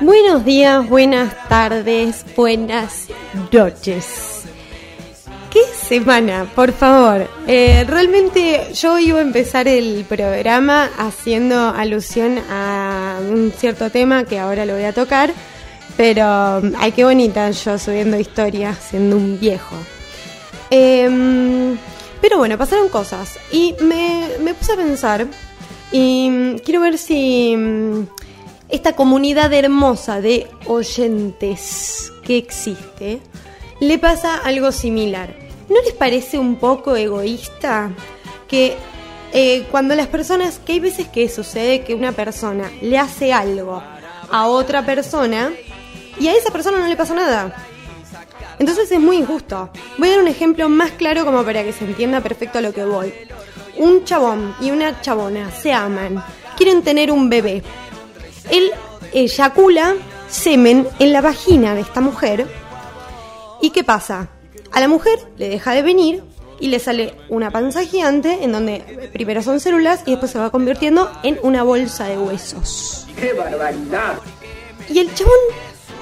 Buenos días, buenas tardes, buenas noches. ¿Qué semana? Por favor. Eh, realmente yo iba a empezar el programa haciendo alusión a un cierto tema que ahora lo voy a tocar, pero ay, qué bonita yo subiendo historias siendo un viejo. Em, pero bueno, pasaron cosas y me, me puse a pensar y quiero ver si mm, esta comunidad hermosa de oyentes que existe le pasa algo similar. ¿No les parece un poco egoísta que eh, cuando las personas, que hay veces que sucede que una persona le hace algo a otra persona y a esa persona no le pasa nada? Entonces es muy injusto. Voy a dar un ejemplo más claro como para que se entienda perfecto a lo que voy. Un chabón y una chabona se aman, quieren tener un bebé. Él eyacula semen en la vagina de esta mujer. ¿Y qué pasa? A la mujer le deja de venir y le sale una panza gigante en donde primero son células y después se va convirtiendo en una bolsa de huesos. ¡Qué barbaridad! ¿Y el chabón?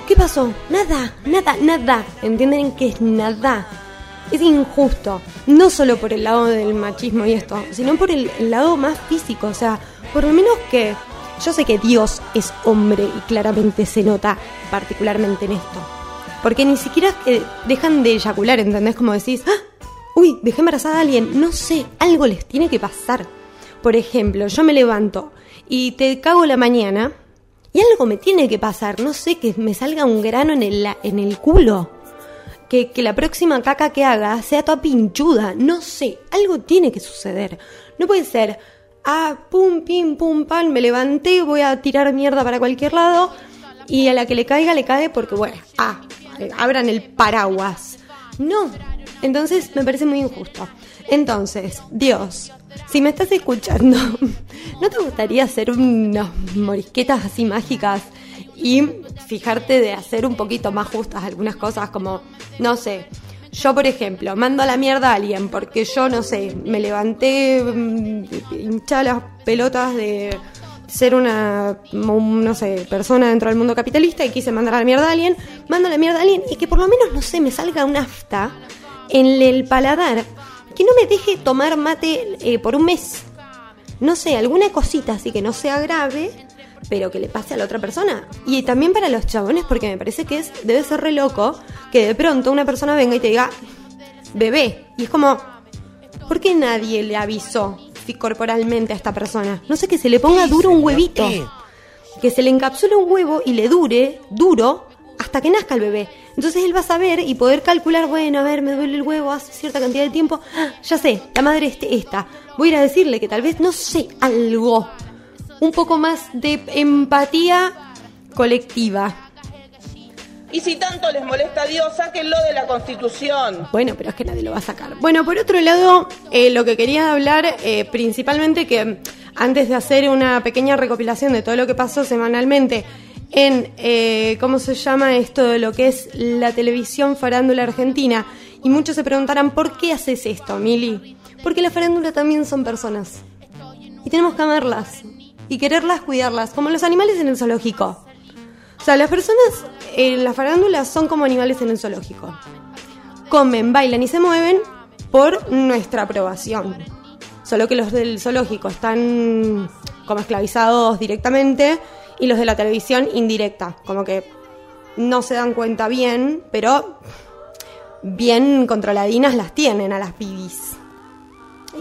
¿Qué pasó? Nada, nada, nada. ¿Entienden que es nada? Es injusto. No solo por el lado del machismo y esto, sino por el, el lado más físico. O sea, por lo menos que yo sé que Dios es hombre y claramente se nota particularmente en esto. Porque ni siquiera dejan de eyacular, ¿entendés? Como decís, ¡Ah! uy, dejé embarazada a alguien. No sé, algo les tiene que pasar. Por ejemplo, yo me levanto y te cago la mañana y algo me tiene que pasar. No sé, que me salga un grano en el, en el culo. Que, que la próxima caca que haga sea toda pinchuda. No sé, algo tiene que suceder. No puede ser, ah, pum, pim, pum, pam, me levanté, voy a tirar mierda para cualquier lado y a la que le caiga, le cae porque, bueno, ah, abran el paraguas. No, entonces me parece muy injusto. Entonces, Dios, si me estás escuchando, ¿no te gustaría hacer unas morisquetas así mágicas y fijarte de hacer un poquito más justas algunas cosas como, no sé, yo, por ejemplo, mando a la mierda a alguien porque yo, no sé, me levanté mm, hincha las pelotas de ser una, no sé, persona dentro del mundo capitalista y quise mandar a la mierda a alguien, mando a la mierda a alguien y que por lo menos, no sé, me salga un afta en el paladar que no me deje tomar mate eh, por un mes. No sé, alguna cosita así que no sea grave, pero que le pase a la otra persona. Y también para los chabones, porque me parece que es, debe ser re loco que de pronto una persona venga y te diga, bebé. Y es como, ¿por qué nadie le avisó corporalmente a esta persona? No sé, que se le ponga duro un huevito. Que se le encapsule un huevo y le dure, duro, hasta que nazca el bebé. Entonces él va a saber y poder calcular, bueno, a ver, me duele el huevo hace cierta cantidad de tiempo. Ah, ya sé, la madre es esta. Voy a ir a decirle que tal vez, no sé, algo. Un poco más de empatía colectiva. Y si tanto les molesta a Dios, sáquenlo de la Constitución. Bueno, pero es que nadie lo va a sacar. Bueno, por otro lado, eh, lo que quería hablar, eh, principalmente que antes de hacer una pequeña recopilación de todo lo que pasó semanalmente en, eh, ¿cómo se llama esto de lo que es la televisión farándula argentina? Y muchos se preguntarán, ¿por qué haces esto, Mili? Porque la farándula también son personas. Y tenemos que amarlas. Y quererlas, cuidarlas, como los animales en el zoológico. O sea, las personas en las farándulas son como animales en el zoológico. Comen, bailan y se mueven por nuestra aprobación. Solo que los del zoológico están como esclavizados directamente y los de la televisión indirecta. Como que no se dan cuenta bien, pero bien controladinas las tienen a las pibis.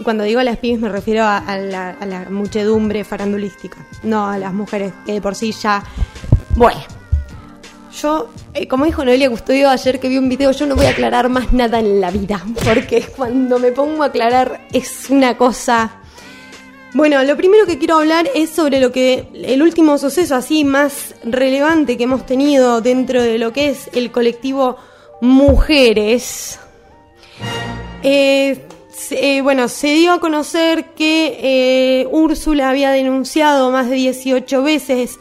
Cuando digo a las pibis me refiero a, la, muchedumbre farandulística, no a las mujeres que de por sí ya... Bueno, yo, eh, como dijo Noelia Custodio ayer que vi un video, yo no voy a aclarar más nada en la vida, porque cuando me pongo a aclarar es una cosa... Bueno, lo primero que quiero hablar es sobre lo que el último suceso así más relevante que hemos tenido dentro de lo que es el colectivo Mujeres. Eh, eh, bueno, se dio a conocer que eh, Úrsula había denunciado más de 18 veces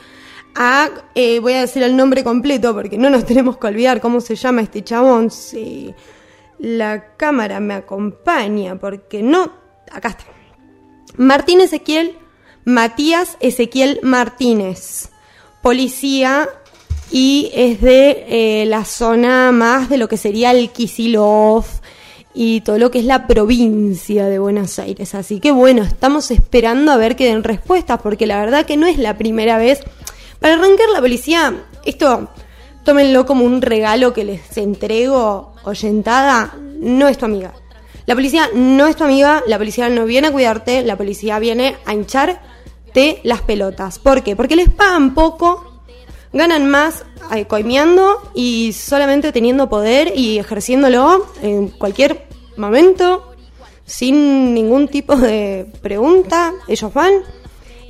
a, eh, voy a decir el nombre completo porque no nos tenemos que olvidar cómo se llama este chabón. Si la cámara me acompaña, porque no, acá está. Martín Ezequiel, Matías Ezequiel Martínez, policía y es de la zona más de lo que sería el Kisilov y todo lo que es la provincia de Buenos Aires. Así que bueno, estamos esperando a ver que den respuestas, porque la verdad que no es la primera vez. Para arrancar la policía, esto tómenlo como un regalo que les entrego, oyentada, no es tu amiga. La policía no es tu amiga, la policía no viene a cuidarte, la policía viene a hincharte las pelotas. ¿Por qué? Porque les pagan poco, ganan más eh, coimeando y solamente teniendo poder y ejerciéndolo en cualquier momento, sin ningún tipo de pregunta, ellos van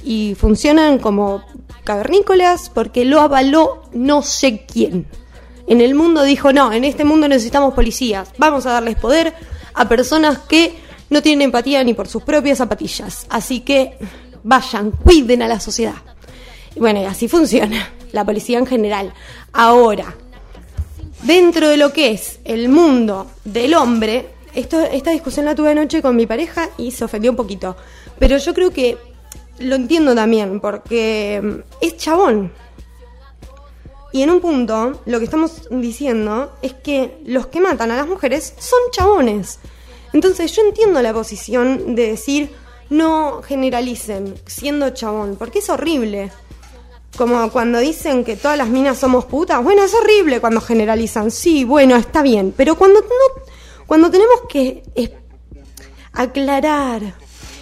y funcionan como cavernícolas porque lo avaló no sé quién. En el mundo dijo, no, en este mundo necesitamos policías, vamos a darles poder a personas que no tienen empatía ni por sus propias zapatillas. Así que vayan, cuiden a la sociedad. Y bueno, así funciona la policía en general. Ahora, dentro de lo que es el mundo del hombre, esto, esta discusión la tuve anoche con mi pareja y se ofendió un poquito. Pero yo creo que lo entiendo también, porque mm, es chabón. Y en un punto, lo que estamos diciendo es que los que matan a las mujeres son chabones. Entonces yo entiendo la posición de decir no generalicen siendo chabón, porque es horrible. Como cuando dicen que todas las minas somos putas, bueno, es horrible cuando generalizan, sí, bueno, está bien, pero cuando no, cuando tenemos que aclarar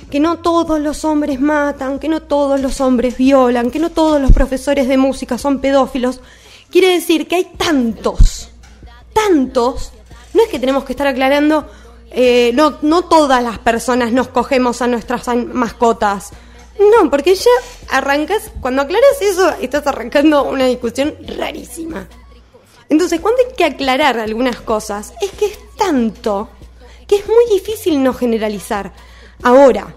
que no todos los hombres matan, que no todos los hombres violan, que no todos los profesores de música son pedófilos, Quiere decir que hay tantos, tantos, no es que tenemos que estar aclarando, eh, no, no todas las personas nos cogemos a nuestras mascotas. No, porque ya arrancas, cuando aclaras eso, estás arrancando una discusión rarísima. Entonces, cuando hay que aclarar algunas cosas, es que es tanto que es muy difícil no generalizar. Ahora,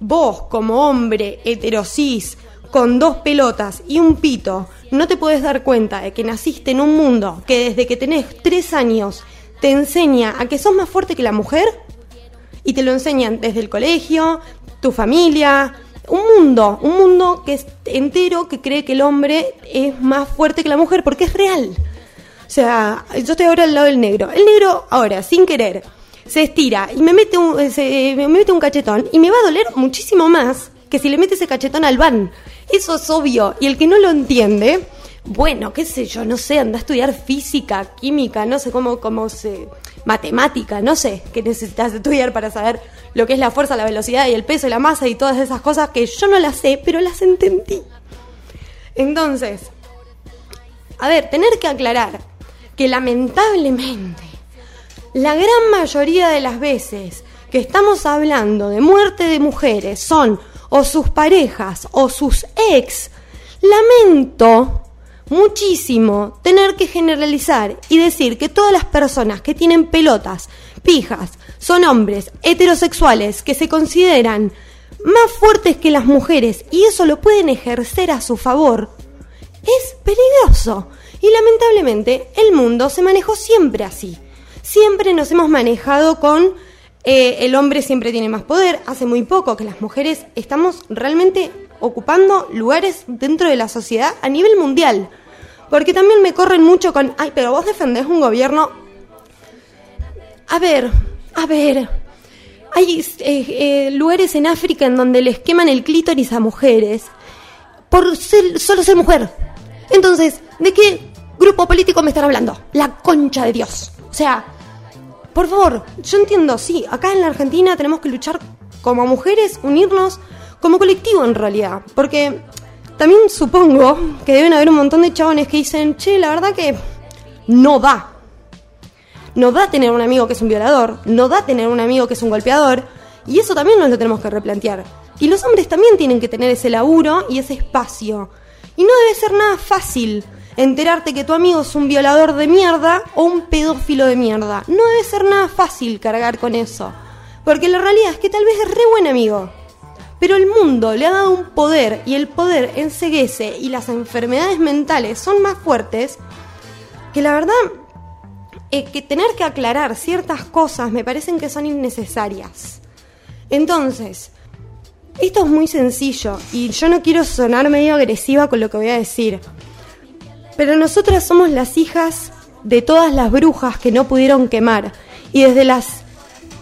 vos como hombre heterosis, con dos pelotas y un pito, no te puedes dar cuenta de que naciste en un mundo que desde que tenés tres años te enseña a que sos más fuerte que la mujer y te lo enseñan desde el colegio, tu familia, un mundo, un mundo que es entero que cree que el hombre es más fuerte que la mujer porque es real. O sea, yo estoy ahora al lado del negro. El negro ahora, sin querer, se estira y me mete un, me mete un cachetón y me va a doler muchísimo más que si le mete ese cachetón al van. Eso es obvio. Y el que no lo entiende, bueno, qué sé yo, no sé, anda a estudiar física, química, no sé cómo, cómo se. matemática, no sé qué necesitas estudiar para saber lo que es la fuerza, la velocidad y el peso y la masa y todas esas cosas que yo no las sé, pero las entendí. Entonces, a ver, tener que aclarar que lamentablemente la gran mayoría de las veces que estamos hablando de muerte de mujeres son o sus parejas o sus ex, lamento muchísimo tener que generalizar y decir que todas las personas que tienen pelotas, pijas, son hombres heterosexuales que se consideran más fuertes que las mujeres y eso lo pueden ejercer a su favor, es peligroso. Y lamentablemente el mundo se manejó siempre así. Siempre nos hemos manejado con eh, el hombre siempre tiene más poder. Hace muy poco que las mujeres estamos realmente ocupando lugares dentro de la sociedad a nivel mundial. Porque también me corren mucho con, ay, pero vos defendés un gobierno. A ver, a ver. Hay eh, eh, lugares en África en donde les queman el clítoris a mujeres por solo ser mujer. Entonces, ¿de qué grupo político me están hablando? La concha de Dios. O sea, por favor, yo entiendo, sí, acá en la Argentina tenemos que luchar como mujeres, unirnos como colectivo en realidad, porque también supongo que deben haber un montón de chabones que dicen, che, la verdad que no da. No da tener un amigo que es un violador, no da tener un amigo que es un golpeador, y eso también nos lo tenemos que replantear. Y los hombres también tienen que tener ese laburo y ese espacio. Y no debe ser nada fácil enterarte que tu amigo es un violador de mierda o un pedófilo de mierda. No debe ser nada fácil cargar con eso. Porque la realidad es que tal vez es re buen amigo. Pero el mundo le ha dado un poder y el poder enseguece y las enfermedades mentales son más fuertes que la verdad es que tener que aclarar ciertas cosas me parecen que son innecesarias. Entonces, esto es muy sencillo y yo no quiero sonar medio agresiva con lo que voy a decir. Pero nosotras somos las hijas de todas las brujas que no pudieron quemar. Y desde las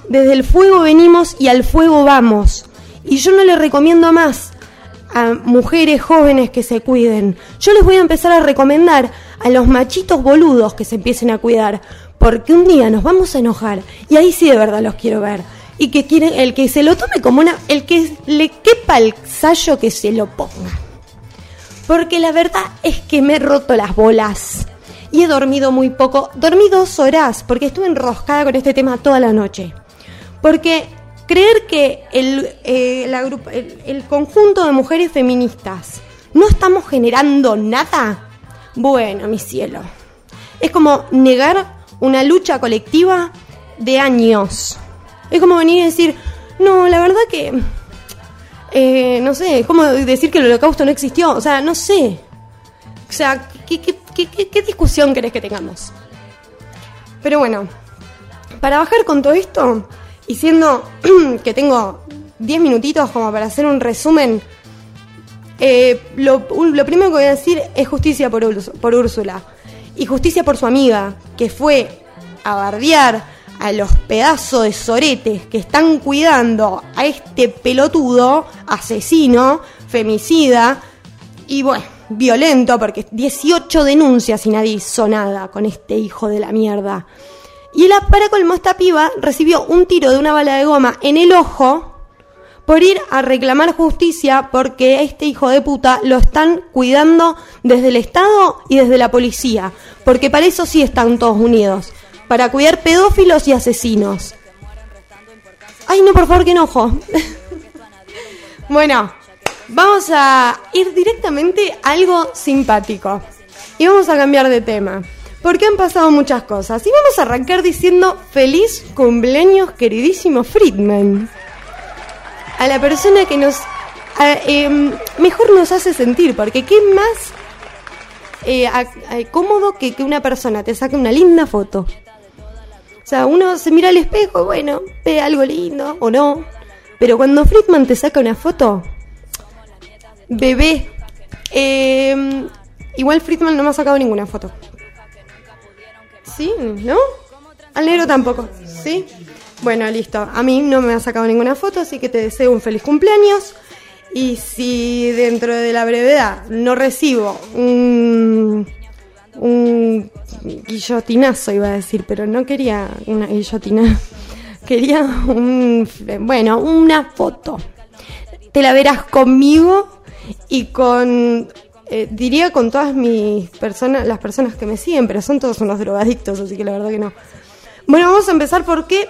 desde el fuego venimos y al fuego vamos. Y yo no le recomiendo más a mujeres jóvenes que se cuiden. Yo les voy a empezar a recomendar a los machitos boludos que se empiecen a cuidar, porque un día nos vamos a enojar y ahí sí de verdad los quiero ver. Y que quieren el que se lo tome como una el que le quepa el sallo que se lo ponga. Porque la verdad es que me he roto las bolas y he dormido muy poco. Dormí dos horas porque estuve enroscada con este tema toda la noche. Porque creer que el, eh, el, conjunto de mujeres feministas no estamos generando nada, bueno, mi cielo, es como negar una lucha colectiva de años. Es como venir y decir, no, la verdad que, eh, no sé, es como decir que el holocausto no existió, o sea, no sé. O sea, ¿qué, discusión querés que tengamos? Pero bueno, para bajar con todo esto, y siendo que tengo 10 minutitos como para hacer un resumen, eh, lo, primero que voy a decir es justicia por, por Úrsula. Y justicia por su amiga, que fue a bardear a los pedazos de soretes que están cuidando a este pelotudo, asesino, femicida y bueno, violento, porque 18 denuncias y nadie hizo nada con este hijo de la mierda. Y la para colmo, esta piba recibió un tiro de una bala de goma en el ojo por ir a reclamar justicia porque este hijo de puta lo están cuidando desde el Estado y desde la policía. Porque para eso sí están todos unidos. Para cuidar pedófilos y asesinos. Ay, no, por favor, que enojo. bueno, vamos a ir directamente a algo simpático. Y vamos a cambiar de tema porque han pasado muchas cosas. Y vamos a arrancar diciendo feliz cumpleaños, queridísimo Friedman. A la persona que nos em, mejor nos hace sentir, porque qué más eh, cómodo que que una persona te saque una linda foto. O sea, uno se mira al espejo, bueno, ve algo lindo o no. Pero cuando Friedman te saca una foto, bebé. Em, igual Friedman no me ha sacado ninguna foto. ¿Sí? ¿No? Al negro tampoco. ¿Sí? Bueno, listo. A mí no me ha sacado ninguna foto, así que te deseo un feliz cumpleaños. Y si dentro de la brevedad no recibo un, un guillotinazo, iba a decir, pero no quería una guillotina. Quería un, bueno, una foto. Te la verás conmigo y con eh, diría con todas mis personas, las personas que me siguen, pero son todos unos drogadictos, así que la verdad que no. Bueno, vamos a empezar porque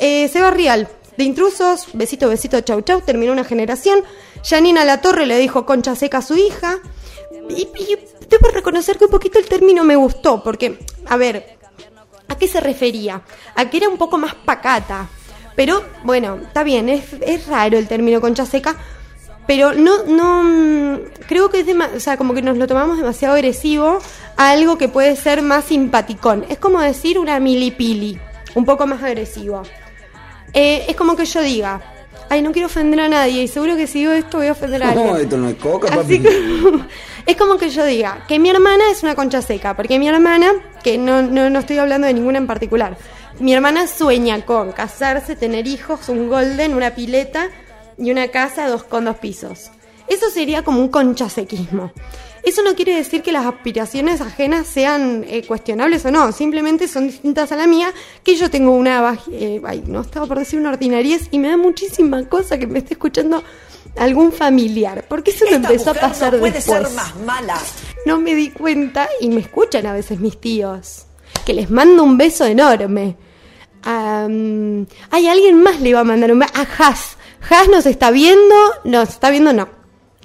eh, Seba Rial, de intrusos, besito, besito, chau, chau, terminó una generación. Janina La Torre le dijo concha seca a su hija. Y, y debo reconocer que un poquito el término me gustó, porque, a ver, ¿a qué se refería? A que era un poco más pacata. Pero, bueno, está bien, es, es raro el término concha seca, pero no, no, creo que es o sea, como que nos lo tomamos demasiado agresivo a algo que puede ser más simpaticón. Es como decir una milipili, un poco más agresivo. Eh, es como que yo diga, ay, no quiero ofender a nadie y seguro que si digo esto voy a ofender a alguien. No, esto no es coca, papi. es como que yo diga que mi hermana es una concha seca, porque mi hermana, que no, no, no estoy hablando de ninguna en particular, mi hermana sueña con casarse, tener hijos, un golden, una pileta y una casa dos con dos pisos. Eso sería como un conchasequismo. Eso no quiere decir que las aspiraciones ajenas sean eh, cuestionables o no, simplemente son distintas a la mía, que yo tengo una... Eh, ay, no estaba por decir una ordinariez y me da muchísima cosa que me esté escuchando algún familiar, porque eso me empezó a pasar no puede ser más mala. No me di cuenta y me escuchan a veces mis tíos, que les mando un beso enorme. hay alguien más le iba a mandar un beso a Has Has nos está viendo, nos está viendo, no,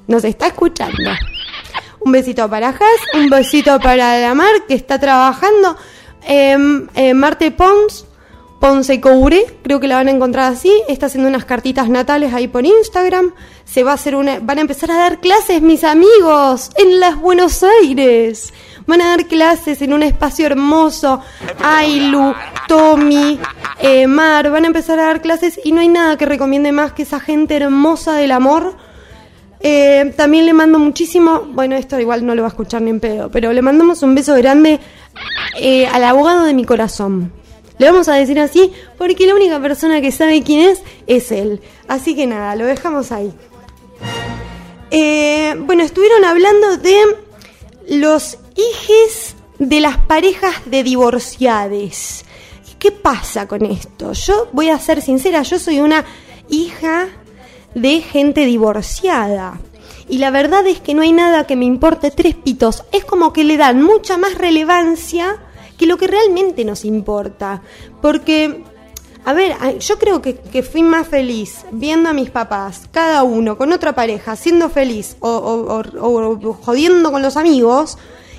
nos está escuchando. Un besito para Has, un besito para la Mar que está trabajando. Em, eh, Marte Pons, Ponce Couré, creo que la van a encontrar así, está haciendo unas cartitas natales ahí por Instagram. Se va a hacer una, van a empezar a dar clases mis amigos en las Buenos Aires van a dar clases en un espacio hermoso. Ailu, Tommy, eh, Mar, van a empezar a dar clases y no hay nada que recomiende más que esa gente hermosa del amor Eh, también le mando muchísimo, bueno, esto igual no lo va a escuchar ni en pedo, pero le mandamos un beso grande eh, al abogado de mi corazón. Le vamos a decir así porque la única persona que sabe quién es es él. Así que nada, lo dejamos ahí. Eh, bueno, estuvieron hablando de los hijes de las parejas de divorciades. ¿Qué pasa con esto? Yo voy a ser sincera, yo soy una hija de gente divorciada. Y la verdad es que no hay nada que me importe tres pitos. Es como que le dan mucha más relevancia que lo que realmente nos importa. Porque, a ver, yo creo que, fui más feliz viendo a mis papás, cada uno con otra pareja, siendo feliz o, o jodiendo con los amigos,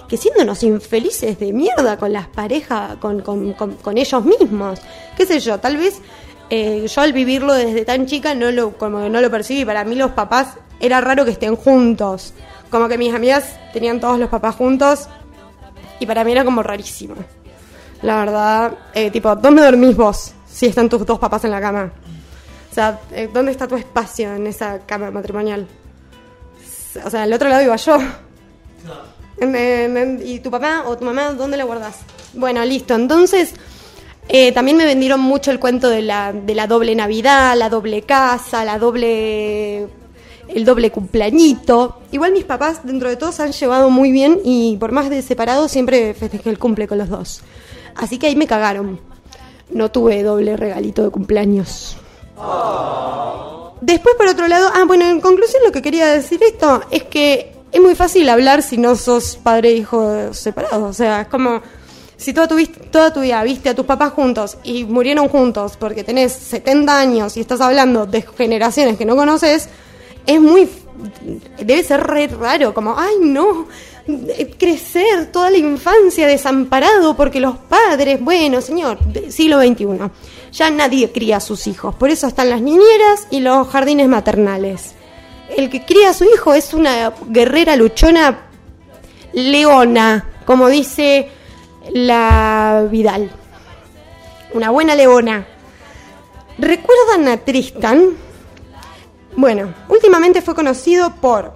que siéndonos infelices de mierda con las parejas, con, con, con, ellos mismos. ¿Qué sé yo? Tal vez eh, yo al vivirlo desde tan chica no lo, como no lo percibí. Para mí los papás era raro que estén juntos. Como que mis amigas tenían todos los papás juntos y para mí era como rarísimo. La verdad, eh, tipo, ¿dónde dormís vos si están tus dos papás en la cama? O sea, eh, ¿dónde está tu espacio en esa cama matrimonial? O sea, al otro lado iba yo. ¿Y tu papá o tu mamá dónde la guardas? Bueno, listo. Entonces, eh, también me vendieron mucho el cuento de la, de la doble Navidad, la doble casa, la doble el doble cumpleañito. Igual mis papás, dentro de todo, se han llevado muy bien y por más de separado siempre festejé el cumple con los dos. Así que ahí me cagaron. No tuve doble regalito de cumpleaños. Después, por otro lado, ah, bueno, en conclusión lo que quería decir esto es que es muy fácil hablar si no sos padre e hijo separados. O sea, es como si toda tu, vida viste a tus papás juntos y murieron juntos porque tenés 70 años y estás hablando de generaciones que no conoces, es muy. debe ser raro, como, ay no, crecer toda la infancia desamparado porque los padres, bueno, señor, siglo XXI, ya nadie cría a sus hijos, por eso están las niñeras y los jardines maternales el que cría a su hijo es una guerrera luchona leona, como dice la Vidal. Una buena leona. ¿Recuerdan a Tristan? Bueno, últimamente fue conocido por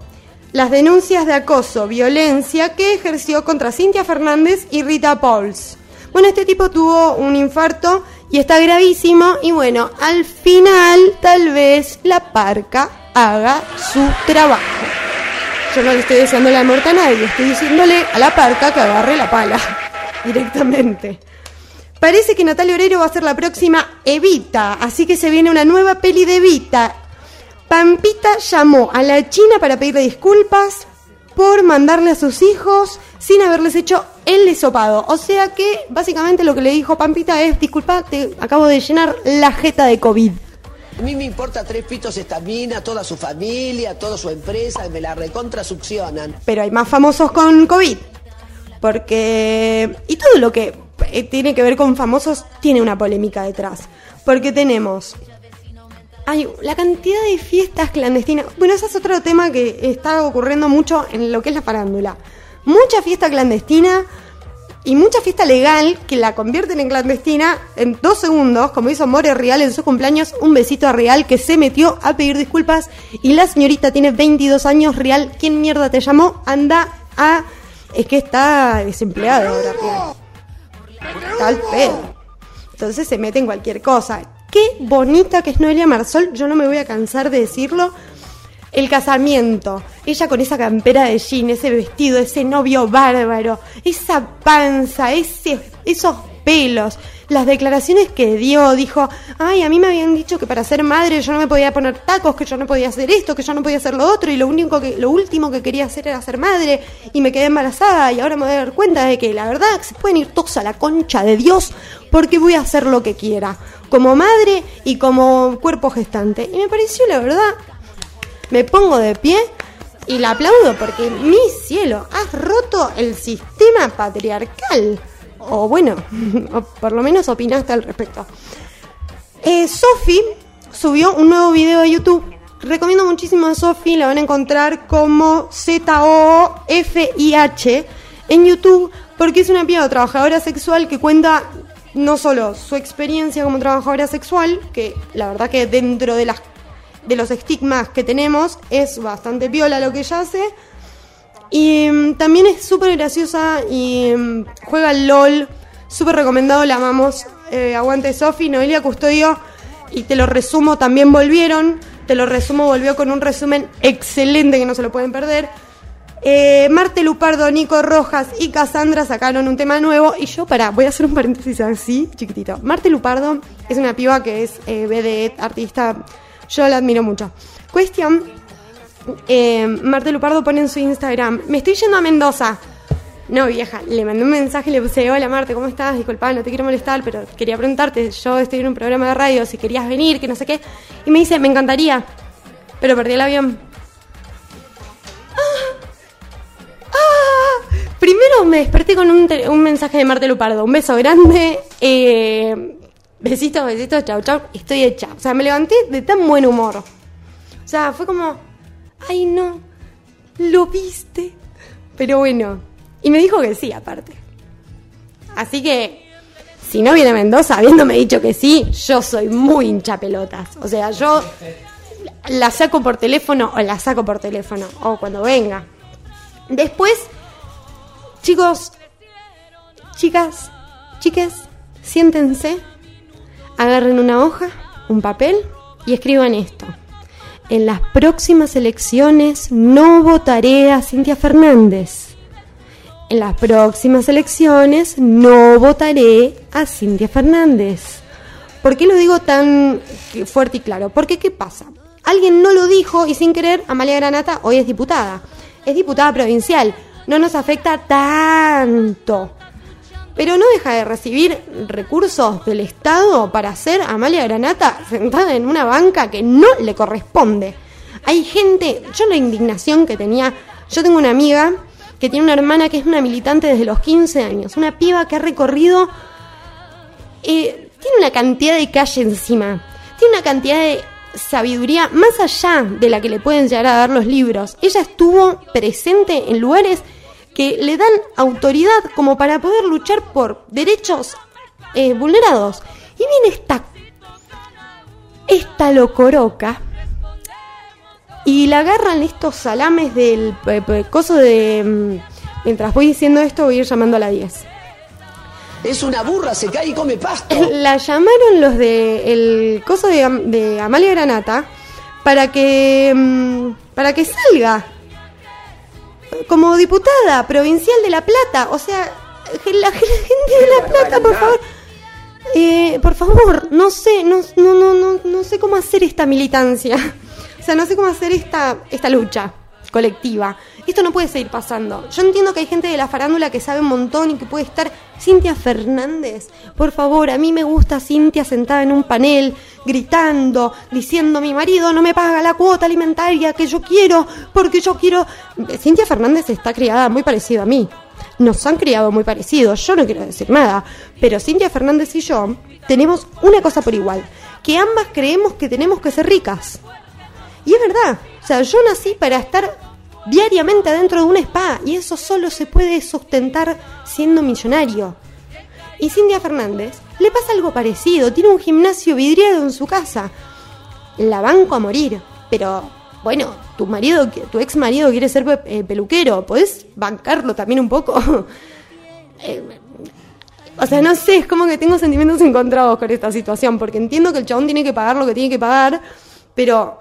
las denuncias de acoso, violencia que ejerció contra Cintia Fernández y Rita Pauls. Bueno, este tipo tuvo un infarto y está gravísimo y bueno, al final tal vez la parca haga su trabajo. Yo no le estoy deseando la muerte a nadie, estoy diciéndole a la parca que agarre la pala directamente. Parece que Natalia Oreiro va a ser la próxima Evita, así que se viene una nueva peli de Evita. Pampita llamó a la China para pedirle disculpas por mandarle a sus hijos sin haberles hecho el desopado. O sea que básicamente lo que le dijo Pampita es, disculpa, te acabo de llenar la jeta de COVID. A mí me importa tres pitos esta mina, toda su familia, toda su empresa, me la recontrasuccionan. Pero hay más famosos con COVID. Porque. Y todo lo que eh, tiene que ver con famosos tiene una polémica detrás. Porque tenemos. Hay la cantidad de fiestas clandestinas. Bueno, ese es otro tema que está ocurriendo mucho en lo que es la farándula. Mucha fiesta clandestina y mucha fiesta legal que la convierten en clandestina en dos segundos, como hizo More Real en su cumpleaños, un besito a Real que se metió a pedir disculpas y la señorita tiene 22 años, Real, ¿quién mierda te llamó? Anda a... Es que está desempleado ahora. Tal pedo. Entonces se mete en cualquier cosa. Qué bonita que es Noelia Marsol, yo no me voy a cansar de decirlo el casamiento, ella con esa campera de jean, ese vestido, ese novio bárbaro, esa panza, ese, esos pelos, las declaraciones que dio, dijo, ay, a mí me habían dicho que para ser madre yo no me podía poner tacos, que yo no podía hacer esto, que yo no podía hacer lo otro, y lo único que, lo último que quería hacer era ser madre, y me quedé embarazada, y ahora me voy a dar cuenta de que la verdad se pueden ir todos a la concha de Dios, porque voy a hacer lo que quiera, como madre y como cuerpo gestante. Y me pareció la verdad me pongo de pie y la aplaudo porque mi cielo, has roto el sistema patriarcal. O bueno, por lo menos opinaste al respecto. Eh, Sofi subió un nuevo video a YouTube. Recomiendo muchísimo a Sofi, la van a encontrar como Z-O-F-I-H en YouTube, porque es una piba trabajadora sexual que cuenta no solo su experiencia como trabajadora sexual, que la verdad que dentro de las de los estigmas que tenemos, es bastante piola lo que ella hace. Y mm, también es súper graciosa y mm, juega al LOL, súper recomendado, la amamos. Eh, aguante Sofi, Noelia Custodio, y te lo resumo, también volvieron. Te lo resumo, volvió con un resumen excelente que no se lo pueden perder. Eh, Marte Lupardo, Nico Rojas y Cassandra sacaron un tema nuevo. Y yo, para, voy a hacer un paréntesis así, chiquitito. Marte Lupardo es una piba que es eh, artista. Yo la admiro mucho. Cuestión: eh, Marte Lupardo pone en su Instagram: Me estoy yendo a Mendoza. No, vieja, le mandé un mensaje y le puse: Hola Marte, ¿cómo estás? Disculpa, no te quiero molestar, pero quería preguntarte. Yo estoy en un programa de radio, si querías venir, que no sé qué. Y me dice: Me encantaría, pero perdí el avión. Ah, primero me desperté con un mensaje de Marte Lupardo. Un beso grande. Eh, besitos, besitos, chau, chau. Estoy hecha. O sea, me levanté de tan buen humor. O sea, fue como, ay no, lo viste. Pero bueno. Y me dijo que sí, aparte. Así que, si no viene Mendoza, habiéndome dicho que sí, yo soy muy hincha pelotas. O sea, yo la saco por teléfono o la saco por teléfono. O cuando venga. Después, chicos, chicas, chiques, siéntense, agarren una hoja, un papel y escriban esto. En las próximas elecciones no votaré a Cintia Fernández. En las próximas elecciones no votaré a Cintia Fernández. ¿Por qué lo digo tan fuerte y claro? Porque ¿qué pasa? Alguien no lo dijo y sin querer Amalia Granata hoy es diputada. Es diputada provincial. No nos afecta tanto. Pero no deja de recibir recursos del Estado para hacer Amalia Granata sentada en una banca que no le corresponde. Hay gente, yo la indignación que tenía, yo tengo una amiga que tiene una hermana que es una militante desde los 15 años, una piba que ha recorrido, eh, tiene una cantidad de calle encima, tiene una cantidad de sabiduría más allá de la que le pueden llegar a dar los libros. Ella estuvo presente en lugares que le dan autoridad como para poder luchar por derechos eh, vulnerados. Y viene esta, esta locoroca y la agarran estos salames del eh, eh, coso de... mm, Mientras voy diciendo esto voy a ir llamando a la 10. Es una burra, se cae y come pasto. La llamaron los de el coso de, de Amalia Granata para que mm, para que salga como diputada provincial de La Plata, o sea, la gente de La Plata, por favor. Eh, por favor, no sé, no, no, no, no, no sé cómo hacer esta militancia. O sea, no sé cómo hacer esta, esta lucha colectiva. Esto no puede seguir pasando. Yo entiendo que hay gente de la farándula que sabe un montón y que puede estar. Cintia Fernández, por favor, a mí me gusta Cintia sentada en un panel, gritando, diciendo: Mi marido no me paga la cuota alimentaria que yo quiero, porque yo quiero. Cintia Fernández está criada muy parecido a mí. Nos han criado muy parecidos, yo no quiero decir nada, pero Cintia Fernández y yo tenemos una cosa por igual, que ambas creemos que tenemos que ser ricas. Y es verdad, o sea, yo nací para estar diariamente adentro de un spa y eso solo se puede sustentar siendo millonario. Y Cintia Fernández le pasa algo parecido, tiene un gimnasio vidriado en su casa. La banco a morir, pero bueno, tu marido, tu ex marido quiere ser eh, peluquero, ¿podés bancarlo también un poco? Eh, o sea, no sé, es como que tengo sentimientos encontrados con esta situación, porque entiendo que el chabón tiene que pagar lo que tiene que pagar, pero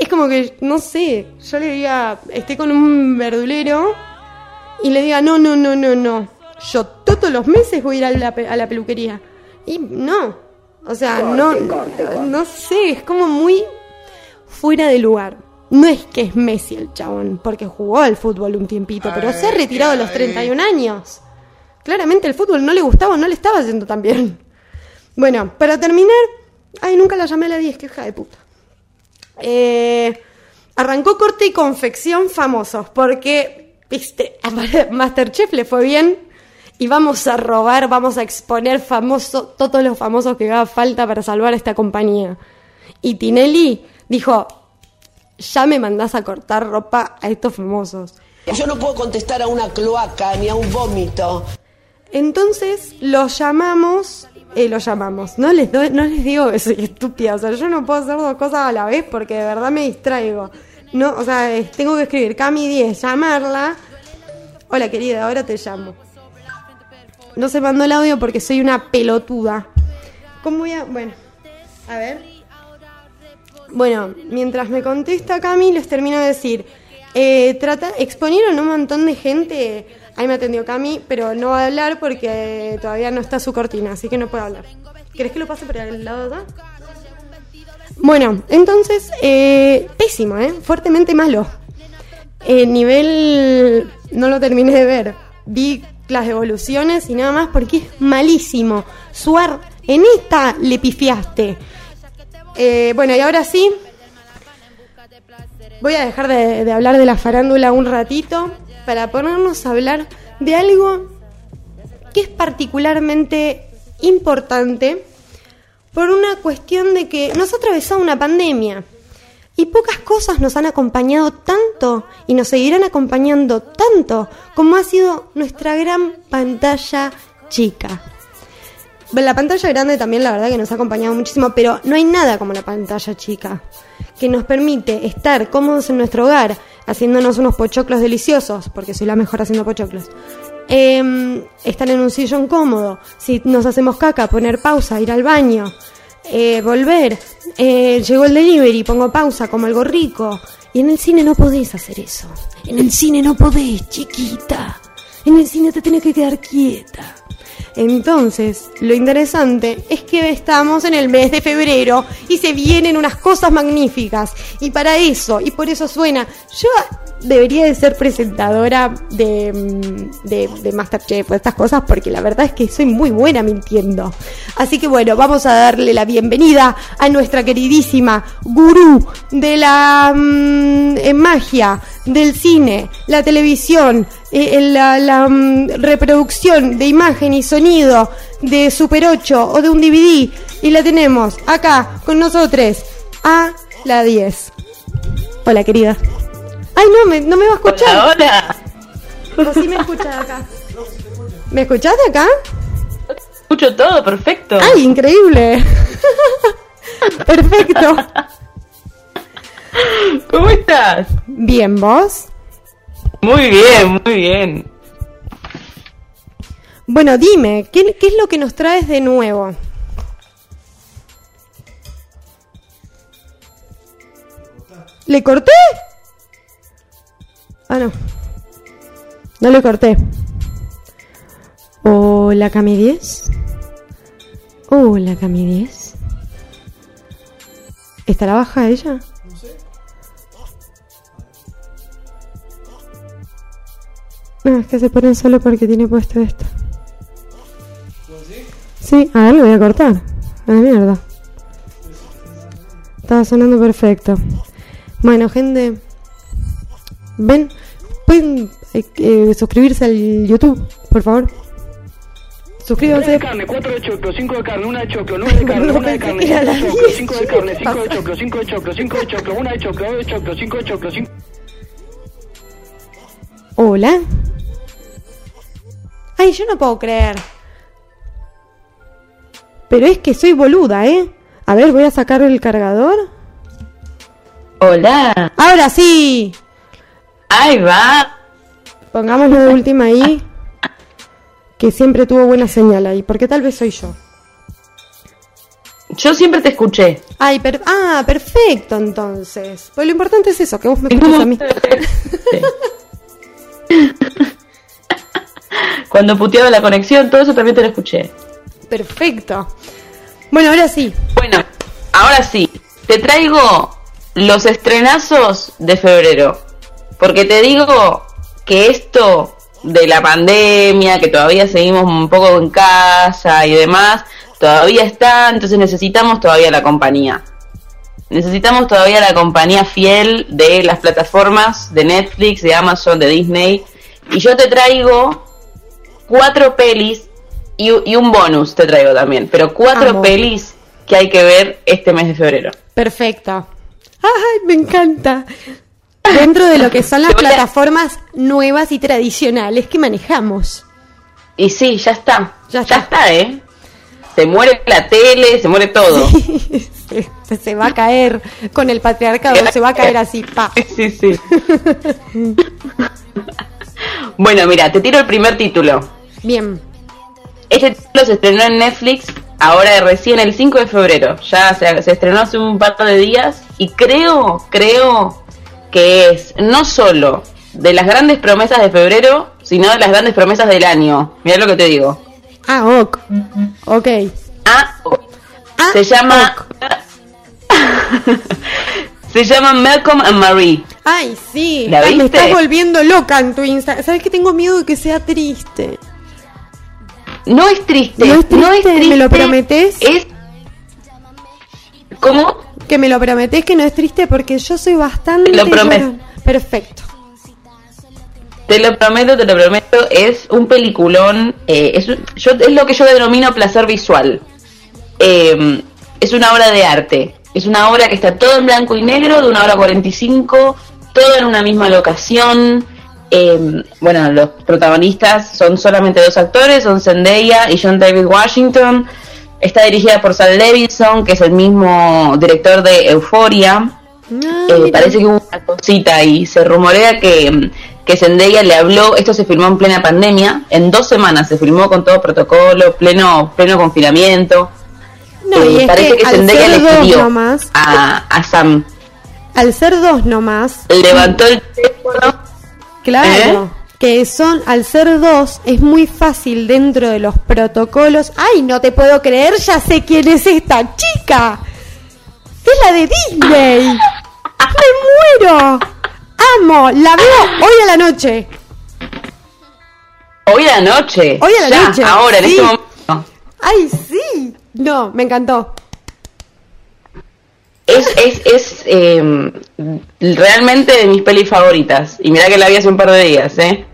es como que, no sé, yo le diga, esté con un verdulero y le diga, no, no, no, no, no, yo todos los meses voy a ir a la, pe- a la peluquería. Y no, o sea, no, no sé, es como muy fuera de lugar. No es que es Messi el chabón, porque jugó al fútbol un tiempito, pero se ha retirado a los 31 años. Claramente el fútbol no le gustaba, no le estaba haciendo tan bien. Bueno, para terminar, ay, nunca la llamé a la 10, que hija de puta. Eh, arrancó corte y confección famosos, porque, viste, a Masterchef le fue bien y vamos a robar, vamos a exponer famoso, todos los famosos que haga falta para salvar a esta compañía. Y Tinelli dijo, ya me mandás a cortar ropa a estos famosos. Yo no puedo contestar a una cloaca ni a un vómito. Entonces los llamamos, eh, los llamamos. No les doy, no les digo que soy estúpida, o sea, yo no puedo hacer dos cosas a la vez porque de verdad me distraigo. No, o sea, tengo que escribir Cami 10, llamarla. Hola querida, ahora te llamo. No se mandó el audio porque soy una pelotuda. ¿Cómo voy a.? Bueno, a ver. Bueno, mientras me contesta Cami, les termino de decir. Eh, trata, exponieron un montón de gente. Ahí me atendió Cami, pero no va a hablar porque todavía no está su cortina, así que no puede hablar. ¿Querés que lo pase por el lado de acá? Bueno, entonces, eh, pésimo, ¿eh? Fuertemente malo. El nivel no lo terminé de ver. Vi las evoluciones y nada más porque es malísimo. Suar, en esta le pifiaste. Eh, bueno, y ahora sí, voy a dejar de, de hablar de la farándula un ratito para ponernos a hablar de algo que es particularmente importante por una cuestión de que nos ha atravesado una pandemia. Y pocas cosas nos han acompañado tanto y nos seguirán acompañando tanto como ha sido nuestra gran pantalla chica. La pantalla grande también la verdad que nos ha acompañado muchísimo, pero no hay nada como la pantalla chica, que nos permite estar cómodos en nuestro hogar, haciéndonos unos pochoclos deliciosos, porque soy la mejor haciendo pochoclos. Eh, estar en un sillón cómodo, si nos hacemos caca, poner pausa, ir al baño, eh, volver, eh, llegó el delivery, pongo pausa, como algo rico. Y en el cine no podés hacer eso. En el cine no podés, chiquita. En el cine te tenés que quedar quieta. Entonces, lo interesante es que estamos en el mes de febrero y se vienen unas cosas magníficas. Y para eso, y por eso suena, yo debería de ser presentadora de, mm, de, de Masterchef o estas cosas porque la verdad es que soy muy buena mintiendo. Así que bueno, vamos a darle la bienvenida a nuestra queridísima gurú de la mm, eh, magia, del cine, la televisión, eh, la, la, mm, reproducción de imagen y sonido de Super 8 o de un DVD. Y la tenemos acá con nosotros a la 10. Hola querida. Ay, no, me, no me va a escuchar. Hola, hola. ¿O sí me escuchas acá? ¿Me escuchás de acá? Escucho todo, perfecto. ¡Ay, increíble! Perfecto. ¿Cómo estás? Bien, ¿vos? Muy bien, muy bien. Bueno, dime, ¿qué, es lo que nos traes de nuevo? ¿Le corté? Ah, no. No le corté. Hola, Cami 10. Hola, Cami 10. ¿Estará baja ella? No, es que se ponen solo porque tiene puesto esto. Sí, a ver, lo voy a cortar. A la mierda. Estaba sonando perfecto. Bueno, gente. Ven, pueden eh, eh, suscribirse al YouTube, por favor. Suscríbanse. de carne, 4 de choclo, 5 de carne, 1 de choclo, 9 de carne, No 1 de carne, que era 5 de choclo, 10. 5 de carne, 5 de choclo, 5 de choclo, 5 de choclo, 1 de choclo, 9 de choclo, 5 de choclo, 5 Hola. Ay, yo no puedo creer. Pero es que soy boluda, ¿eh? A ver, voy a sacar el cargador. Hola. Ahora sí. Ahí va. Pongámoslo de última ahí. Que siempre tuvo buena señal ahí. Porque tal vez soy yo. Yo siempre te escuché. Ay, per- ah, perfecto entonces. Pues lo importante es eso, que vos me un a mí. Sí. Cuando puteaba la conexión, todo eso también te lo escuché. Perfecto. Bueno, ahora sí. Bueno, ahora sí, te traigo los estrenazos de febrero. Porque te digo que esto de la pandemia, que todavía seguimos un poco en casa y demás, todavía está, entonces necesitamos todavía la compañía. Necesitamos todavía la compañía fiel de las plataformas de Netflix, de Amazon, de Disney. Y yo te traigo cuatro pelis y, y un bonus te traigo también. Pero cuatro Amo. pelis que hay que ver este mes de febrero. Perfecto. Ay, me encanta. Dentro de lo que son las a- plataformas nuevas y tradicionales que manejamos. Y sí, ya está. Ya Ya está. está, ¿eh? Se muere la tele, se muere todo. se, se va a caer con el patriarcado, se va a caer así, pa. Sí, sí. bueno, mira, te tiro el primer título. Bien. Este título se estrenó en Netflix ahora recién el 5 de febrero. Ya se, se estrenó hace un par de días y creo, creo que es no solo de las grandes promesas de febrero, sino de las grandes promesas del año. Mira lo que te digo. Ah, ok. Ok. Ah, Ah, se llama se llama Malcolm and Marie. Ay, sí. ¿La Ay, me viste? estás volviendo loca en tu Instagram. ¿Sabes que tengo miedo de que sea triste? No es triste, No es triste, ¿me lo prometés? Es ¿Cómo? Que me lo prometés que no es triste porque yo soy bastante. Te lo prometo. Perfecto. Te lo prometo, te lo prometo, es un peliculón, eh, es, yo, es lo que yo denomino placer visual. Eh, es una obra de arte, es una obra que está todo en blanco y negro, de una hora 45, todo en una misma locación. Eh, bueno, los protagonistas son solamente dos actores, son Zendaya y John David Washington. Está dirigida por Sal Levinson, que es el mismo director de Euphoria. Ah, Eh, parece que hubo una cosita y se rumorea que, que Zendaya le habló, esto se filmó en plena pandemia, en dos semanas se filmó con todo protocolo, pleno, pleno confinamiento. No, y Eh, es parece que, que Zendaya le pidió nomás, a, a Sam, al ser dos nomás, levantó el teléfono, claro, ¿Eh? que son, al ser dos, es muy fácil dentro de los protocolos. ¡Ay, no te puedo creer! Ya sé quién es esta chica. Es la de Disney. ¡Me muero! ¡Amo! La veo hoy a la noche. hoy a la noche, Hoy a la ya, noche, ahora, en sí. este momento. ¡Ay, sí! No, me encantó. Es, es, es eh, realmente de mis pelis favoritas, y mira que la vi hace un par de días, ¿eh?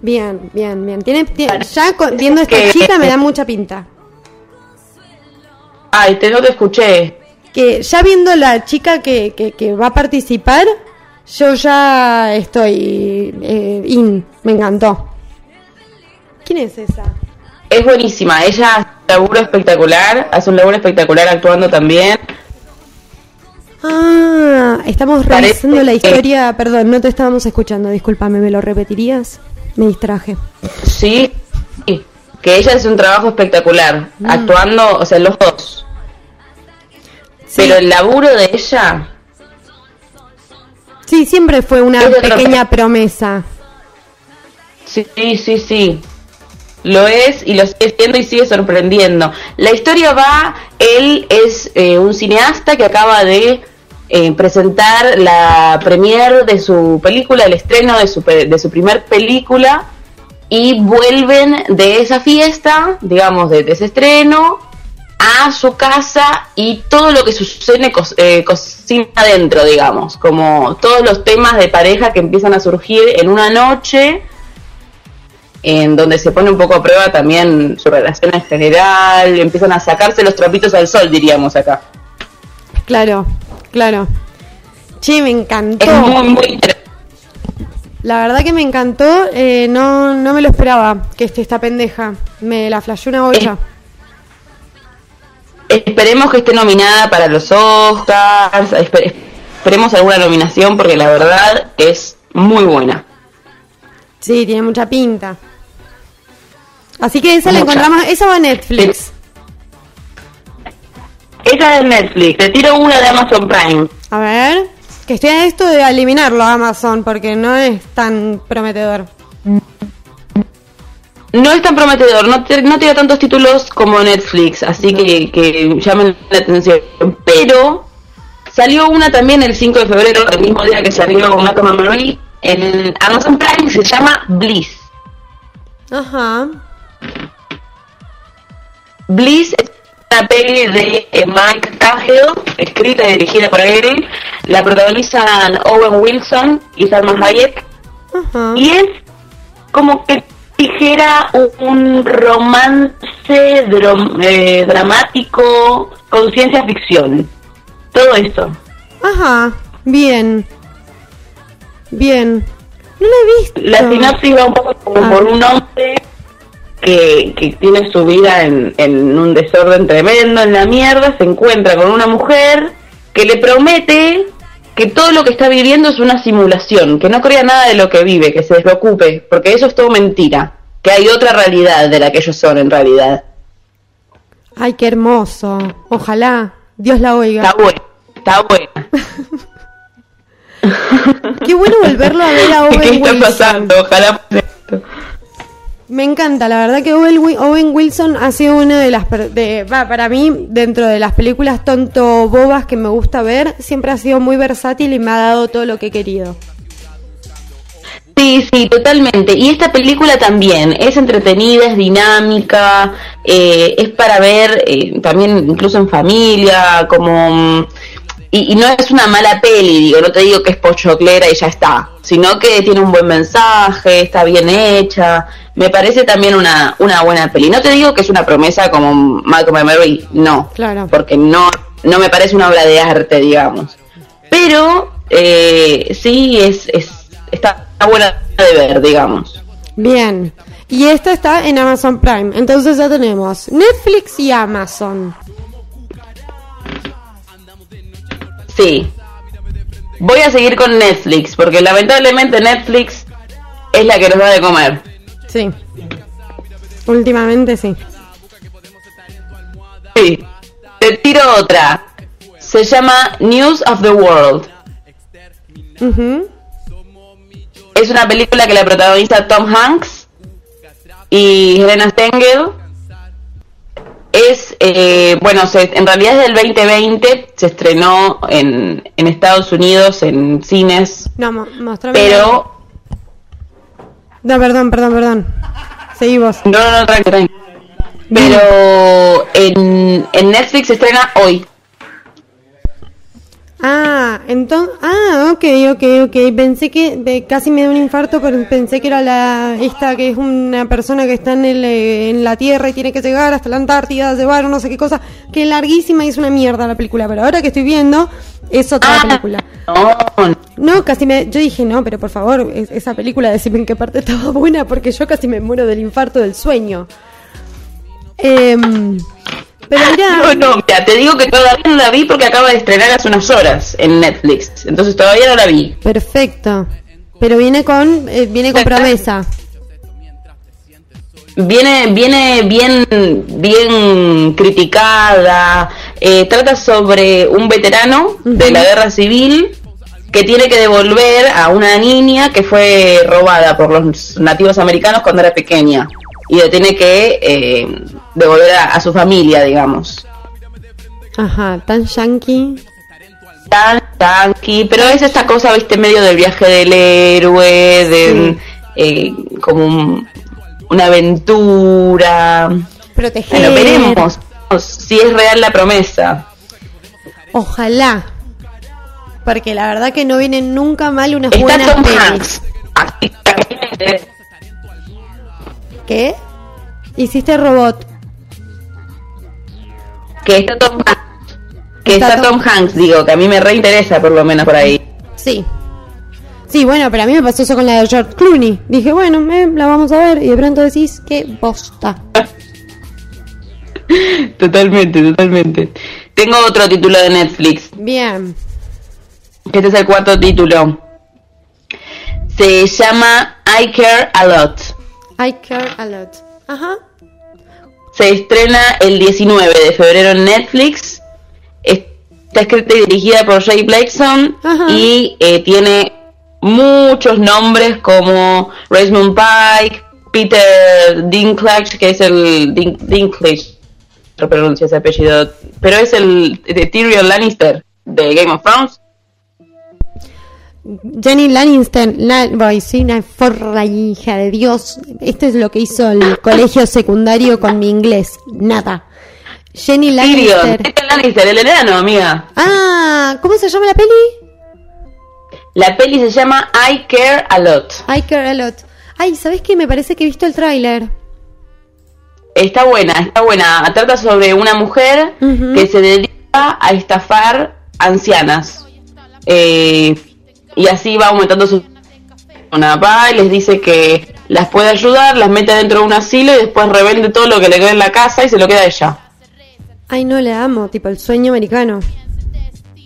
Bien, bien, bien. Tiene, tiene- ya con- viendo esta Que- chica me da mucha pinta. Ay, te, no te escuché. Que ya viendo la chica que, que, que va a participar, yo ya estoy eh, in. Me encantó. ¿Quién es esa? Es buenísima, ella hace un laburo espectacular, hace un laburo espectacular actuando también. Ah, estamos Parece revisando la que- historia. Perdón, no te estábamos escuchando. Discúlpame, ¿me lo repetirías? Me distraje. Sí, sí, que ella hace un trabajo espectacular, actuando, o sea, los dos. Sí. Pero el laburo de ella, Sí, siempre fue una otra pequeña promesa. sí, sí, sí. Lo es y lo sigue siendo y sigue sorprendiendo. La historia va, él es eh, un cineasta que acaba de eh, presentar la premiere de su película, el estreno de su, de su primer película y vuelven de esa fiesta, digamos, de, de ese estreno a su casa y todo lo que sucede cos- eh, cocina adentro, digamos, como todos los temas de pareja que empiezan a surgir en una noche en donde se pone un poco a prueba también su relación en general, empiezan a sacarse los trapitos al sol, diríamos acá. Claro, claro. Che, me encantó. Es muy, muy. La verdad que me encantó. eh, no, no me lo esperaba que esté esta pendeja. Me la flasheó una bocha. Esperemos que esté nominada para los Oscars, espe- esperemos alguna nominación porque la verdad es muy buena. Sí, tiene mucha pinta. Así que esa la encontramos. Esa va a Netflix. Esa es de Netflix, te tiro una de Amazon Prime. A ver. Que estoy a esto de eliminarlo a Amazon porque no es tan prometedor. No es tan prometedor, no, te- no tiene tantos títulos como Netflix, así que, que llamen la atención. Pero salió una también el 5 de febrero, el mismo día que salió Malcolm and Marie, en Amazon Prime, se llama Bliss. Ajá. Bliss es una peli de eh, Mike Cahill, escrita y dirigida por él. La protagonizan Owen Wilson y Salma Hayek. Ajá. Y es como que dijera un, romance drom- eh, dramático con ciencia ficción. Todo eso. Ajá. Bien. Bien. No la he visto. La sinopsis va un poco como Ah. por un hombre que, que tiene su vida en, en un desorden tremendo, en la mierda, se encuentra con una mujer que le promete que todo lo que está viviendo es una simulación, que no crea nada de lo que vive, que se despreocupe, porque eso es todo mentira, que hay otra realidad de la que ellos son en realidad. Ay, qué hermoso. Ojalá Dios la oiga. Está buena, está buena. Qué bueno volverlo a ver a Owen ¿Qué está Wilson. pasando? Ojalá. Me encanta, la verdad que Owen, Wi- Owen Wilson ha sido una de las, de, para mí, dentro de las películas tonto bobas que me gusta ver, siempre ha sido muy versátil y me ha dado todo lo que he querido. Sí, sí, totalmente. Y esta película también es entretenida, es dinámica, eh, es para ver eh, también incluso en familia, como... Y, y no es una mala peli, digo, no te digo que es pochoclera y ya está, sino que tiene un buen mensaje, está bien hecha, me parece también una, una buena peli. No te digo que es una promesa como Malcolm and Mary, no, Claro. porque no, no me parece una obra de arte, digamos. Pero eh, sí es, es está buena de ver, digamos. Bien. Y esta está en Amazon Prime. Entonces ya tenemos Netflix y Amazon. Sí. Voy a seguir con Netflix, porque lamentablemente Netflix es la que nos da de comer. Sí. Últimamente sí. Sí. Te tiro otra. Se llama News of the World. Es una película que la protagoniza Tom Hanks y Helena Stengel. Es, eh, bueno, se- en realidad es del 2020, se estrenó en, en Estados Unidos en cines, No, mo- pero... No, perdón, perdón, perdón. Seguí vos. No, no, no, tranqui, tranqui. Pero en, en Netflix se estrena hoy. Ah, entonces, ah, ok, ok, ok. Pensé que de- casi me da un infarto, pero pensé que era la esta que es una persona que está en el, eh, en la Tierra y tiene que llegar hasta la Antártida, llevar no sé qué cosa, que es larguísima y es una mierda la película. Pero ahora que estoy viendo es otra película. No, No, casi me, yo dije no, pero por favor, es- esa película decime en qué parte estaba buena porque yo casi me muero del infarto del sueño. Em, pero mira, no, no, mira, te digo que todavía no la vi porque acaba de estrenar hace unas horas en Netflix. Entonces todavía no la vi. perfecto. Pero viene con, eh, viene con promesa. Viene, viene bien, bien criticada. eh, trata sobre un veterano de la guerra civil que tiene que devolver a una niña que fue robada por los nativos americanos cuando era pequeña y le tiene que eh, devolver a, a su familia, digamos. Ajá, tan yankee. Tan tranqui, pero es esta cosa, viste, medio del viaje del héroe, de eh, como un- una aventura. Proteger. Bueno, veremos si es real la promesa. Ojalá. Porque la verdad que no vienen nunca mal unas Está buenas Tom pelis. Hanks. ¿Qué? Hiciste robot. Que está Tom Hanks. Que Está está, Tom- Tom Hanks, digo, que a mí me reinteresa por lo menos por ahí. Sí. Sí, bueno, pero a mí me pasó eso con la de George Clooney. Dije, bueno, eh, la vamos a ver. Y de pronto decís, qué bosta. Totalmente, totalmente. Tengo otro título de Netflix. Bien. Este es el cuarto título. Se llama I Care a Lot. I care a lot. Ajá. Se estrena el 19 de febrero en Netflix. Está escrita y dirigida por Jay Blakeson Ajá. y eh, tiene muchos nombres como Rosamund Pike, Peter Dinklage, que es el Din- Dinklage, no pronuncio ese apellido, pero es el de Tyrion Lannister de Game of Thrones. Jenny Lannister, la, voy, soy una forra hija de Dios. Esto es lo que hizo el colegio secundario con mi inglés. Nada. Jenny Lannister. Tyrion Lannister, el enano, amiga. Ah, ¿cómo se llama la peli? La peli se llama I Care a Lot. I care a lot. Ay, ¿sabes qué? Me parece que he visto el tráiler. Está buena, está buena. Trata sobre una mujer que se dedica a estafar ancianas. Eh, y así va aumentando su... Una va y les dice que las puede ayudar, las mete dentro de un asilo y después revende todo lo que le queda en la casa y se lo queda a ella. Ay, no le amo, tipo el sueño americano.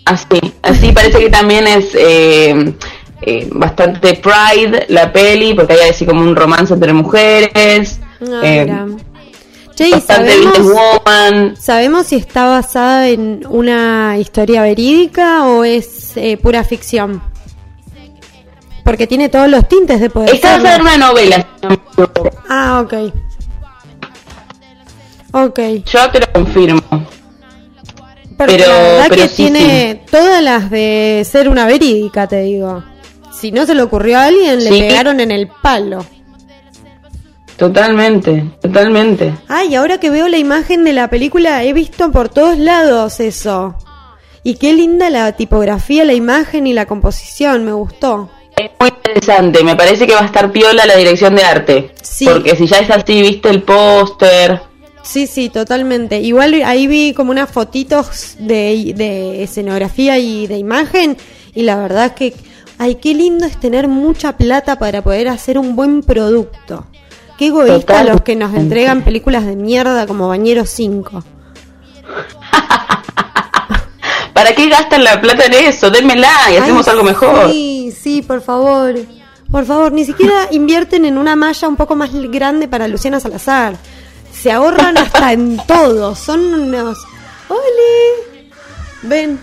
Así, así parece que también es eh, eh, bastante Pride la peli, porque hay así como un romance entre mujeres. Eh, mira. Che, ¿y bastante sabemos, Woman. ¿sabemos si está basada en una historia verídica o es eh, pura ficción? Porque tiene todos los tintes de poder Está basada en serlo. una novela. Ah, ok. Ok. Yo te lo confirmo. Porque Pero- la verdad pero que sí, tiene todas las de ser una verídica, te digo. Si no se le ocurrió a alguien, le Sí. pegaron en el palo. Totalmente, totalmente. Ay, ahora que veo la imagen de la película, he visto por todos lados eso. Y qué linda la tipografía, la imagen y la composición, me gustó. Es muy interesante, me parece que va a estar piola la dirección de arte. Sí. Porque si ya es así, viste el póster. Sí, sí, totalmente. Igual ahí vi como unas fotitos de, de escenografía y de imagen y la verdad es que, ay, qué lindo es tener mucha plata para poder hacer un buen producto. Qué Totalmente. los que nos entregan películas de mierda como Bañeros 5. ¿Para qué gastan la plata en eso? Démela y hacemos algo mejor. Sí, sí, por favor. Por favor, ni siquiera invierten en una malla un poco más grande para Luciana Salazar. Se ahorran hasta en todo. Son unos... ¡Ole! Ven.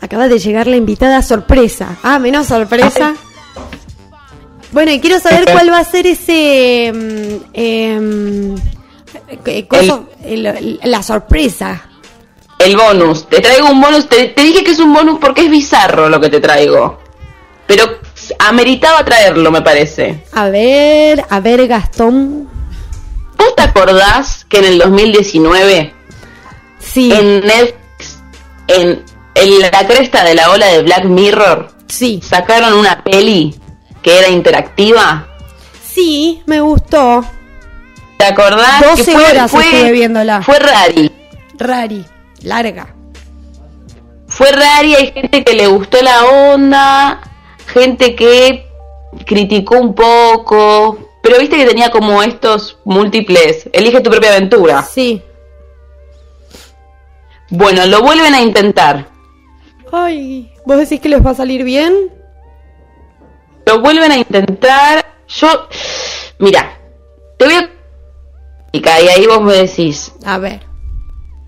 Acaba de llegar la invitada sorpresa. Ah, menos sorpresa. Bueno, y quiero saber cuál va a ser ese... mm, em, eh, coso- el- la sorpresa. El bonus. Te traigo un bonus. Te, te dije que es un bonus porque es bizarro lo que te traigo. Pero ameritaba traerlo, me parece. A ver, a ver, Gastón. ¿Vos te acordás que en el 2019 Sí, en Netflix, en, en la cresta de la ola de Black Mirror, sí. sacaron una peli que era interactiva? Sí, me gustó. ¿Te acordás? 12 que fue, horas fue, estuve viéndola. Fue rari. Rari, larga. Fue rari, hay gente que le gustó la onda, gente que criticó un poco, pero viste que tenía como estos múltiples, elige tu propia aventura. Sí. Bueno, lo vuelven a intentar. Ay, ¿vos decís que les va a salir bien? Lo vuelven a intentar. Yo, mira, te voy a y ahí vos me decís, A ver.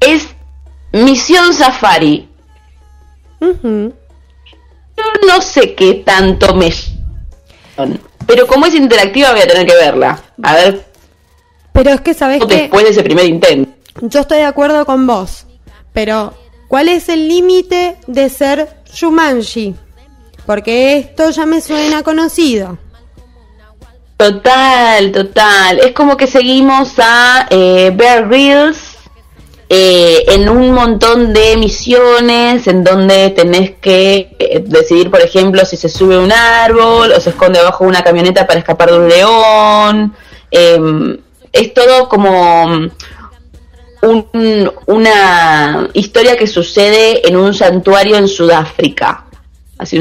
es Misión Safari. Yo no sé qué tanto me... Pero como es interactiva voy a tener que verla. A ver, Pero es que, ¿sabés qué? después de ese primer intento. Yo estoy de acuerdo con vos. Pero, ¿cuál es el límite de ser Shumanji? Porque esto ya me suena conocido. Total, total. Es como que seguimos a eh, Bear Grylls eh, en un montón de misiones en donde tenés que eh, decidir, por ejemplo, si se sube un árbol o se esconde abajo de una camioneta para escapar de un león. Eh, es todo como un- una historia que sucede en un santuario en Sudáfrica. Así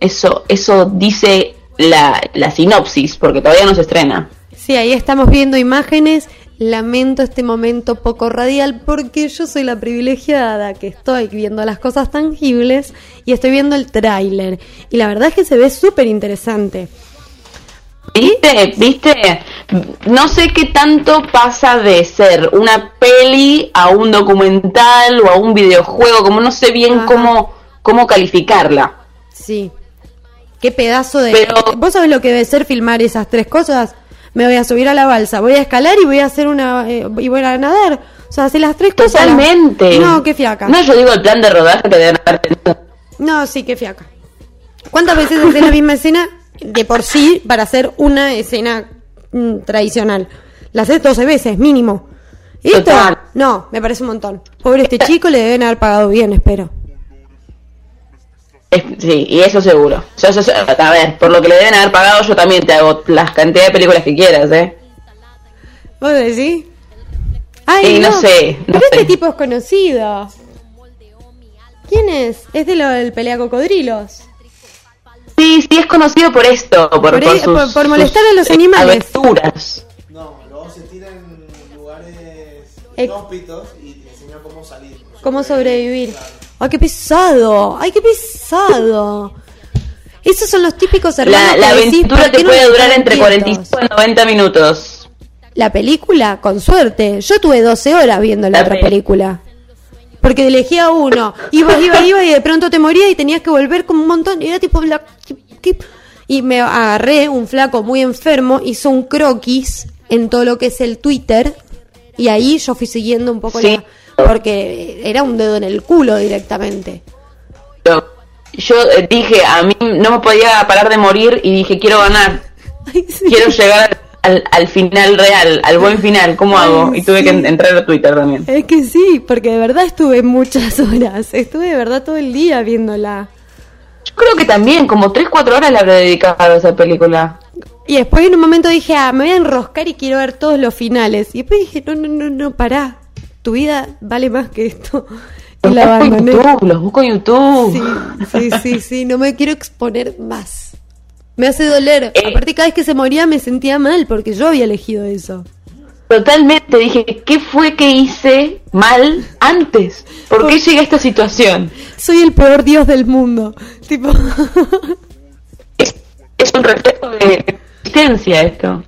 eso, eso dice la, la sinopsis, porque todavía no se estrena. Sí, ahí estamos viendo imágenes. Lamento este momento poco radial porque yo soy la privilegiada que estoy viendo las cosas tangibles y estoy viendo el tráiler. Y la verdad es que se ve súper interesante. ¿Viste? ¿Viste? No sé qué tanto pasa de ser una peli a un documental o a un videojuego, como no sé bien Ajá. cómo, cómo calificarla. Sí. Qué pedazo de... Pero- ¿Vos sabés lo que debe ser filmar esas tres cosas? Me voy a subir a la balsa, voy a escalar y voy a hacer una... eh, y voy a nadar. O sea, hacer las tres cosas. Totalmente. No, qué fiaca. No, yo digo el plan de rodaje que deben haber tenido. No, sí, qué fiaca. ¿Cuántas veces haces la misma escena de por sí para hacer una escena mm, tradicional? La haces 12 veces, mínimo. ¿Esto? Total. No, me parece un montón. Pobre este chico, le deben haber pagado bien, espero. Es- sí, y eso seguro. Yo- yo- yo- a ver, por lo que le deben haber pagado, yo también te hago las cantidades de películas que quieras, ¿eh? ¿Vos decís? Ay, Sí, no sé, no Pero este tipo es conocido. ¿Quién es? Es de lo del pelea cocodrilos. Sí, sí, es conocido por esto, por, Por por ahí- sus- por- por molestar a los eh, animales. aventuras. No, luego se tira en lugares inhóspitos y te enseña cómo salir. ¿Cómo sobrevivir? ¡Ay, qué pesado! ¡Ay, qué pesado! Esos son los típicos hermanos La, la que decís, aventura ¿por qué te no puede durar entre quietos? 45 y 90 minutos. La película, con suerte. Yo tuve 12 horas viendo la, La otra película. Porque elegía uno. Ibas, ibas, ibas y de pronto te morías y tenías que volver como un montón. Y era tipo... la-. Y me agarré, un flaco muy enfermo, hizo un croquis en todo lo que es el Twitter. Y ahí yo fui siguiendo un poco Sí. la... Porque era un dedo en el culo directamente. Yo, eh, dije, a mí no me podía parar de morir y dije, quiero ganar. Ay, sí. Quiero llegar al, al final real, al buen final. ¿Cómo Ay, hago? Y tuve sí. que en- entrar a Twitter también. Es que sí, porque de verdad estuve muchas horas. Estuve de verdad todo el día viéndola. Yo creo que también, como 3-4 horas le habré dedicado a esa película. Y después en un momento dije, ah, me voy a enroscar y quiero ver todos los finales. Y después dije, no, no, no, no, pará. Tu vida vale más que esto. Y Los la busco en abandoné. YouTube, los busco en YouTube. Sí, sí, sí, sí, no me quiero exponer más. Me hace doler. Eh. Aparte, cada vez que se moría me sentía mal porque yo había elegido eso. Totalmente, dije, ¿qué fue que hice mal antes? ¿Por qué llegué a esta situación? Soy el peor dios del mundo. Tipo. Es, es un reflejo de existencia esto.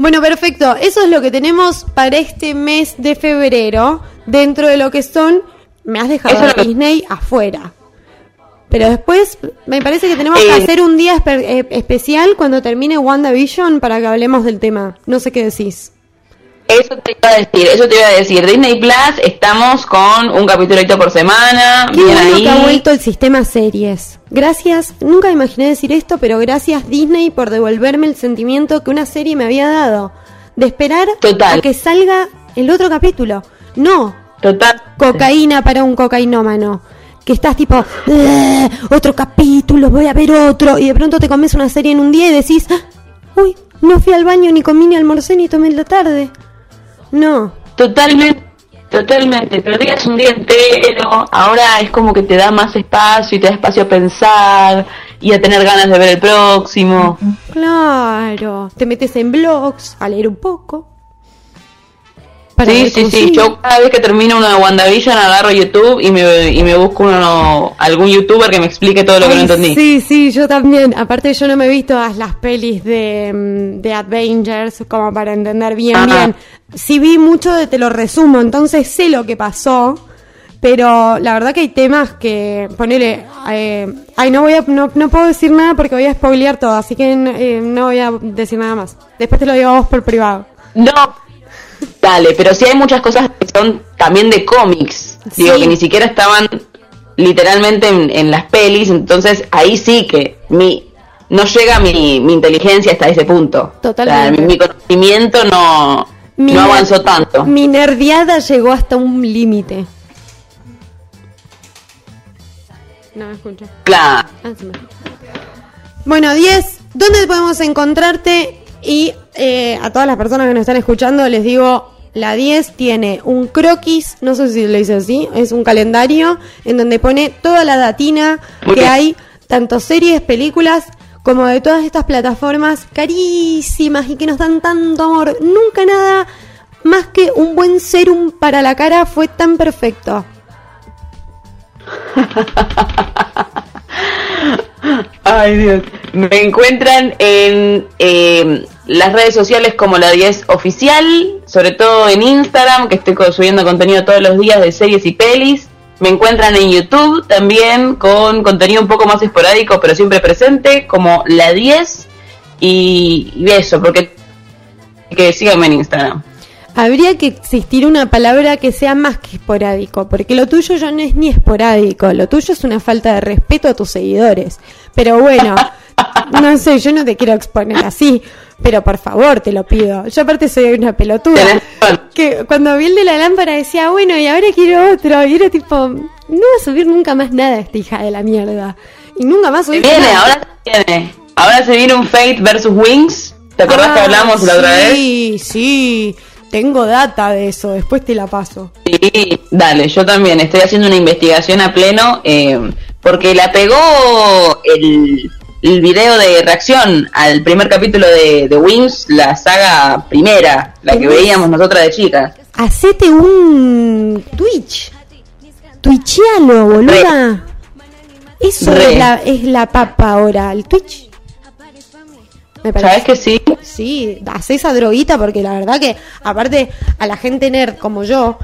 Bueno, perfecto. Eso es lo que tenemos para este mes de febrero. Dentro de lo que son, me has dejado Eso es a lo que- Disney afuera. Pero después me parece que tenemos que Eh. hacer un día espe- eh, especial cuando termine WandaVision para que hablemos del tema. No sé qué decís. Eso te iba a decir, eso te iba a decir. Disney Plus, estamos con un capítulito por semana. Qué bien bueno ahí. que ha vuelto el sistema series. Gracias, nunca me imaginé decir esto, pero gracias Disney por devolverme el sentimiento que una serie me había dado. De esperar Total. a que salga el otro capítulo. No, Total. cocaína para un cocainómano. Que estás tipo, "Eh, otro capítulo, voy a ver otro. Y de pronto te comes una serie en un día y decís, "Ah, uy, no fui al baño, ni comí, ni almorcé, ni tomé en la tarde. No, Totalmente. Totalmente, perdías un día entero, ahora es como que te da más espacio y te da espacio a pensar y a tener ganas de ver el próximo. claro. Te metes en blogs a leer un poco. Para Sí, sí, sí, yo cada vez que termino uno de WandaVision agarro YouTube y me, y me busco uno, algún youtuber que me explique todo lo que no entendí. Sí, sí, yo también. Aparte yo no me he visto todas las pelis de, mm, de Avengers como para entender bien, Ah. bien. Sí vi mucho de Te lo resumo, entonces sé lo que pasó. Pero la verdad que hay temas que, ponele, eh, ay, no voy a, no, no puedo decir nada porque voy a spoilear todo, así que eh, no voy a decir nada más. Después te lo digo a vos por privado. No, dale, pero sí hay muchas cosas que son también de cómics, digo, que ni siquiera estaban literalmente en, en las pelis, entonces ahí sí que mi no llega mi, mi inteligencia hasta ese punto. Totalmente. O sea, mi, mi conocimiento no, Mi no avanzó tanto. Mi nerviada llegó hasta un límite. No me escucho. Claro. Ah, sí me- Bueno, 10, ¿dónde podemos encontrarte? Y eh, a todas las personas que nos están escuchando les digo, la 10 tiene un croquis, no sé si lo dice así, es un calendario en donde pone toda la datina que bien. hay, tanto series, películas, como de todas estas plataformas carísimas y que nos dan tanto amor. Nunca nada más que un buen serum para la cara fue tan perfecto. Ay, Dios. Me encuentran en eh, las redes sociales como la 10 oficial, sobre todo en Instagram, que estoy subiendo contenido todos los días de series y pelis. Me encuentran en YouTube también con contenido un poco más esporádico, pero siempre presente, como la 10. Y, y eso, porque que síganme en Instagram. Habría que existir una palabra que sea más que esporádico, porque lo tuyo ya no es ni esporádico, lo tuyo es una falta de respeto a tus seguidores. Pero bueno, no sé, yo no te quiero exponer así, pero por favor te lo pido. Yo aparte soy una pelotuda. Que cuando vi el de la lámpara decía, bueno, y ahora quiero otro, y era tipo, no va a subir nunca más nada esta hija de la mierda. Y nunca más subí Se viene, nada. ahora se viene. Ahora se viene un Fate versus Wings. ¿Te acordás que Ah, hablamos la otra vez? Sí, sí, tengo data de eso, después te la paso. Sí, dale, yo también estoy haciendo una investigación a pleno. eh, porque la pegó el, el video de reacción al primer capítulo de, de Wings, la saga primera, la que veíamos nosotras de chicas. Hacete un Twitch. Twitchealo, boluda. Eso Re. es la, es la papa ahora, el Twitch. Me ¿Sabes que sí? Sí, haz esa droguita porque la verdad que, aparte, a la gente nerd como yo,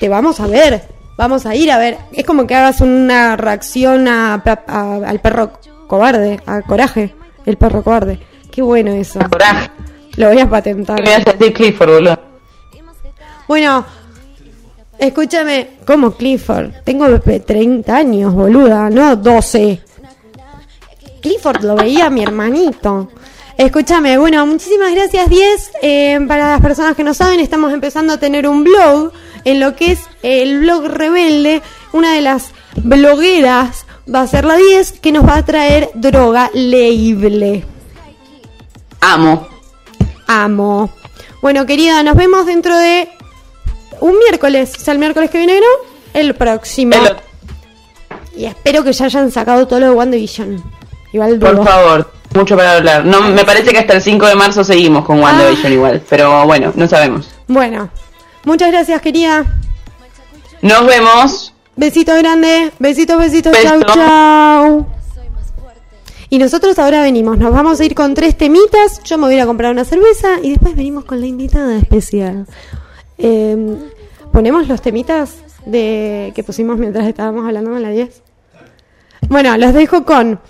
te vamos a ver, vamos a ir a ver. Es como que hagas una reacción a, a- al perro cobarde, a Coraje, el perro cobarde. Qué bueno eso. Coraje. Lo voy a patentar. ¿Qué me a decir Clifford, boludo? Bueno, escúchame, ¿cómo Clifford? Tengo 30 años, boluda, no 12. Clifford lo veía mi hermanito. Escúchame, bueno, muchísimas gracias 10. Eh, para las personas que no saben, estamos empezando a tener un blog en lo que es el blog rebelde. Una de las blogueras va a ser la 10 que nos va a traer droga leíble. Amo. Amo. Bueno, querida, nos vemos dentro de un miércoles. O sea, el miércoles que viene, ¿no? El próximo. El- Y espero que ya hayan sacado todo lo de WandaVision. Igual Por dudo. favor, mucho para hablar. No, me parece que hasta el 5 de marzo seguimos con WandaVision Ah. igual, pero bueno, no sabemos. Bueno, muchas gracias, querida. Nos vemos. Besito grande. Besitos, besitos. Beso. Chau, chau. Y nosotros ahora venimos. Nos vamos a ir con tres temitas. Yo me voy a ir a comprar una cerveza y después venimos con la invitada especial. Eh, ¿Ponemos los temitas de que pusimos mientras estábamos hablando con la 10? Bueno, los dejo con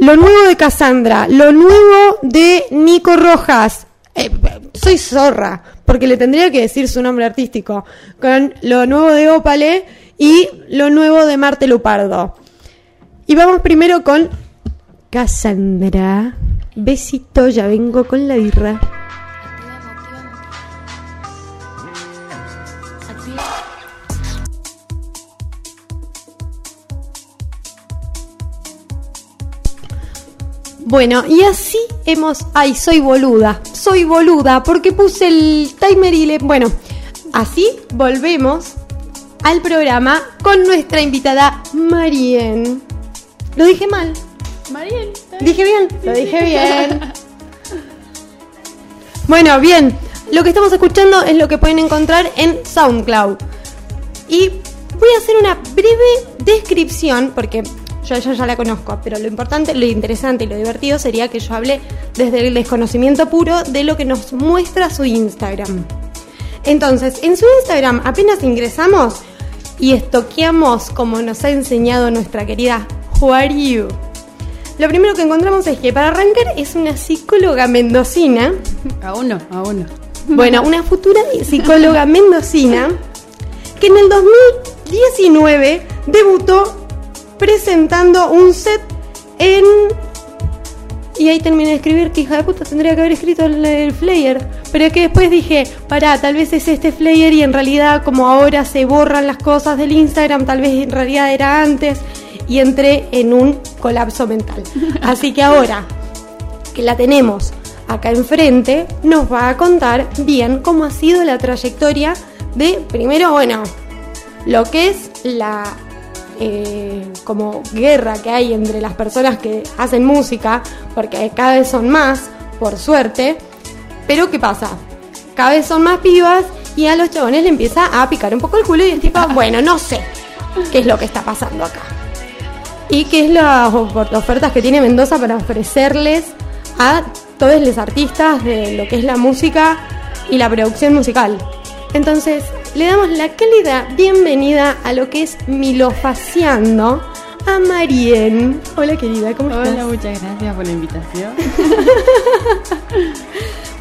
lo nuevo de Cassandra, lo nuevo de Nico Rojas. Eh, soy zorra, porque le tendría que decir su nombre artístico. Con lo nuevo de Opale y lo nuevo de Marte Lupardo. Y vamos primero con Cassandra. Besito, ya vengo con la birra. Bueno, y así hemos... Ay, soy boluda. Soy boluda porque puse el timer y le... Bueno, así volvemos al programa con nuestra invitada Marien. Lo dije mal. Marien. ¿Dije bien? Lo dije bien. Bueno, bien. Lo que estamos escuchando es lo que pueden encontrar en SoundCloud. Y voy a hacer una breve descripción, porque yo a ella ya la conozco, pero lo importante, lo interesante y lo divertido sería que yo hable desde el desconocimiento puro de lo que nos muestra su Instagram. Entonces, en su Instagram apenas ingresamos y estoqueamos como nos ha enseñado nuestra querida Who Are You. Lo primero que encontramos es que para arrancar es una psicóloga mendocina, A uno, a uno. bueno, una futura psicóloga mendocina que en el 2019 debutó presentando un set en... Y ahí terminé de escribir que hija de puta tendría que haber escrito el, el flyer. Pero es que después dije, pará, tal vez es este flyer y en realidad como ahora se borran las cosas del Instagram, tal vez en realidad era antes. Y entré en un colapso mental. Así que ahora que la tenemos acá enfrente, nos va a contar bien cómo ha sido la trayectoria de, primero, bueno, lo que es la eh, como guerra que hay entre las personas que hacen música, porque cada vez son más, por suerte. Pero ¿qué pasa? Cada vez son más pibas y a los chabones le empieza a picar un poco el culo y es tipo, bueno, no sé qué es lo que está pasando acá. Y qué es las of- ofertas que tiene Mendoza para ofrecerles a todos los artistas de lo que es la música y la producción musical. Entonces, le damos la cálida bienvenida a lo que es Milofaciando a Marien. Hola querida, ¿cómo estás? Hola, muchas gracias por la invitación.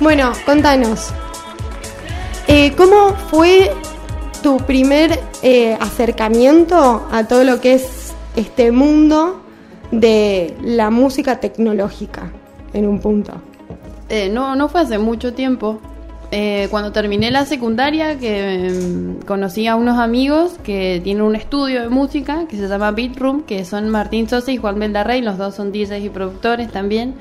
Bueno, contanos. eh, ¿Cómo fue tu primer eh, acercamiento a todo lo que es este mundo de la música tecnológica en un punto? Eh, no, no fue hace mucho tiempo. Eh, cuando terminé la secundaria, que mm, conocí a unos amigos que tienen un estudio de música que se llama Beat Room, que son Martín Sosa y Juan Beldarrey, los dos son DJs y productores también.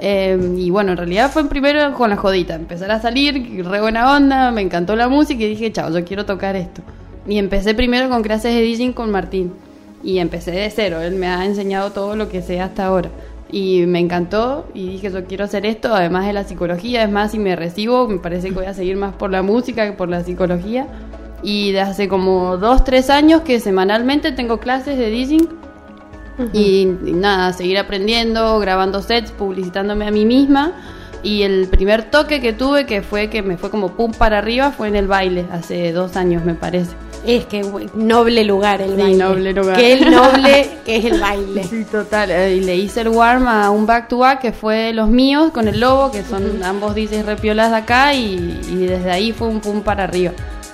Eh, y bueno, en realidad fue primero con la jodita, empezar a salir, re buena onda, me encantó la música y dije, chao, yo quiero tocar esto. Y empecé primero con clases de DJing con Martín. y empecé de cero. Él me ha enseñado todo lo que sé hasta ahora. Y me encantó y dije, yo quiero hacer esto, además de la psicología. Es más, si me recibo, me parece que voy a seguir más por la música que por la psicología. Y de hace como dos, tres años que semanalmente tengo clases de DJing. y, y nada, seguir aprendiendo, grabando sets, publicitándome a mí misma. Y el primer toque que tuve, que fue que me fue como pum para arriba, fue en el baile, hace dos años me parece. Es que noble lugar el Sí, baile. noble lugar. Que el noble que es el baile. Sí, total. eh, Y le hice el warm a un back to back que fue los míos con el lobo, que son ambos DJs repiolas de acá, y, y desde ahí fue un pum para arriba.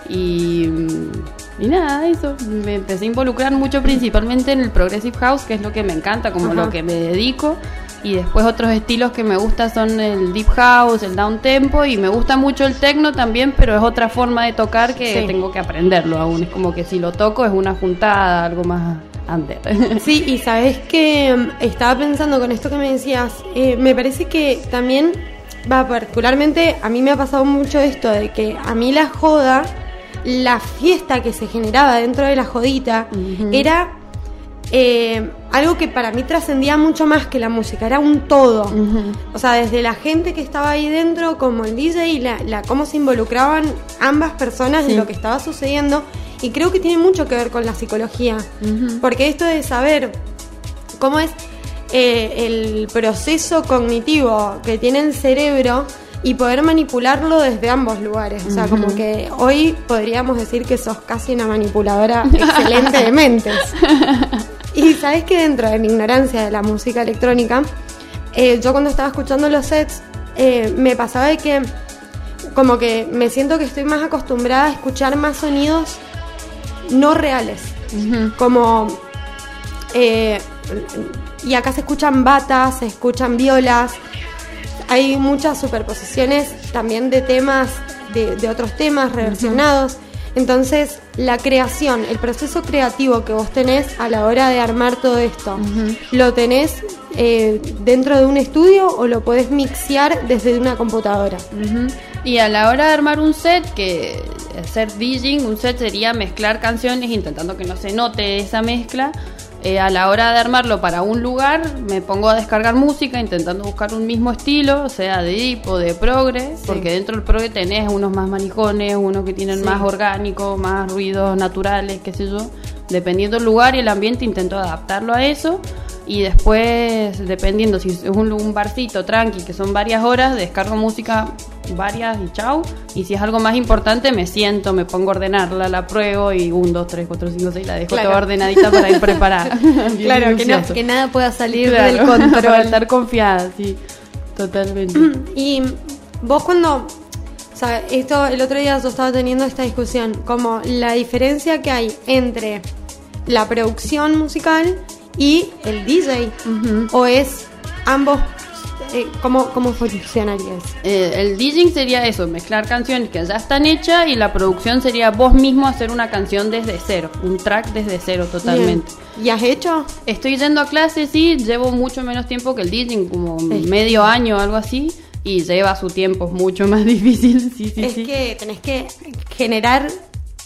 Y, mm, y nada, eso. Me empecé a involucrar mucho principalmente en el Progressive House, que es lo que me encanta, como lo que me dedico. Y después otros estilos que me gustan son el Deep House, el Down Tempo, y me gusta mucho el Techno también, pero es otra forma de tocar que Sí. tengo que aprenderlo aún. Es como que si lo toco es una juntada, algo más under. Sí, y sabes que mm, estaba pensando con esto que me decías, eh, me parece que también, va, particularmente a mí me ha pasado mucho esto de que a mí la joda, la fiesta que se generaba dentro de la jodita, era eh, algo que para mí trascendía mucho más que la música, era un todo. O sea, desde la gente que estaba ahí dentro, como el DJ y la, la- cómo se involucraban ambas personas en lo que estaba sucediendo. Y creo que tiene mucho que ver con la psicología. Porque esto de saber cómo es eh, el proceso cognitivo que tiene el cerebro y poder manipularlo desde ambos lugares. O sea, como que hoy podríamos decir que sos casi una manipuladora excelente de mentes. Y sabes que dentro de mi ignorancia de la música electrónica, eh, yo cuando estaba escuchando los sets, eh, me pasaba de que como que me siento que estoy más acostumbrada a escuchar más sonidos no reales. Como eh, y acá se escuchan batas, se escuchan violas, hay muchas superposiciones también de temas, de, de otros temas reversionados. Entonces, la creación, el proceso creativo que vos tenés a la hora de armar todo esto, ¿lo tenés eh, dentro de un estudio o lo podés mixear desde una computadora? Y a la hora de armar un set, que hacer DJing, un set sería mezclar canciones intentando que no se note esa mezcla. Eh, a la hora de armarlo para un lugar, me pongo a descargar música intentando buscar un mismo estilo, sea de deep o de progre, porque dentro del progre tenés unos más manijones, unos que tienen Sí. más orgánico, más ruidos naturales, qué sé yo. Dependiendo del lugar y el ambiente, intento adaptarlo a eso. Y después, dependiendo si es un, un barcito tranqui, que son varias horas, descargo música varias y chau. Y si es algo más importante, me siento, me pongo a ordenarla, la pruebo y un, dos, tres, cuatro, cinco, seis, la dejo Claro. toda ordenadita para ir preparada. Claro, que, no- que nada pueda salir Claro, del para control. estar confiada, sí, totalmente. Y vos cuando, o sea, esto el otro día yo estaba teniendo esta discusión, como la diferencia que hay entre la producción musical y el DJ, o es ambos, eh, ¿cómo, ¿cómo funcionaría eso? Eh, el DJing sería eso, mezclar canciones que ya están hechas y la producción sería vos mismo hacer una canción desde cero, un track desde cero totalmente. Bien. ¿Y has hecho? Estoy yendo a clases, sí, llevo mucho menos tiempo que el DJing, como Sí. medio año o algo así, y lleva su tiempo, es mucho más difícil, sí, sí, es sí. que tenés que generar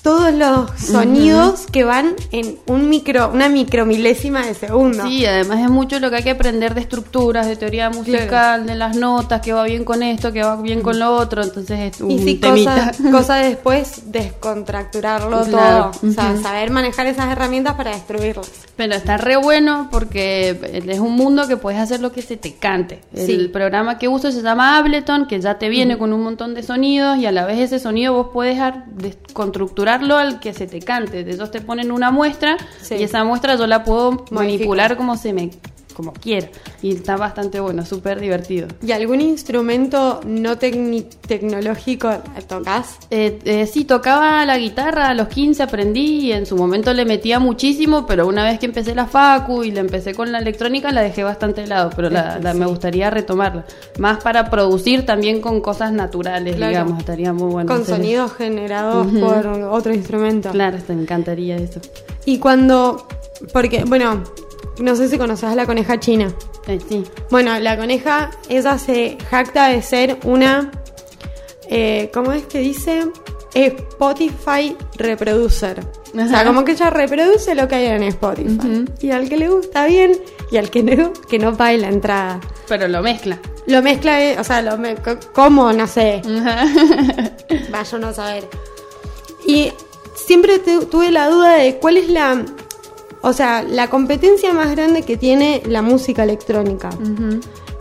todos los sonidos que van en un micro, una micromilésima de segundo. Sí, además es mucho lo que hay que aprender de estructuras, de teoría musical, de las notas, que va bien con esto, que va bien con lo otro, entonces es un Y sí, temita. cosa, cosa de después descontracturarlo Claro. todo. O sea, saber manejar esas herramientas para destruirlas. Pero está re bueno porque es un mundo que puedes hacer lo que se te cante. El programa que uso se llama Ableton, que ya te viene con un montón de sonidos y a la vez ese sonido vos puedes ar- desconstructurarlo al que se te cante. Ellos te ponen una muestra Sí. y esa muestra yo la puedo manipular como se me como quiera. Y está bastante bueno, súper divertido. ¿Y algún instrumento no tecnológico tocas? Eh, eh, sí, tocaba la guitarra a los 15, aprendí y en su momento le metía muchísimo, pero una vez que empecé la facu y la empecé con la electrónica la dejé bastante de lado, pero la, la- me gustaría retomarla. Más para producir también con cosas naturales, Claro. digamos, estaría muy bueno. Con eso. sonidos generados por otro instrumento. Claro, te encantaría eso. Y cuando. Porque, bueno, no sé si conoces a la coneja china. Eh, sí. Bueno, la coneja, ella se jacta de ser una. Eh, ¿Cómo es que dice? Spotify Reproducer. O sea, como que ella reproduce lo que hay en Spotify. Y al que le gusta bien, y al que no, que no pague la entrada. Pero lo mezcla. Lo mezcla, eh, o sea, lo me- ¿cómo? No sé. Vaya uno a saber. Y siempre tu- tuve la duda de cuál es la. O sea, la competencia más grande que tiene la música electrónica.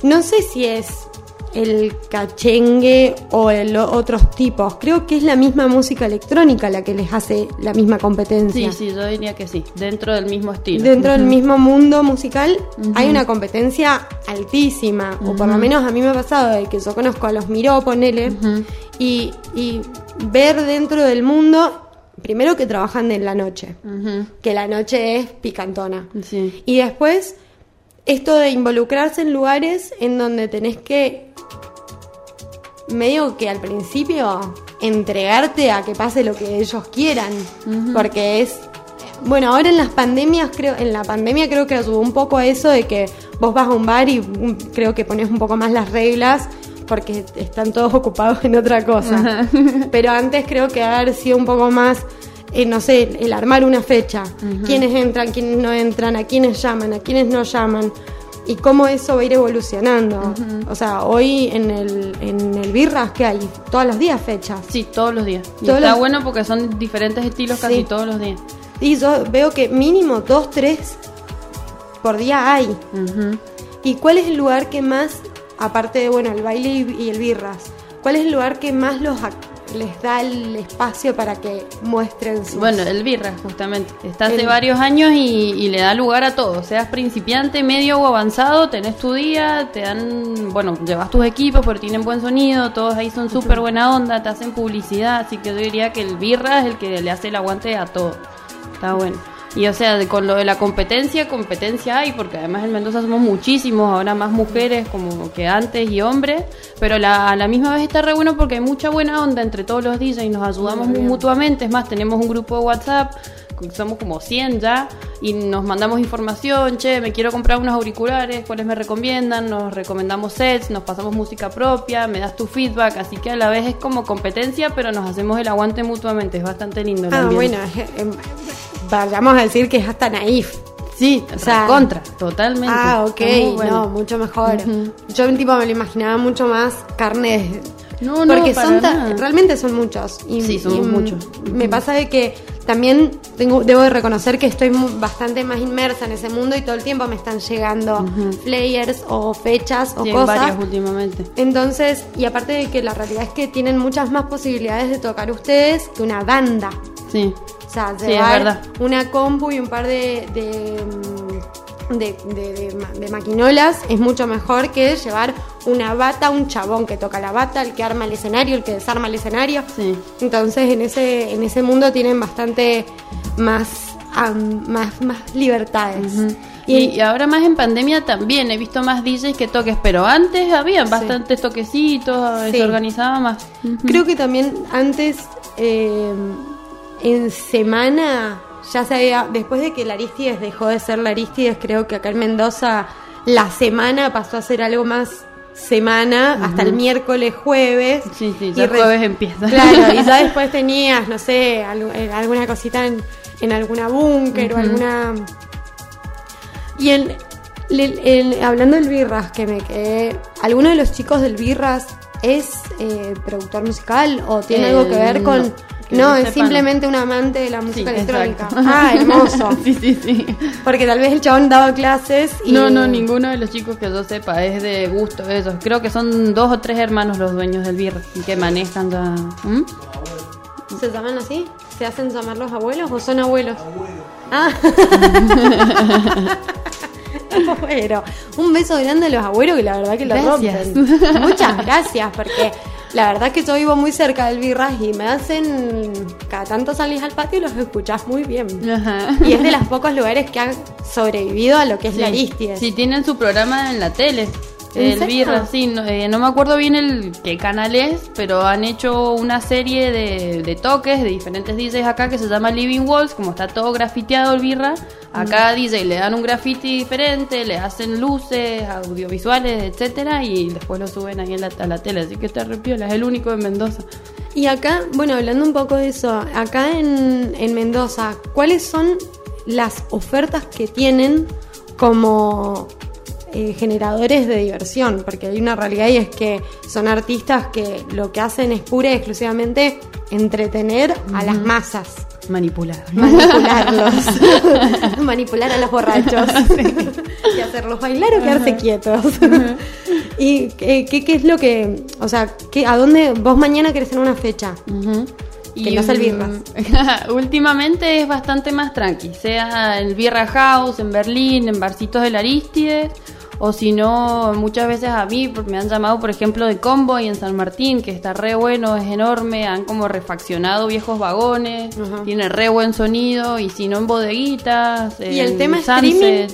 No sé si es el cachengue o el otros tipos. Creo que es la misma música electrónica la que les hace la misma competencia. Sí, sí, yo diría que sí. Dentro del mismo estilo. Dentro del mismo mundo musical hay una competencia altísima, o por lo menos a mí me ha pasado de que yo conozco a los Miró, ponele, y ver dentro del mundo, primero que trabajan en la noche, que la noche es picantona. Sí. Y después, esto de involucrarse en lugares en donde tenés que, medio que al principio, entregarte a que pase lo que ellos quieran. Porque es. Bueno, ahora en las pandemias, creo, en la pandemia creo que ayudó un poco a eso de que vos vas a un bar y mm, creo que pones un poco más las reglas porque están todos ocupados en otra cosa. Pero antes creo que haber sido un poco más, eh, no sé, el armar una fecha. Quiénes entran, quiénes no entran, a quiénes llaman, a quiénes no llaman. Y cómo eso va a ir evolucionando. O sea, hoy en el, en el Birras, que hay? Todos los días fechas. Sí, todos los días. Y Todos está los- bueno porque son diferentes estilos casi Sí. todos los días. Y yo veo que mínimo dos, tres por día hay. ¿Y cuál es el lugar que más, aparte de, bueno, el baile y, el birras, cuál es el lugar que más los les da el espacio para que muestren sus... Bueno, el Birra, justamente. Está hace El- varios años y, y le da lugar a todo. Seas principiante, medio o avanzado, tenés tu día, te dan, bueno, llevas tus equipos, pero tienen buen sonido, todos ahí son súper buena onda, te hacen publicidad, así que yo diría que el Birra es el que le hace el aguante a todo. Está bueno. Y o sea, de- con lo de la competencia, competencia hay, porque además en Mendoza somos muchísimos, ahora más mujeres como que antes y hombres, pero la, a la misma vez está re bueno porque hay mucha buena onda entre todos los DJs, nos ayudamos Muy mutuamente, es más, tenemos un grupo de WhatsApp, somos como 100 ya, y nos mandamos información, che, me quiero comprar unos auriculares, cuáles me recomiendan, nos recomendamos sets, nos pasamos música propia, me das tu feedback, así que a la vez es como competencia, pero nos hacemos el aguante mutuamente, es bastante lindo. ah, bueno, vayamos a decir que es hasta naif. Sí, O sea, contra, totalmente. Ah, ok, bueno. no, mucho mejor. Ujú. Yo tipo me lo imaginaba mucho más carne No, no, porque para son nada. realmente son muchos. Y, Sí, y, mm, muchos. Me pasa de que también tengo, debo de reconocer que estoy bastante más inmersa en ese mundo y todo el tiempo me están llegando flyers o fechas o Sí, cosas. varios últimamente. Entonces, y aparte de que la realidad es que tienen muchas más posibilidades de tocar ustedes que una banda. Sí. Sea, llevar una compu y un par de, de, mm, de- de- de ma- de maquinolas es mucho mejor que llevar una bata, un chabón que toca la bata, el que arma el escenario, el que desarma el escenario. Sí. Entonces, en ese, en ese mundo tienen bastante más, am, más, más libertades. Y, y ahora más en pandemia también he visto más DJs que toques, pero antes había bastantes toquecitos, Sí. se organizaba más. Creo que también antes, eh, en semana, ya se había, después de que la Aristides dejó de ser la Aristides, creo que acá en Mendoza la semana pasó a ser algo más semana, hasta el miércoles, jueves. Sí, sí, Y ya el re- jueves empieza. Claro, y ya después tenías, no sé, eh, alguna cosita en, en alguna búnker o alguna... Y el- hablando del Birras, que me quedé... ¿Alguno de los chicos del Birras es eh, productor musical o tiene Eh, algo que ver con...? no, No, es simplemente un amante de la música Sí, electrónica. exacto. Ah, hermoso. sí, sí, sí. Porque tal vez el chabón daba clases y... No, no, ninguno de los chicos que yo sepa es de gusto ellos. Creo que son dos o tres hermanos los dueños del birra y que manejan ya. ¿Mm? ¿Se llaman así? ¿Se hacen llamar los abuelos o son abuelos? Ah. Abuelo. Un beso grande a los abuelos que la verdad que lo rompen. Muchas gracias, porque la verdad que yo vivo muy cerca del Birras y me hacen. Cada tanto salís al patio y los escuchás muy bien. Ajá. Y es de los pocos lugares que han sobrevivido a lo que es la Sí, Aristides. sí, tienen su programa en la tele. ¿En El? Birra, sí, no, eh, no me acuerdo bien el qué canal es, pero han hecho una serie de, de toques de diferentes DJs acá que se llama Living Walls, como está todo grafiteado el Birra, a cada DJ le dan un graffiti diferente, le hacen luces, audiovisuales, etcétera, y después lo suben ahí en la, a la tele, así que está re piola, es el único de Mendoza. Y acá, bueno, hablando un poco de eso, acá en, en Mendoza, ¿cuáles son las ofertas que tienen como eh, generadores de diversión? Porque hay una realidad y es que son artistas que lo que hacen es pura y exclusivamente entretener a las masas. Manipular. Manipularlos. Manipular a los borrachos. y hacerlos bailar o quedarse quietos. ¿Y qué, qué, qué es lo que.? O sea, ¿qué, ¿a dónde vos mañana querés tener una fecha? Que no sea el últimamente es bastante más tranqui, sea en Birra House, en Berlín, en Barcitos del Aristides, o si no, muchas veces a mí me han llamado, por ejemplo, de Convoy en San Martín, que está re bueno, es enorme, han como refaccionado viejos vagones, tiene re buen sonido, y si no en bodeguitas, ¿Y el en tema Sunset. streaming?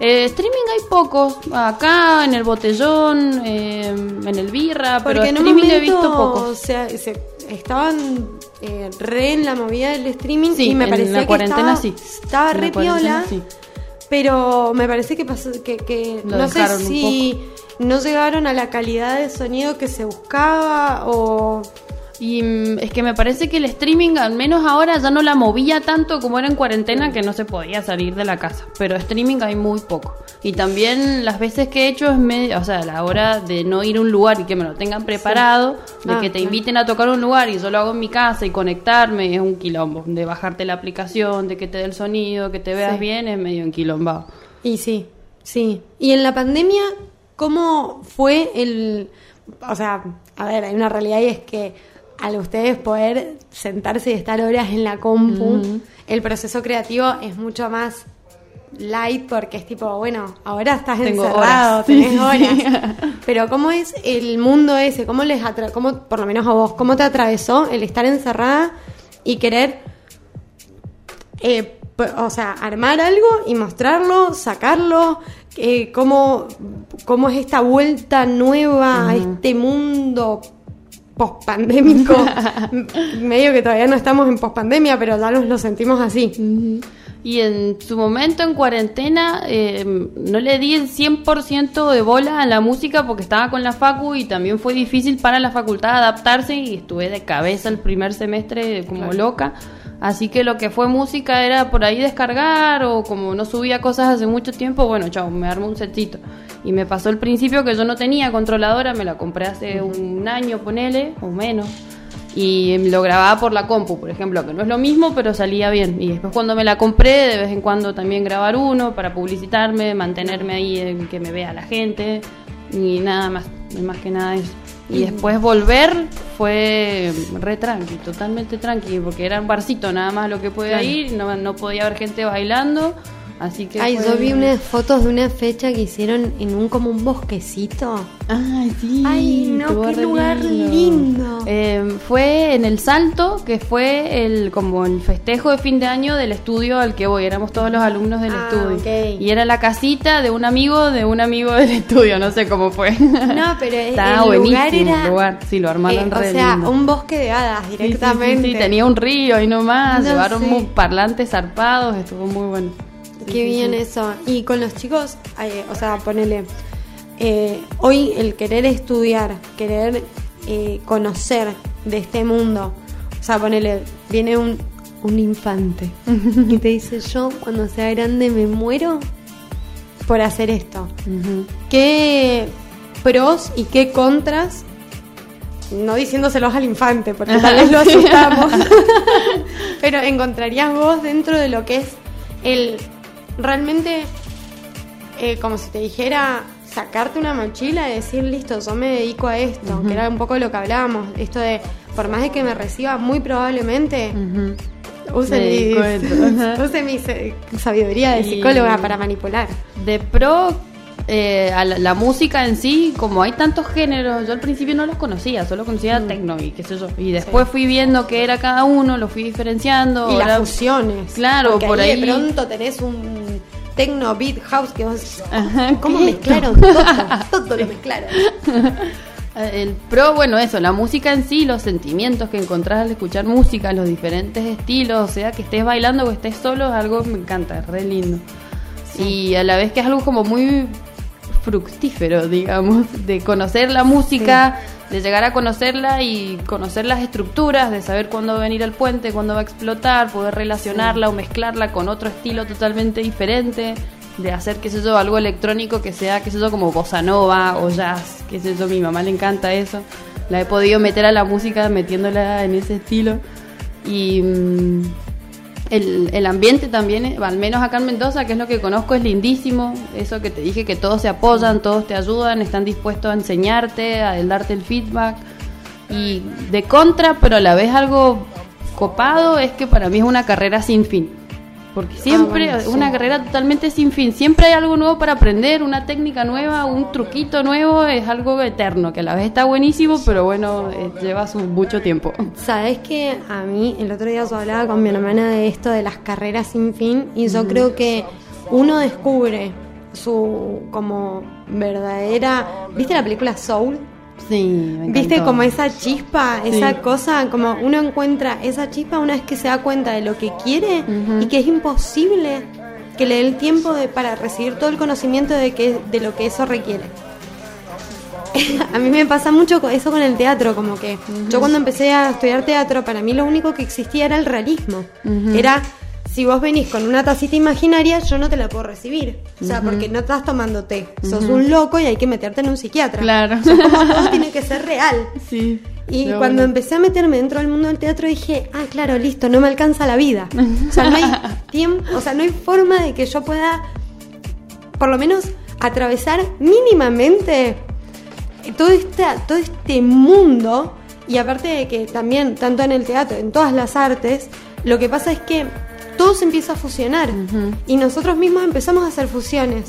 Eh, streaming hay pocos, acá en el botellón, eh, en el birra, pero Porque en un streaming momento he visto pocos. se, se- estaban eh, re en la movida del streaming Sí, y me en parecía la que cuarentena estaba, sí. estaba En re piola, sí. Pero me parece que pasó que, que no sé si no llegaron a la calidad de sonido que se buscaba o Y mm, es que me parece que el streaming, al menos ahora, ya no la movía tanto como era en cuarentena, que no se podía salir de la casa. Pero streaming hay muy poco. Y también las veces que he hecho es medio, o sea, a la hora de no ir a un lugar y que me lo tengan preparado, de Ah, que te inviten a tocar un lugar y yo lo hago en mi casa y conectarme, es un quilombo. De bajarte la aplicación, de que te dé el sonido, que te veas Sí. bien, es medio enquilombado. Y sí, sí. Y en la pandemia, ¿cómo fue el... O sea, a ver, hay una realidad y es que al ustedes poder sentarse y estar horas en la compu, el proceso creativo es mucho más light porque es tipo, bueno, ahora estás Tengo encerrado, horas. Tenés horas. Pero ¿cómo es el mundo ese? ¿Cómo les atra cómo, por lo menos a vos, cómo te atravesó el estar encerrada y querer eh, o sea, armar algo y mostrarlo, sacarlo, eh, cómo, cómo es esta vuelta nueva a este mundo pospandémico. Medio que todavía no estamos en pospandemia, pero ya nos lo sentimos así. Y en su momento en cuarentena eh, no le di el 100% de bola a la música porque estaba con la facu y también fue difícil para la facultad adaptarse y estuve de cabeza el primer semestre como loca. Así que lo que fue música era por ahí descargar o como no subía cosas hace mucho tiempo, bueno, chao, me armo un setcito. Y me pasó el principio que yo no tenía controladora, me la compré hace un año, ponele, o menos y lo grababa por la compu, por ejemplo, que no es lo mismo, pero salía bien. Y después cuando me la compré, de vez en cuando también grabar uno para publicitarme, mantenerme ahí, en que me vea la gente y nada más, más que nada eso. Y después volver fue re tranqui, totalmente tranqui, porque era un barcito nada más lo que podía Claro. ir, no, no podía haber gente bailando, así que... Ay, fue- yo vi unas fotos de una fecha que hicieron en un como un bosquecito. Ay, sí. Ay, no, qué lugar lindo. Eh, fue en el Salto, que fue el como el festejo de fin de año del estudio al que voy. Éramos todos los alumnos del Ah, estudio. Y era la casita de un amigo de un amigo del estudio, no sé cómo fue. No, pero el Estaba lugar buenísimo era- el lugar. Sí, lo armaron Eh, o re sea, lindo. un bosque de hadas Sí, sí, directamente. Sí, sí, tenía un río y nomás. No Llevaron parlantes zarpados, estuvo muy bueno. Sí, Qué bien sí. eso. Y con los chicos, eh, o sea, ponele. eh, hoy el querer estudiar, querer eh, conocer de este mundo. O sea, ponele, viene un, un infante y te dice: Yo cuando sea grande me muero por hacer esto. ¿Qué pros y qué contras? No diciéndoselos al infante, porque tal vez lo asustamos. Pero encontrarías vos dentro de lo que es el realmente eh, como si te dijera sacarte una mochila y decir listo yo me dedico a esto que era un poco lo que hablábamos esto de por más de que me reciba muy probablemente use, mi, use mi sabiduría de Y- psicóloga para manipular. De pro eh, a la, la música en sí, como hay tantos géneros, yo al principio no los conocía, solo conocía Mm. techno y qué sé yo. Y después fui viendo qué era cada uno, lo fui diferenciando. y las fusiones Claro, porque por ahí, ahí- de pronto tenés un techno, beat, house, que vos Ajá, ¿cómo ¿qué? mezclaron todo? Todo lo mezclaron. El pro, bueno, eso, la música en sí, los sentimientos que encontrás al escuchar música, los diferentes estilos, o sea, que estés bailando o estés solo, es algo que me encanta, es re lindo. Y a la vez que es algo como muy fructífero, digamos, de conocer la música, de llegar a conocerla y conocer las estructuras, de saber cuándo va a venir el puente, cuándo va a explotar, poder relacionarla o mezclarla con otro estilo totalmente diferente, de hacer, qué sé yo, algo electrónico que sea, qué sé yo, como bossa nova o jazz, qué sé yo, mi mamá le encanta eso. La he podido meter a la música metiéndola en ese estilo. Y mm, el, el ambiente también, eh, al menos acá en Mendoza, que es lo que conozco, es lindísimo. Eso que te dije, que todos se apoyan, todos te ayudan, están dispuestos a enseñarte, a darte el feedback. Y de contra, pero a la vez algo copado, es que para mí es una carrera sin fin. Porque siempre, bueno, sí. una carrera totalmente sin fin. Siempre hay algo nuevo para aprender, una técnica nueva, un truquito nuevo, es algo eterno, que a la vez está buenísimo, pero bueno, eh, lleva su mucho tiempo. Sabes que a mí el otro día yo hablaba con mi hermana de esto de las carreras sin fin y yo creo que uno descubre su como verdadera, ¿viste la película Soul? Sí, me ¿Viste como esa chispa, esa cosa, como uno encuentra esa chispa una vez que se da cuenta de lo que quiere y que es imposible que le dé el tiempo de, para recibir todo el conocimiento de, que, de lo que eso requiere. a mí me pasa mucho eso con el teatro, como que yo cuando empecé a estudiar teatro, para mí lo único que existía era el realismo. Era, si vos venís con una tacita imaginaria, yo no te la puedo recibir. O sea, porque no estás tomando té. Sos un loco y hay que meterte en un psiquiatra. Claro. O sea, como todo tiene que ser real. Sí. Y cuando bueno. empecé a meterme dentro del mundo del teatro dije, ah, claro, listo, no me alcanza la vida. O sea, no hay tiempo, o sea, no hay forma de que yo pueda, por lo menos, atravesar mínimamente todo este, todo este mundo. Y aparte de que también, tanto en el teatro, en todas las artes, lo que pasa es que todo se empieza a fusionar. Y nosotros mismos empezamos a hacer fusiones.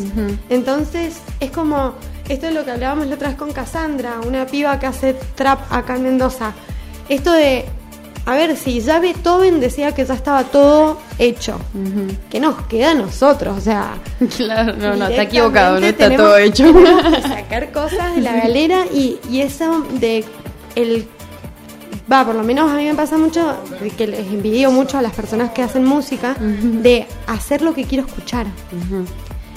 Entonces, es como, esto es lo que hablábamos la otra vez con Cassandra, una piba que hace trap acá en Mendoza. Esto de, a ver, si ya Beethoven decía que ya estaba todo hecho, que nos queda a nosotros? O sea, Claro, no, no, está equivocado, no está todo hecho. que sacar cosas de la galera y, y eso de el va, por lo menos a mí me pasa mucho que les envidio mucho a las personas que hacen música de hacer lo que quiero escuchar.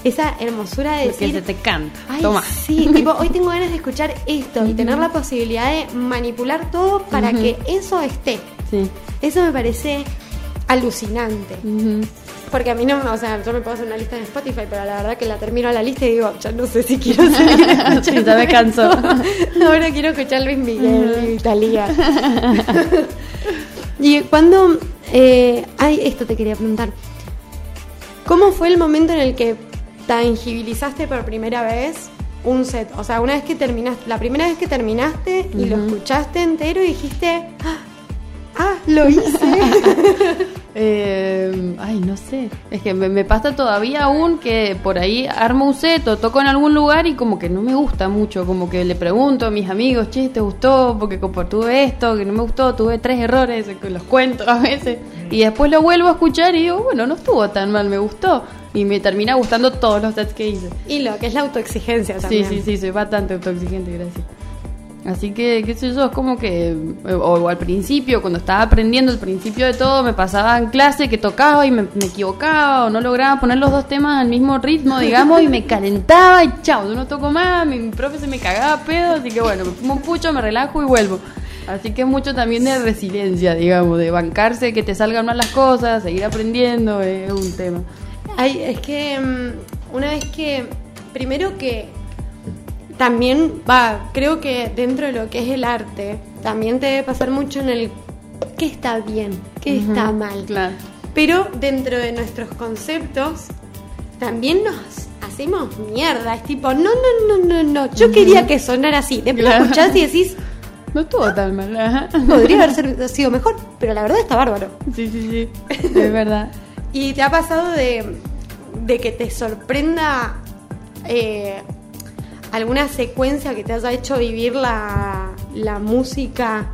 Esa hermosura de decir se te canta. Ay, Toma. sí, tipo, hoy tengo ganas de escuchar esto y tener la posibilidad de manipular todo para que eso esté. Sí. Eso me parece alucinante. Porque a mí no, o sea, yo me puedo hacer una lista en Spotify, pero la verdad que la termino la lista y digo, ya no sé si quiero seguir escuchando Ya me cansó. esto. Ahora quiero escuchar Luis Miguel y Talía. y cuando, eh, ay, esto te quería preguntar. ¿Cómo fue el momento en el que tangibilizaste por primera vez un set? O sea, una vez que terminaste, la primera vez que terminaste y lo escuchaste entero y dijiste, ah, ah, lo hice. Eh, ay, no sé. Es que me, me pasa todavía aún que por ahí armo un set o toco en algún lugar y como que no me gusta mucho. Como que le pregunto a mis amigos, che, ¿te gustó? Porque como tuve esto, que no me gustó, tuve tres errores, que los cuento a veces. Y después lo vuelvo a escuchar y digo, bueno, no estuvo tan mal, me gustó. Y me termina gustando todos los sets que hice. y lo que es la autoexigencia Sí, también. sí, sí, soy bastante autoexigente, gracias. Así que, qué sé yo, es como que, o, o al principio, cuando estaba aprendiendo, al principio de todo, me pasaba en clase que tocaba y me, equivocaba o no lograba poner los dos temas al mismo ritmo, digamos, y me calentaba y chao, yo no toco más, mi, mi profe se me cagaba pedo, así que bueno, me fumo un pucho, me relajo y vuelvo. Así que es mucho también de resiliencia, digamos, de bancarse que te salgan mal las cosas, seguir aprendiendo, es un tema. Ay, es que mm, una vez que, primero que también va, creo que dentro de lo que es el arte, también te debe pasar mucho en el qué está bien, qué está mal. Claro. Pero dentro de nuestros conceptos también nos hacemos mierda. Es tipo, no, no, no, no, no. Yo quería que sonara así. Después Claro. escuchás y decís, No estuvo tan mal, ajá. podría haber sido mejor, pero la verdad está bárbaro. Sí, sí, sí, es verdad. ¿Y te ha pasado de, de que te sorprenda eh, alguna secuencia que te haya hecho vivir la, la música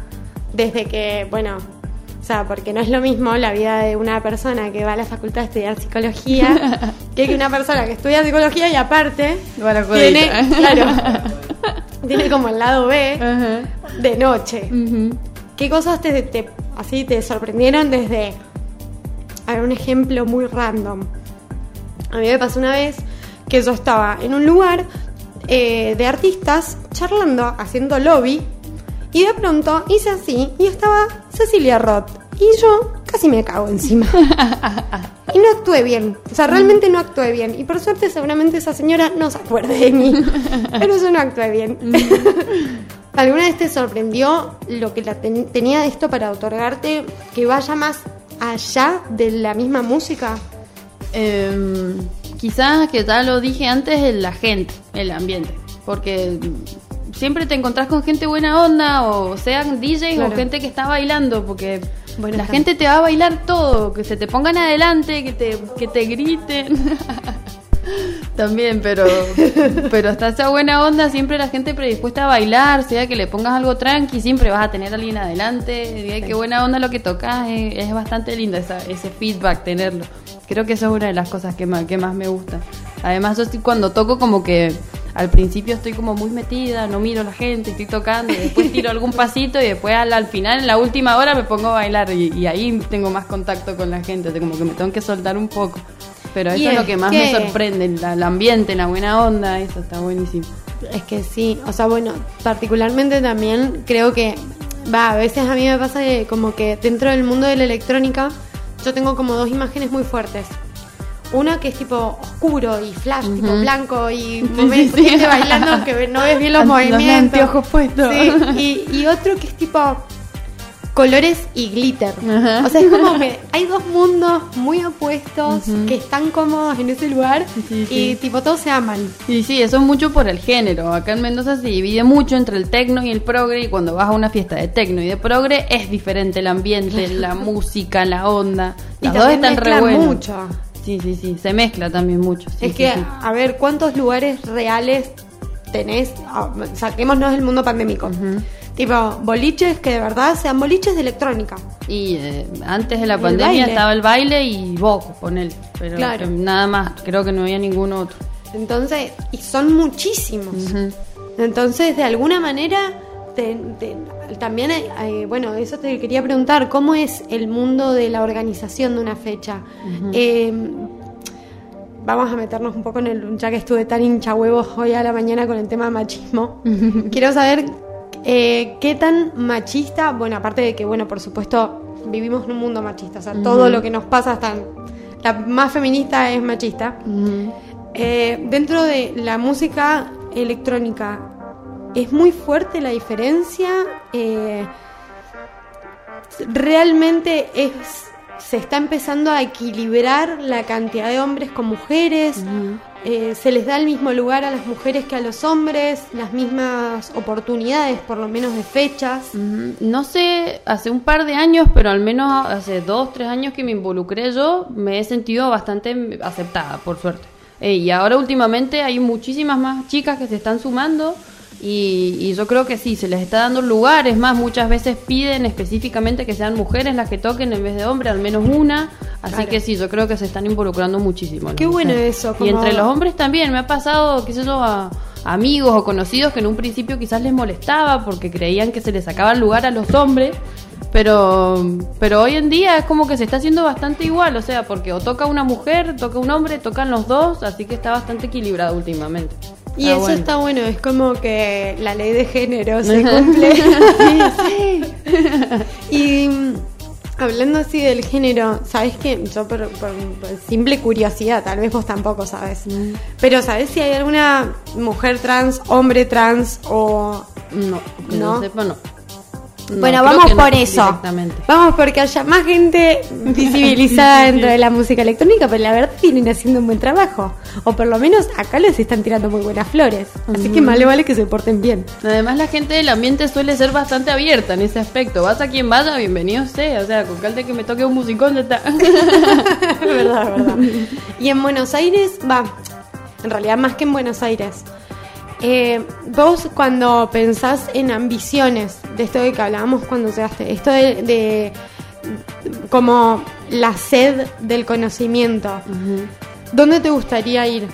desde que, bueno, o sea, porque no es lo mismo la vida de una persona que va a la facultad a estudiar psicología que una persona que estudia psicología y aparte Bueno, tiene, claro, tiene como el lado B de noche. ¿Qué cosas te, te- así te sorprendieron desde a ver, un ejemplo muy random? A mí me pasó una vez que yo estaba en un lugar eh, de artistas charlando, haciendo lobby, y de pronto hice así y estaba Cecilia Roth. Y yo casi me cago encima. Y no actué bien. O sea, realmente no actué bien. Y por suerte, seguramente esa señora no se acuerde de mí. Pero yo no actué bien. ¿Alguna vez te sorprendió lo que la ten- tenía esto para otorgarte que vaya más allá de la misma música? Em, quizás que ya lo dije antes, la gente, el ambiente. Porque siempre te encontrás con gente buena onda, o sean DJs Claro. o gente que está bailando, porque Bueno, la está- gente te va a bailar todo, que se te pongan adelante, que te, que te griten. También, pero pero hasta esa buena onda, siempre la gente predispuesta a bailar, sea que le pongas algo tranqui, siempre vas a tener a alguien adelante. Diga, qué buena onda lo que tocas, es, es bastante lindo esa- ese feedback tenerlo. Creo que eso es una de las cosas que más, que más me gusta. Además, yo estoy- cuando toco como que al principio estoy como muy metida, no miro a la gente, estoy tocando, y después tiro algún pasito y después al, al final, en la última hora, me pongo a bailar y, y ahí tengo más contacto con la gente, como que me tengo que soltar un poco. Pero eso es lo que más que- me sorprende, la- el ambiente, la buena onda, eso está buenísimo. Es que sí, o sea, bueno, particularmente también creo que, va, a veces a mí me pasa que como que dentro del mundo de la electrónica yo tengo como dos imágenes muy fuertes. Una que es tipo oscuro y flash, tipo blanco y Sí, momen- sí, sí. gente bailando que no ves bien los Los movimientos. anteojos puestos. Sí, y, y otro que es tipo colores y glitter. Ajá. O sea, es como que hay dos mundos muy opuestos que están cómodos en ese lugar Sí, y tipo todos se aman. Y sí, eso es mucho por el género. Acá en Mendoza se divide mucho entre el tecno y el progre y cuando vas a una fiesta de tecno y de progre es diferente el ambiente, la música, la onda. Y Las dos también están re buenas. mucho. Sí, sí, sí, se mezcla también mucho. sí, es que, a ver, ¿cuántos lugares reales tenés? Ah, Saquémonos del mundo pandémico. Tipo, boliches que de verdad sean boliches de electrónica. Y eh, antes de la El pandemia baile. estaba el baile y vos, con él. Pero Claro. nada más, creo que no había ningún otro. Entonces, y son muchísimos. Entonces, de alguna manera, te- te- también, eh, bueno, eso te quería preguntar, ¿cómo es el mundo de la organización de una fecha? Eh, vamos a meternos un poco en el, ya que estuve tan hincha huevos hoy a la mañana con el tema machismo. Quiero saber eh, qué tan machista, bueno, aparte de que, bueno, por supuesto, vivimos en un mundo machista, o sea, todo lo que nos pasa hasta... La más feminista es machista. Eh, dentro de la música electrónica, ¿es muy fuerte la diferencia? Eh, ¿Realmente es, se está empezando a equilibrar la cantidad de hombres con mujeres? Eh, ¿Se les da el mismo lugar a las mujeres que a los hombres? ¿Las mismas oportunidades, por lo menos de fechas? No sé, hace un par de años, pero al menos hace dos, tres años que me involucré yo, me he sentido bastante aceptada, por suerte. Eh, y ahora últimamente hay muchísimas más chicas que se están sumando y, y yo creo que sí, se les está dando lugar. Es más, muchas veces piden específicamente que sean mujeres las que toquen en vez de hombres, al menos una. Así Claro. que sí, yo creo que se están involucrando muchísimo. Qué bueno mujeres. eso, Y entre los hombres también, me ha pasado, qué sé yo, a amigos o conocidos que en un principio quizás les molestaba porque creían que se les sacaba el lugar a los hombres, pero, pero hoy en día es como que se está haciendo bastante igual, o sea, porque o toca una mujer, toca un hombre, tocan los dos, así que está bastante equilibrado últimamente. Y Está eso bueno. está bueno, es como que la ley de género se cumple. Y mm, hablando así del género, ¿sabes qué? Yo por, por- por simple curiosidad, tal vez vos tampoco sabes. Pero ¿sabes si hay alguna mujer trans, hombre trans o... No, que ¿No? no sepa, no. No, bueno, vamos que no, por eso. Vamos porque haya más gente visibilizada dentro de la música electrónica, pero la verdad vienen haciendo un buen trabajo. O por lo menos acá les están tirando muy buenas flores. Así que más le vale que se porten bien. Además la gente del ambiente suele ser bastante abierta en ese aspecto. Vas a quien vaya, bienvenido sea. O sea, con cal de que me toque un musicón ya está. verdad, verdad. Y en Buenos Aires, va, en realidad más que en Buenos Aires. Eh, vos cuando pensás en ambiciones, de esto de que hablábamos cuando llegaste, esto de, de como la sed del conocimiento, ¿Dónde te gustaría ir?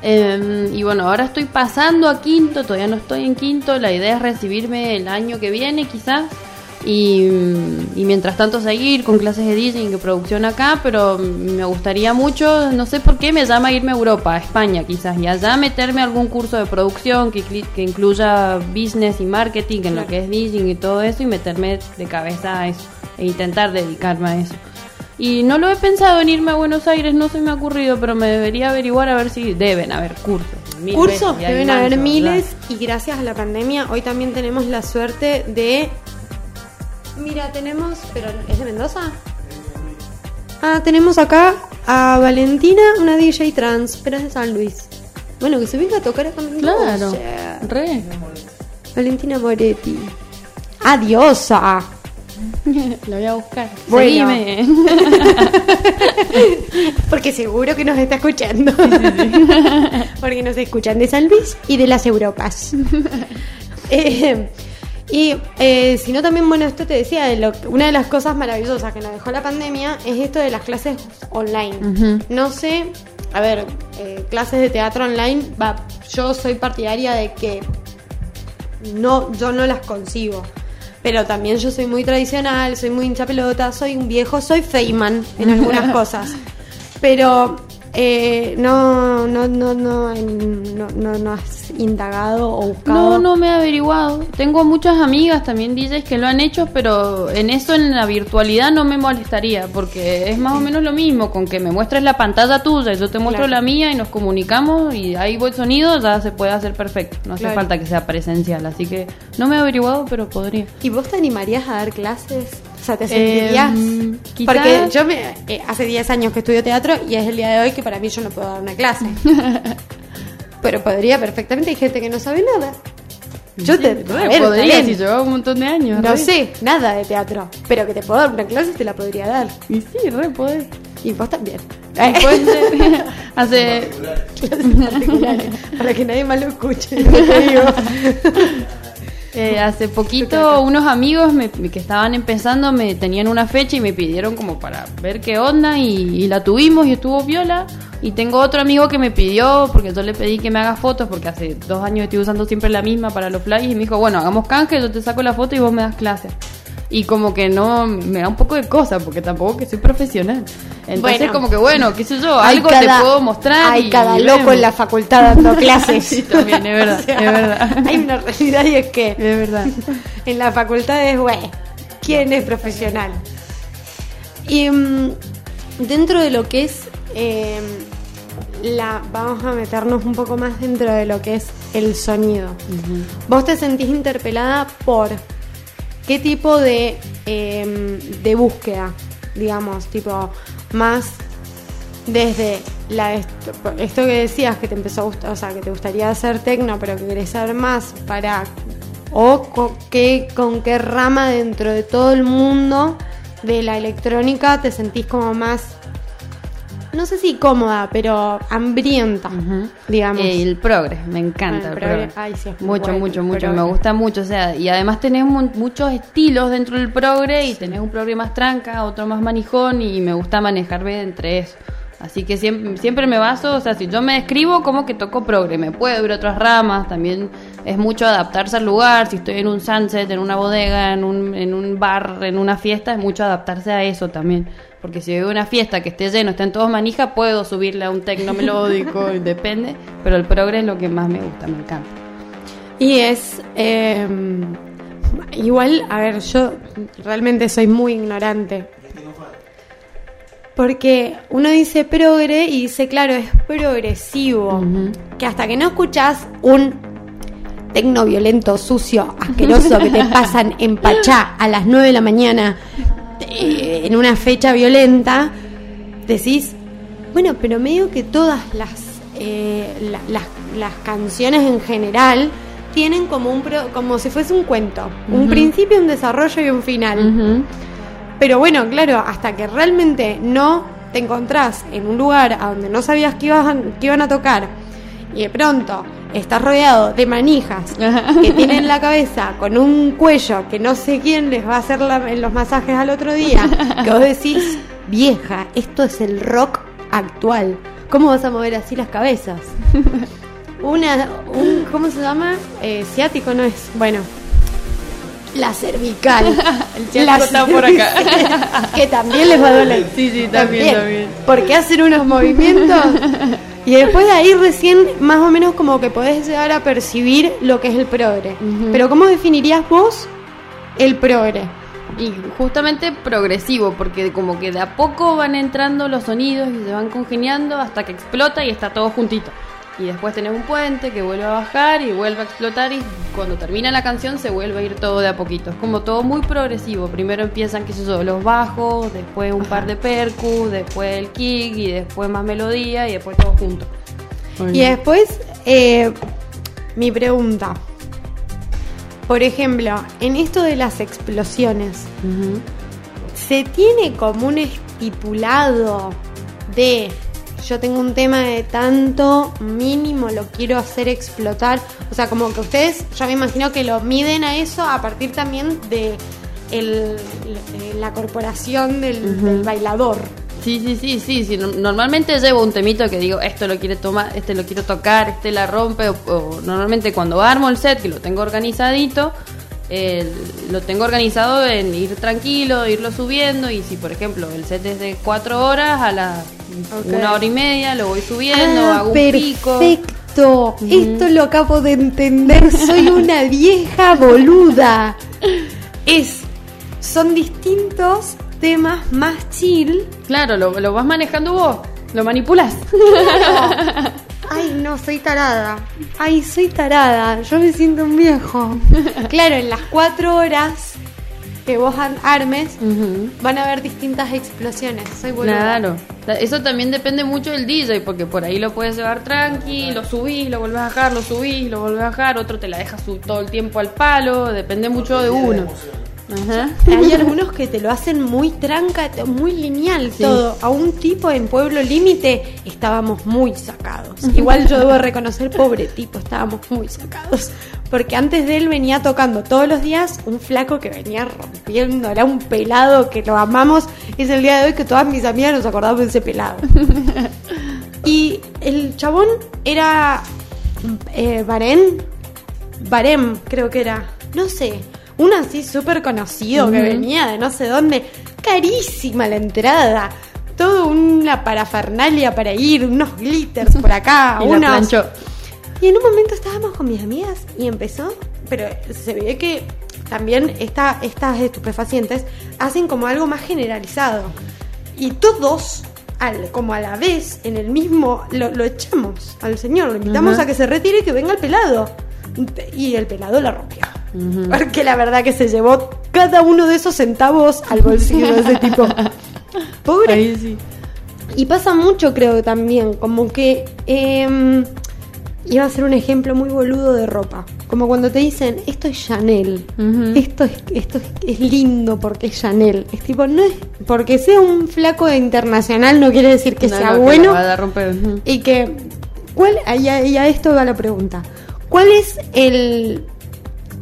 Eh, y bueno, ahora estoy pasando a quinto, todavía no estoy en quinto, la idea es recibirme el año que viene quizás. Y, y mientras tanto seguir con clases de DJ y producción acá, pero me gustaría mucho, no sé por qué, me llama irme a Europa, a España quizás, y allá meterme a algún curso de producción que, que incluya business y marketing en lo que es DJ y todo eso, y meterme de cabeza a eso, e intentar dedicarme a eso. Y no lo he pensado en irme a Buenos Aires, no se me ha ocurrido, pero me debería averiguar a ver si deben haber cursos. Cursos deben haber miles ¿verdad? y gracias a la pandemia hoy también tenemos la suerte de... Mira, tenemos... ¿Pero es de Mendoza? Ah, tenemos acá a Valentina, una DJ trans, pero es de San Luis. Bueno, que se venga a tocar acá en Claro, re. Valentina Moretti. Adiosa. Lo voy a buscar. Bueno. Porque seguro que nos está escuchando. Porque nos escuchan de San Luis y de las Europas. Eh, y eh, si no también, bueno, esto te decía, lo, una de las cosas maravillosas que nos dejó la pandemia es esto de las clases online. No sé, a ver, eh, clases de teatro online, va, yo soy partidaria de que no, yo no las consigo. Pero también yo soy muy tradicional, soy muy hincha pelota, soy un viejo, soy Feynman en algunas cosas. Pero eh, no, no, no, no, no, no, no has indagado o buscado. No, no me he averiguado. Tengo muchas amigas también DJs que lo han hecho, pero en eso, en la virtualidad, no me molestaría, porque es más o menos lo mismo, con que me muestres la pantalla tuya y yo te muestro Claro. la mía y nos comunicamos y ahí voy sonido, ya se puede hacer perfecto. No hace Claro. falta que sea presencial, así que no me he averiguado, pero podría. ¿Y vos te animarías a dar clases? Sea, ¿te sentirías? Em, quizás- Porque yo me, eh, hace 10 años que estudio teatro y es el día de hoy que para mí yo no puedo dar una clase. Pero podría perfectamente, hay gente que no sabe nada. Yo te Re, a ver, podría, está si llevaba un montón de años. No re. sé nada de teatro, pero que te puedo dar una clase te la podría dar. Y sí, re, podés. Y vos también. Y puede ser. Hace. Clases particulares, para que nadie más lo escuche. digo. Eh, hace poquito unos amigos me- que estaban empezando me tenían una fecha y me pidieron como para ver qué onda y, y la tuvimos y estuvo viola. Y tengo otro amigo que me pidió, porque yo le pedí que me haga fotos, porque hace dos años estoy usando siempre la misma para los flyers y me dijo, bueno, hagamos canje, yo te saco la foto y vos me das clases. Y como que no, me da un poco de cosa, porque tampoco que soy profesional. Entonces Bueno. como que bueno, qué sé yo, algo cada- te puedo mostrar. Hay y- cada y loco vemos. en la facultad dando clases. Sí, también, es verdad, O sea, es verdad. Hay una realidad y es que Es verdad. en la facultad es, güey, ¿quién es profesional? Y mm, dentro de lo que es eh, la. Vamos a meternos un poco más dentro de lo que es el sonido. ¿Vos te sentís interpelada por qué tipo de, eh, de búsqueda? Digamos, tipo, más desde la esto, que decías que te empezó a gustar, o sea, que te gustaría hacer tecno, pero que querés saber más para o qué, con qué rama dentro de todo el mundo de la electrónica te sentís como más no sé si cómoda, pero hambrienta, Ujú. digamos. El progres, me encanta Ah, el el progre. progres. Ay, sí, mucho, bueno mucho, mucho, progre. me gusta mucho, o sea, y además tenés mu- muchos estilos dentro del progre y tenés un progre más tranca, otro más manijón y me gusta manejarme entre eso. Así que siempre, siempre me baso, o sea, si yo me describo como que toco progre, me puedo ir a otras ramas, también es mucho adaptarse al lugar, si estoy en un sunset, en una bodega, en un, en un bar, en una fiesta, es mucho adaptarse a eso también. Porque si veo una fiesta que esté lleno, estén todos manija, puedo subirle a un tecno melódico, depende, pero el progre es lo que más me gusta, me encanta. Y es. eh, igual, a ver, yo realmente soy muy ignorante. Porque uno dice progre y dice, claro, es progresivo. Que hasta que no escuchas un tecno violento, sucio, asqueroso que te pasan en Pachá a las 9 de la mañana eh, en una fecha violenta, decís, bueno, pero medio que todas las, eh, la- las, las canciones en general tienen como un pro- como si fuese un cuento, un principio, un desarrollo y un final. Pero bueno, claro, hasta que realmente no te encontrás en un lugar a donde no sabías que, ibas a- que iban a tocar y de pronto estás rodeado de manijas que tienen la cabeza con un cuello que no sé quién les va a hacer la- los masajes al otro día, que vos decís, vieja, esto es el rock actual. ¿cómo vas a mover así las cabezas? Una, un, ¿cómo se llama? Eh, ciático no es, bueno, la cervical. El ciático está por acá. que también les va a doler. Sí, sí, también, también. Porque hacen unos movimientos y después de ahí recién más o menos como que podés llegar a percibir lo que es el progre. Pero ¿cómo definirías vos el progre? Y justamente progresivo, porque como que de a poco van entrando los sonidos y se van congeniando hasta que explota y está todo juntito. Y después tenés un puente que vuelve a bajar y vuelve a explotar y cuando termina la canción se vuelve a ir todo de a poquito. Es como todo muy progresivo. Primero empiezan, qué sé yo, los bajos, después un par de percus, después el kick y después más melodía y después todo junto. Y después, eh, mi pregunta. Por ejemplo, en esto de las explosiones. ¿se tiene como un estipulado de yo tengo un tema de tanto mínimo lo quiero hacer explotar? O sea, como que ustedes, yo me imagino que lo miden a eso a partir también de el- la corporación del, del bailador. Sí, sí, sí, sí, sí. no- Normalmente llevo un temito que digo, esto lo quiere tomar, este lo quiero tocar, este la rompe. O, o normalmente cuando armo el set, que lo tengo organizadito, eh, lo tengo organizado en ir tranquilo, irlo subiendo. Y si, por ejemplo, el set es de cuatro horas, a las Una hora y media lo voy subiendo, Ah, hago un pico. perfecto. Esto lo acabo de entender. Soy una vieja boluda. Es, son distintos temas más chill. Claro, lo, lo vas manejando vos, lo manipulas. Ay, no, soy tarada. Ay, soy tarada. Yo me siento un viejo. Claro, en las cuatro horas que vos ar- armes, van a haber distintas explosiones. Soy boluda. Claro, eso también depende mucho del DJ, porque por ahí lo puedes llevar tranqui, lo subís, lo volvés a bajar, lo subís, lo volvés a bajar, otro te la deja su- todo el tiempo al palo, depende mucho de uno. Ajá. Hay algunos que te lo hacen muy tranca, muy lineal todo. A un tipo en Pueblo Límite estábamos muy sacados. Igual yo debo reconocer, pobre tipo, estábamos muy sacados. Porque antes de él venía tocando todos los días un flaco que venía rompiendo, era un pelado que lo amamos. Es el día de hoy que todas mis amigas nos acordamos de ese pelado. Y el chabón era eh, Barén, Barem, creo que era. No sé. Un así súper conocido que venía de no sé dónde. Carísima la entrada. Todo una parafernalia para ir, unos glitters por acá, Y planchó. Y en un momento estábamos con mis amigas y empezó, pero se ve que también esta, estas estupefacientes hacen como algo más generalizado. Y todos, al, como a la vez, en el mismo, lo, lo echamos al señor, lo invitamos a que se retire y que venga el pelado. Y el pelado la rompió. Porque la verdad que se llevó cada uno de esos centavos al bolsillo de ese tipo. Pobre Ahí sí. y pasa mucho, creo también, como que eh, iba a ser un ejemplo muy boludo de ropa. Como cuando te dicen, esto es Chanel, esto, es, esto es, lindo porque es Chanel. Es tipo, no es porque sea un flaco de internacional no quiere decir que No, sea no, bueno. va a romper. Y que, ¿cuál? Y a, y a esto va la pregunta. ¿Cuál es el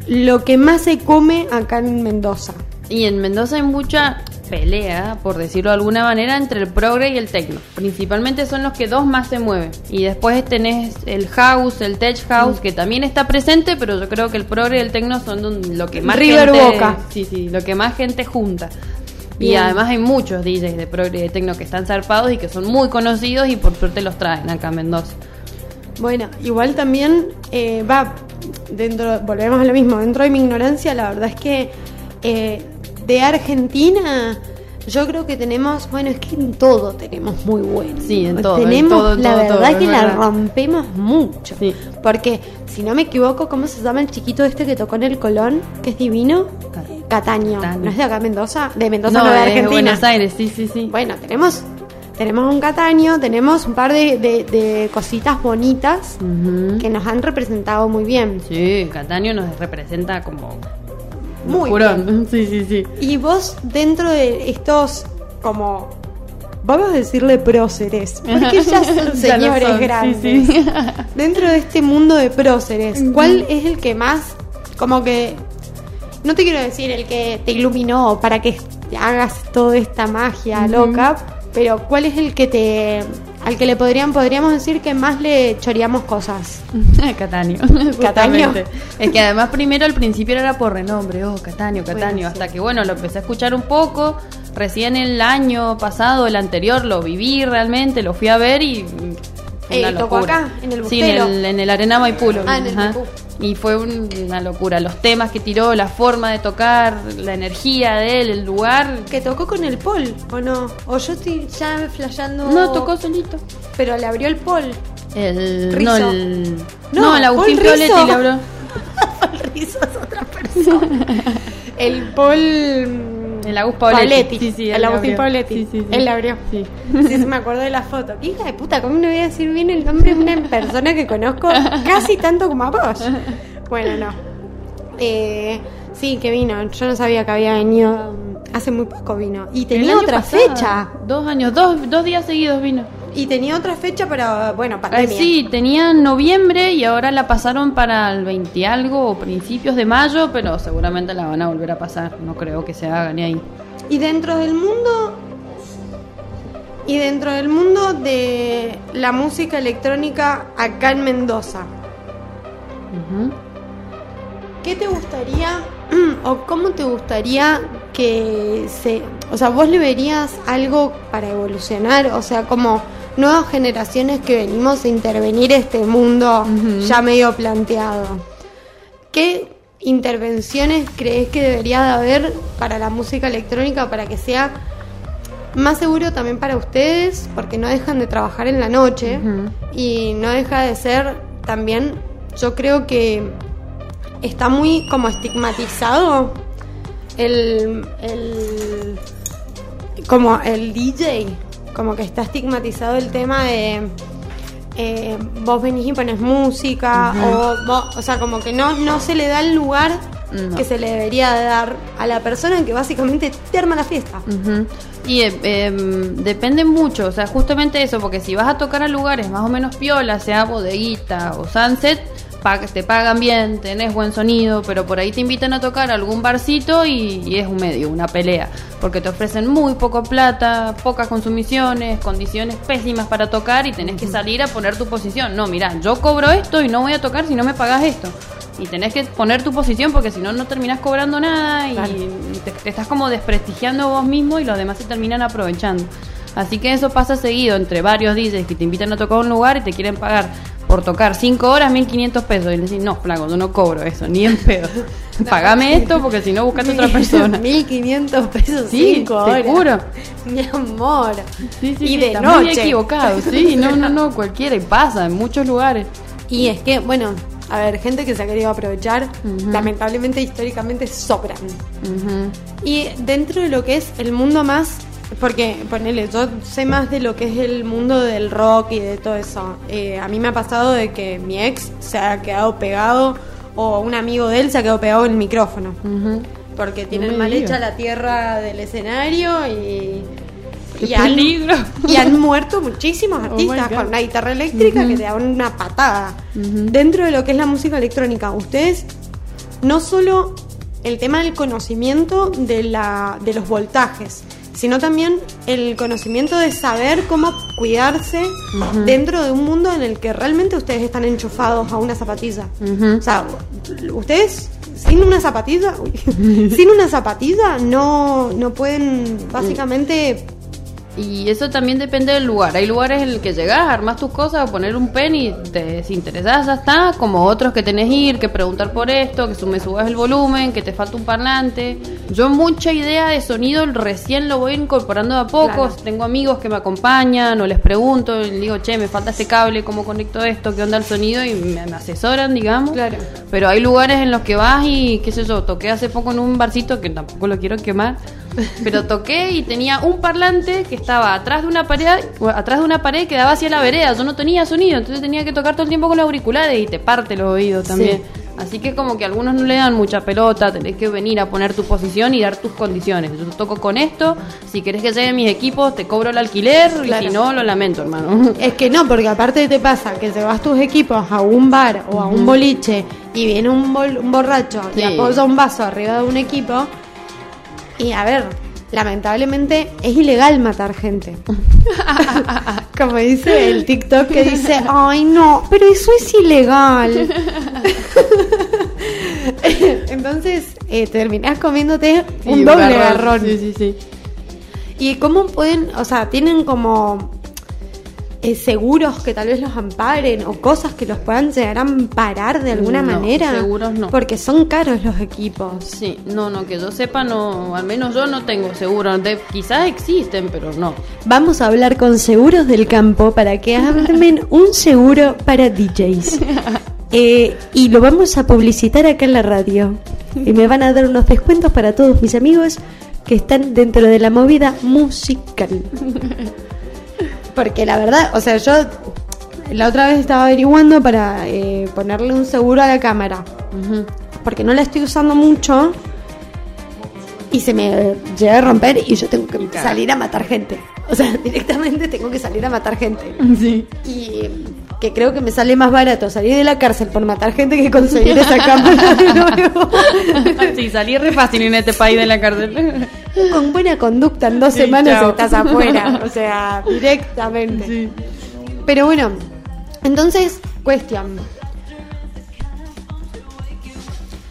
lo que más se come acá en Mendoza? Y en Mendoza hay mucha pelea, por decirlo de alguna manera, entre el progre y el techno. Principalmente son los que dos más se mueven. Y después tenés el house, el tech house, que también está presente, pero yo creo que el progre y el techno son lo que más River gente, Boca. Sí, sí, lo que más gente junta. Y además hay muchos DJs de progre y de techno que están zarpados y que son muy conocidos y por suerte los traen acá a Mendoza. Bueno, igual también eh, va dentro, volvemos a lo mismo, dentro de mi ignorancia, la verdad es que eh, de Argentina yo creo que tenemos, bueno, es que en todo tenemos muy bueno. Sí, en todo, en Tenemos, todo, en la todo, verdad todo, que la verdad. rompemos mucho. Sí. Porque, si no me equivoco, ¿cómo se llama el chiquito este que tocó en el Colón? Que es divino. Ca- Cataño. Cataño. ¿No es de acá Mendoza? De Mendoza, No, no, de Argentina. Buenos Aires, sí, sí, sí. Bueno, tenemos, tenemos un Cataño, tenemos un par de, de- de cositas bonitas que nos han representado muy bien. Sí, Cataño nos representa como Muy Jurón. Sí, sí, sí. Y vos, dentro de estos, como, vamos a decirle próceres, porque ya son Ya señores son, sí, grandes. sí. Dentro de este mundo de próceres, ¿cuál es el que más, como que, no te quiero decir el que te iluminó para que hagas toda esta magia loca, pero cuál es el que te, al que le podrían, podríamos decir que más le choreamos cosas. Cataño. Cataño. Es que además primero al principio era por renombre, oh, Cataño, Cataño, Bueno, sí. hasta que bueno, lo empecé a escuchar un poco, recién el año pasado, el anterior, lo viví realmente, lo fui a ver y... Eh, una ¿tocó acá, en el Sí, en Bustelo? el, en el Arena Maipú. lo vi, Ah, en el. Maipú. Y fue un- una locura, los temas que tiró, la forma de tocar, la energía de él, el lugar. Que tocó con el Paul, ¿o no? O yo estoy ya flasheando. No, tocó solito. Pero le abrió el Paul. El, Rizzo. no, el, No, no, el Agustín. Pioletti le habló. el Rizzo es otra persona. el Paul. El Agus Pavletti. Sí, sí, el Agustín abrió. Pavletti. Sí, sí, sí. Él le abrió. Sí. Sí, me acuerdo de la foto. ¿Qué hija de puta? ¿Cómo no voy a decir bien el nombre de una persona que conozco casi tanto como a vos? Bueno, no. Eh, sí, que vino. Yo no sabía que había venido. Hace muy poco vino. Y tenía otra pasado, fecha. Dos años, dos, dos días seguidos vino. Y tenía otra fecha para, bueno, Ah, pandemia. sí, tenía en noviembre y ahora la pasaron para el 20 algo o principios de mayo, pero seguramente la van a volver a pasar. No creo que se haga ni ahí. Y dentro del mundo. Y dentro del mundo de la música electrónica acá en Mendoza. ¿Qué te gustaría o cómo te gustaría que se... O sea, vos le verías algo para evolucionar, o sea, como nuevas generaciones que venimos a intervenir este mundo ya medio planteado. ¿Qué intervenciones crees que debería de haber para la música electrónica para que sea más seguro también para ustedes? Porque no dejan de trabajar en la noche y no deja de ser también, yo creo que está muy como estigmatizado el, el como el DJ, como que está estigmatizado el tema de eh, vos venís y pones música o vos- o sea, como que no no se le da el lugar No. que se le debería dar a la persona que básicamente te arma la fiesta. Y eh, em, depende mucho, o sea, justamente eso, porque si vas a tocar a lugares más o menos piola, sea bodeguita o sunset, te pagan bien, tenés buen sonido, pero por ahí te invitan a tocar a algún barcito y, y es un medio, una pelea, porque te ofrecen muy poco plata, pocas consumiciones, condiciones pésimas para tocar y tenés que salir a poner tu posición. No, mira, yo cobro esto y no voy a tocar si no me pagas esto. Y tenés que poner tu posición porque si no, no terminás cobrando nada y te, te estás como desprestigiando vos mismo y los demás se terminan aprovechando. Así que eso pasa seguido entre varios DJs que te invitan a tocar un lugar y te quieren pagar por tocar 5 horas 1500 pesos. Y le decís, no, flaco, yo no cobro eso, ni en pedo. Pagame esto porque si no, buscate otra persona. 1500 pesos Sí, cinco horas. seguro. Mi amor. Sí, sí, y sí, de estás noche. muy equivocado. Sí, no, no, no, cualquiera. Y pasa en muchos lugares. Y es que, bueno, a ver, gente que se ha querido aprovechar, lamentablemente históricamente sobran. Y dentro de lo que es el mundo más, porque ponele, yo sé más de lo que es el mundo del rock y de todo eso. Eh, a mí me ha pasado de que mi ex se ha quedado pegado o un amigo de él se ha quedado pegado en el micrófono. Porque tienen mal hecha la tierra del escenario y. ¡Qué y han- peligro! y han muerto muchísimos Oh artistas con una guitarra eléctrica que te da una patada. Dentro de lo que es la música electrónica, ustedes no solo el tema del conocimiento de, la, de los voltajes, sino también el conocimiento de saber cómo cuidarse dentro de un mundo en el que realmente ustedes están enchufados a una zapatilla. O sea, ustedes sin una zapatilla, sin una zapatilla no, no pueden básicamente Y eso también depende del lugar. Hay lugares en el que llegás, armas tus cosas, a poner un pen y te desinteresás, ya está. Como otros que tenés que ir, que preguntar por esto, que me subas el volumen, que te falta un parlante. Yo mucha idea de sonido recién lo voy incorporando de a poco. Claro. Tengo amigos que me acompañan o les pregunto, les digo, che, me falta este cable, ¿cómo conecto esto? ¿Qué onda el sonido? Y me, me asesoran, digamos. Claro. Pero hay lugares en los que vas y, qué sé yo, toqué hace poco en un barcito que tampoco lo quiero quemar, pero toqué y tenía un parlante que estaba atrás de una pared, atrás de una pared que daba hacia la vereda. Yo no tenía sonido, entonces tenía que tocar todo el tiempo con los auriculares y te parte los oídos también. Así que como que algunos no le dan mucha pelota, tenés que venir a poner tu posición y dar tus condiciones. Yo toco con esto, si querés que lleguen mis equipos, te cobro el alquiler Claro. y si no, lo lamento, hermano. Es que no, porque aparte te pasa que llevas tus equipos a un bar o a un boliche y viene un, bol- un borracho y apoya un vaso arriba de un equipo. Y a ver, lamentablemente es ilegal matar gente. Como dice el TikTok que dice, ay no, pero eso es ilegal. Entonces eh, terminás comiéndote un Sí, doble garrón. garrón. Sí, sí, sí. ¿Y cómo pueden, o sea, tienen como eh, seguros que tal vez los amparen o cosas que los puedan llegar a amparar de alguna No, manera? seguros no. Porque son caros los equipos. Sí, no, no, que yo sepa, no, al menos yo no tengo seguro. De, quizás existen, pero no. Vamos a hablar con Seguros del Campo para que armen un seguro para DJs. Eh, y lo vamos a publicitar acá en la radio. Y me van a dar unos descuentos para todos mis amigos que están dentro de la movida musical. Porque la verdad, o sea, yo la otra vez estaba averiguando para eh, ponerle un seguro a la cámara. Porque no la estoy usando mucho. Y se me llega a romper y yo tengo que salir a matar gente. O sea, directamente tengo que salir a matar gente. Sí. Y que creo que me sale más barato salir de la cárcel por matar gente que conseguir esa cámara de nuevo. sí, salí re fácil en este país de la cárcel. Con buena conducta en dos Sí, semanas chao. estás afuera. O sea, directamente. Pero bueno, entonces, cuestión.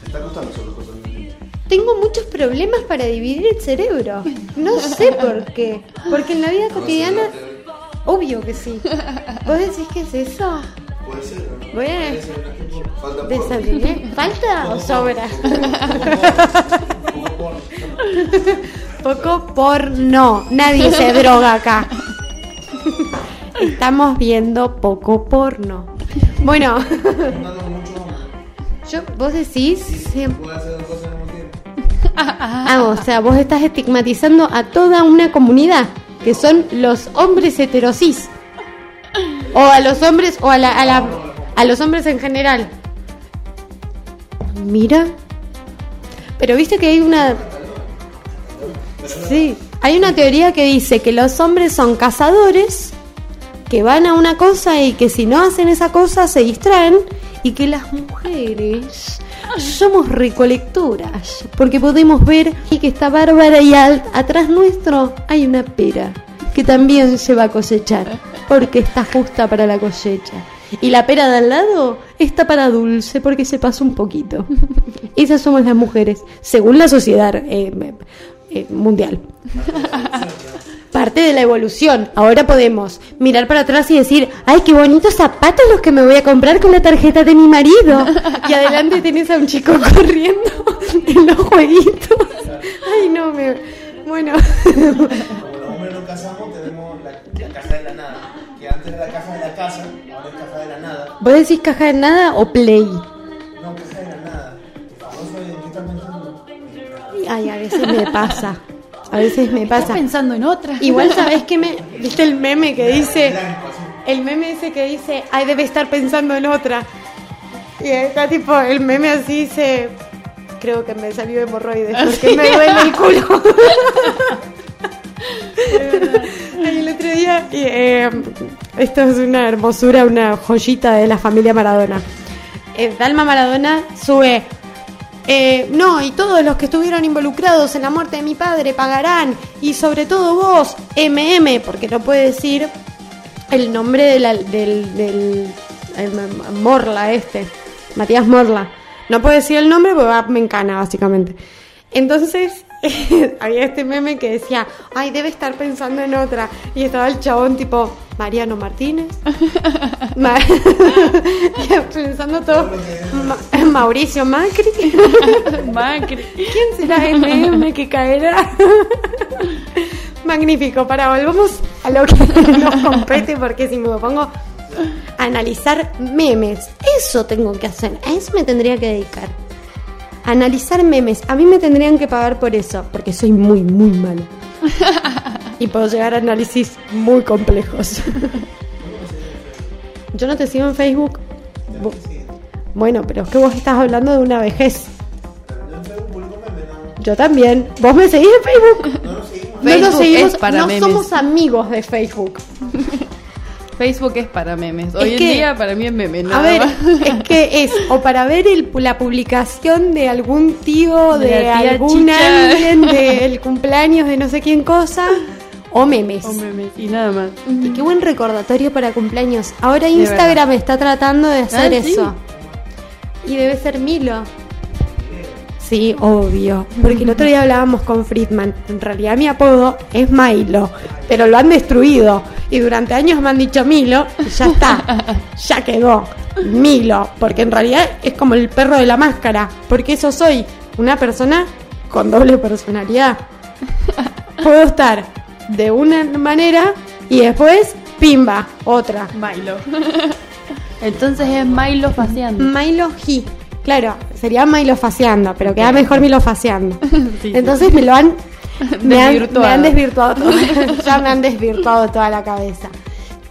¿Te está costando solo cosas? Tengo muchos problemas para dividir el cerebro. No sé por qué. Porque en la vida cotidiana, obvio que sí. ¿Vos decís que es eso? Puede ser. ¿no? Voy a Puede ser, ¿no? Falta poco. desayunar. ¿Falta o sobra? Poco porno. Poco porno. Nadie se droga acá. Estamos viendo poco porno. Bueno, yo, vos decís. sí. Puede hacer dos cosas al mismo tiempo. Ah, o sea, vos estás estigmatizando a toda una comunidad que son los hombres heterosis. O a los hombres, o a, la, a, los hombres en general. Mira. Pero viste que hay una. Sí, hay una teoría que dice que los hombres son cazadores, que van a una cosa y que si no hacen esa cosa se distraen, y que las mujeres somos recolectoras, porque podemos ver que está Bárbara y al- atrás nuestro hay una pera que también se va a cosechar, porque está justa para la cosecha. Y la pera de al lado está para dulce, porque se pasa un poquito. Esas somos las mujeres, según la sociedad eh, eh, mundial. Parte de la evolución. Ahora podemos mirar para atrás y decir, ay, qué bonitos zapatos los que me voy a comprar con la tarjeta de mi marido. Y adelante tenés a un chico corriendo en los jueguitos. Ay, no, me... Bueno. Como los hombres no casamos, tenemos la, la caja de la nada. Que antes era la caja de la casa, ahora es caja de la nada. ¿Vos decís caja de nada o play? No, caja de la nada. Qué estás pensando. Ay, a veces me pasa. A veces me pasa. pensando en otra. Igual sabés que me... ¿Viste el meme que dice... El meme ese que dice, ay, debe estar pensando en otra. Y está tipo, el meme así dice, creo que me salió hemorroides porque me duele el culo. El otro día, eh, esto es una hermosura, una joyita de la familia Maradona. Eh, Dalma Maradona sube, eh, no, y todos los que estuvieron involucrados en la muerte de mi padre pagarán, y sobre todo vos, MM, porque no puede decir el nombre del eh, Morla este, Matías Morla. No puedo decir el nombre porque va- me encana, básicamente. Entonces, había este meme que decía, ay, debe estar pensando en otra. Y estaba el chabón tipo, Mariano Martínez. Ma- pensando todo, Ma- Mauricio Macri. Macri. ¿Quién será MM que caerá? Magnífico, para volvamos a lo que nos compete, porque si me pongo a analizar memes, eso tengo que hacer, a eso me tendría que dedicar. Analizar memes, a mí me tendrían que pagar por eso, porque soy muy, muy malo. Y puedo llegar a análisis muy complejos. Yo no te sigo en Facebook. Bu- Bueno, pero es que vos estás hablando de una vejez. Yo Facebook también. ¿Vos me seguís en Facebook? no lo seguimos. no nos Facebook seguimos, es para no memes. somos amigos de Facebook. Facebook es para memes. Hoy en que- día para mí es meme. A nada ver, más. es que es o para ver el- la publicación de algún tío, De de, algún Chicha. alguien del el cumpleaños de no sé quién cosa o memes. O memes, y nada más. Y qué buen recordatorio para cumpleaños. Ahora Instagram está tratando de hacer Ah, ¿sí? eso. Y debe ser Milo. Sí, obvio. Porque el otro día hablábamos con Friedman. En realidad mi apodo es Milo, pero lo han destruido. Y durante años me han dicho Milo, y ya está. ya quedó. Milo. Porque en realidad es como el perro de la máscara. Porque eso soy. Una persona con doble personalidad. Puedo estar de una manera y después, pimba, otra. Milo. Entonces es Milo faciando. Milo G. Claro, sería Milo faciando, pero queda mejor Milo faciando. Sí, Entonces me lo han me han, Desvirtuado. me han desvirtuado todo. ya me han desvirtuado toda la cabeza.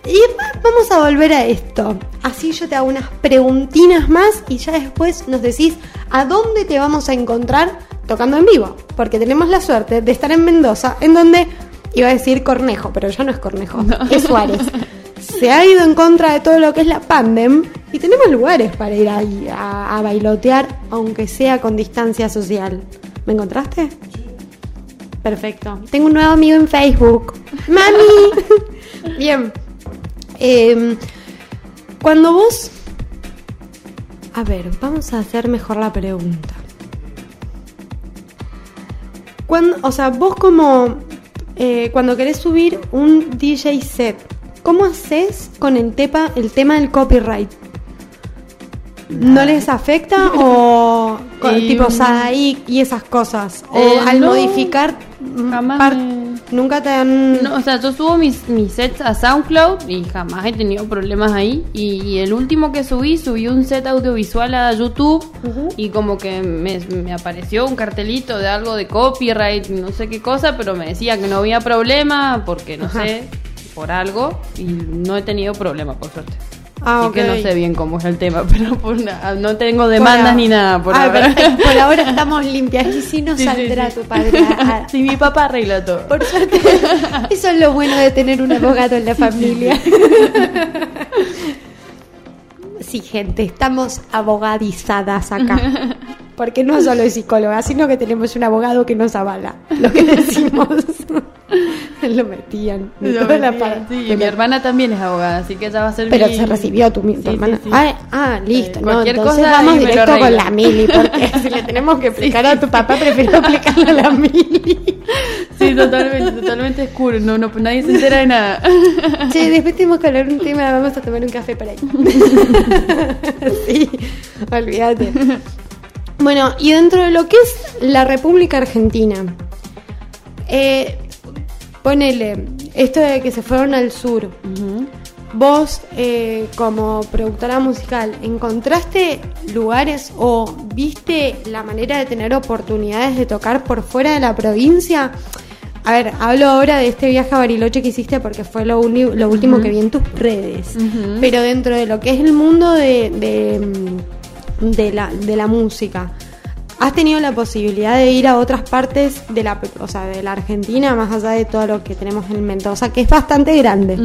Y va- vamos a volver a esto. Así yo te hago unas preguntinas más y ya después nos decís a dónde te vamos a encontrar tocando en vivo. Porque tenemos la suerte de estar en Mendoza, en donde iba a decir Cornejo, pero ya no es Cornejo, es Suárez. Se ha ido en contra de todo lo que es la pandem y tenemos lugares para ir a, a bailotear, aunque sea con distancia social. ¿Me encontraste? Perfecto. Tengo un nuevo amigo en Facebook. ¡Mami! Bien. Em, cuando vos... A ver, vamos a hacer mejor la pregunta. Cuando, o sea, vos como... eh, cuando querés subir un DJ set, ¿cómo haces con el, tepa, el tema del copyright? ¿No les afecta o con, Y, tipo mm, Sadaik y esas cosas? ¿O Eh, al no, modificar jamás me- nunca te han... No, o sea, yo subo mis, mis sets a SoundCloud y jamás he tenido problemas ahí. Y, y el último que subí, subí un set audiovisual a YouTube y como que me, me apareció un cartelito de algo de copyright, no sé qué cosa, pero me decía que no había problema porque no Ajá. sé, por algo. Y no he tenido problema, por suerte. Ah, Así ok. que no sé bien cómo es el tema, pero por na- no tengo demandas Por ni nada por Ah, ahora. perfecto. Por ahora estamos limpias. Y si no Sí, saldrá sí. tu padre. a- Sí, mi papá arregla todo. Por suerte. Eso es lo bueno de tener un abogado en la familia. Sí, gente, estamos abogadizadas acá. Porque no solo es psicóloga, sino que tenemos un abogado que nos avala lo que decimos. lo metían. Lo toda la parte. sí, y mi hermana también es abogada, así que ella va a ser Pero mi- se recibió tu, mi- tu Sí, hermana. sí. Ah, ah, listo. No, cualquier entonces cosa vamos directo con la Mili, porque si le tenemos que explicar a tu papá, prefiero explicarle a la Mili. Sí, totalmente, totalmente oscuro, no, no, nadie se entera de nada. Che, después tenemos que hablar un tema, vamos a tomar un café por ahí. sí, olvídate. Bueno, y dentro de lo que es la República Argentina, eh, ponele, esto de que se fueron al sur, vos eh, como productora musical, ¿encontraste lugares o viste la manera de tener oportunidades de tocar por fuera de la provincia? A ver, hablo ahora de este viaje a Bariloche que hiciste porque fue lo, último que vi en tus redes. Pero dentro de lo que es el mundo de, de, de la, de la música, ¿has tenido la posibilidad de ir a otras partes de la, o sea, de la Argentina, más allá de todo lo que tenemos en Mendoza, que es bastante grande?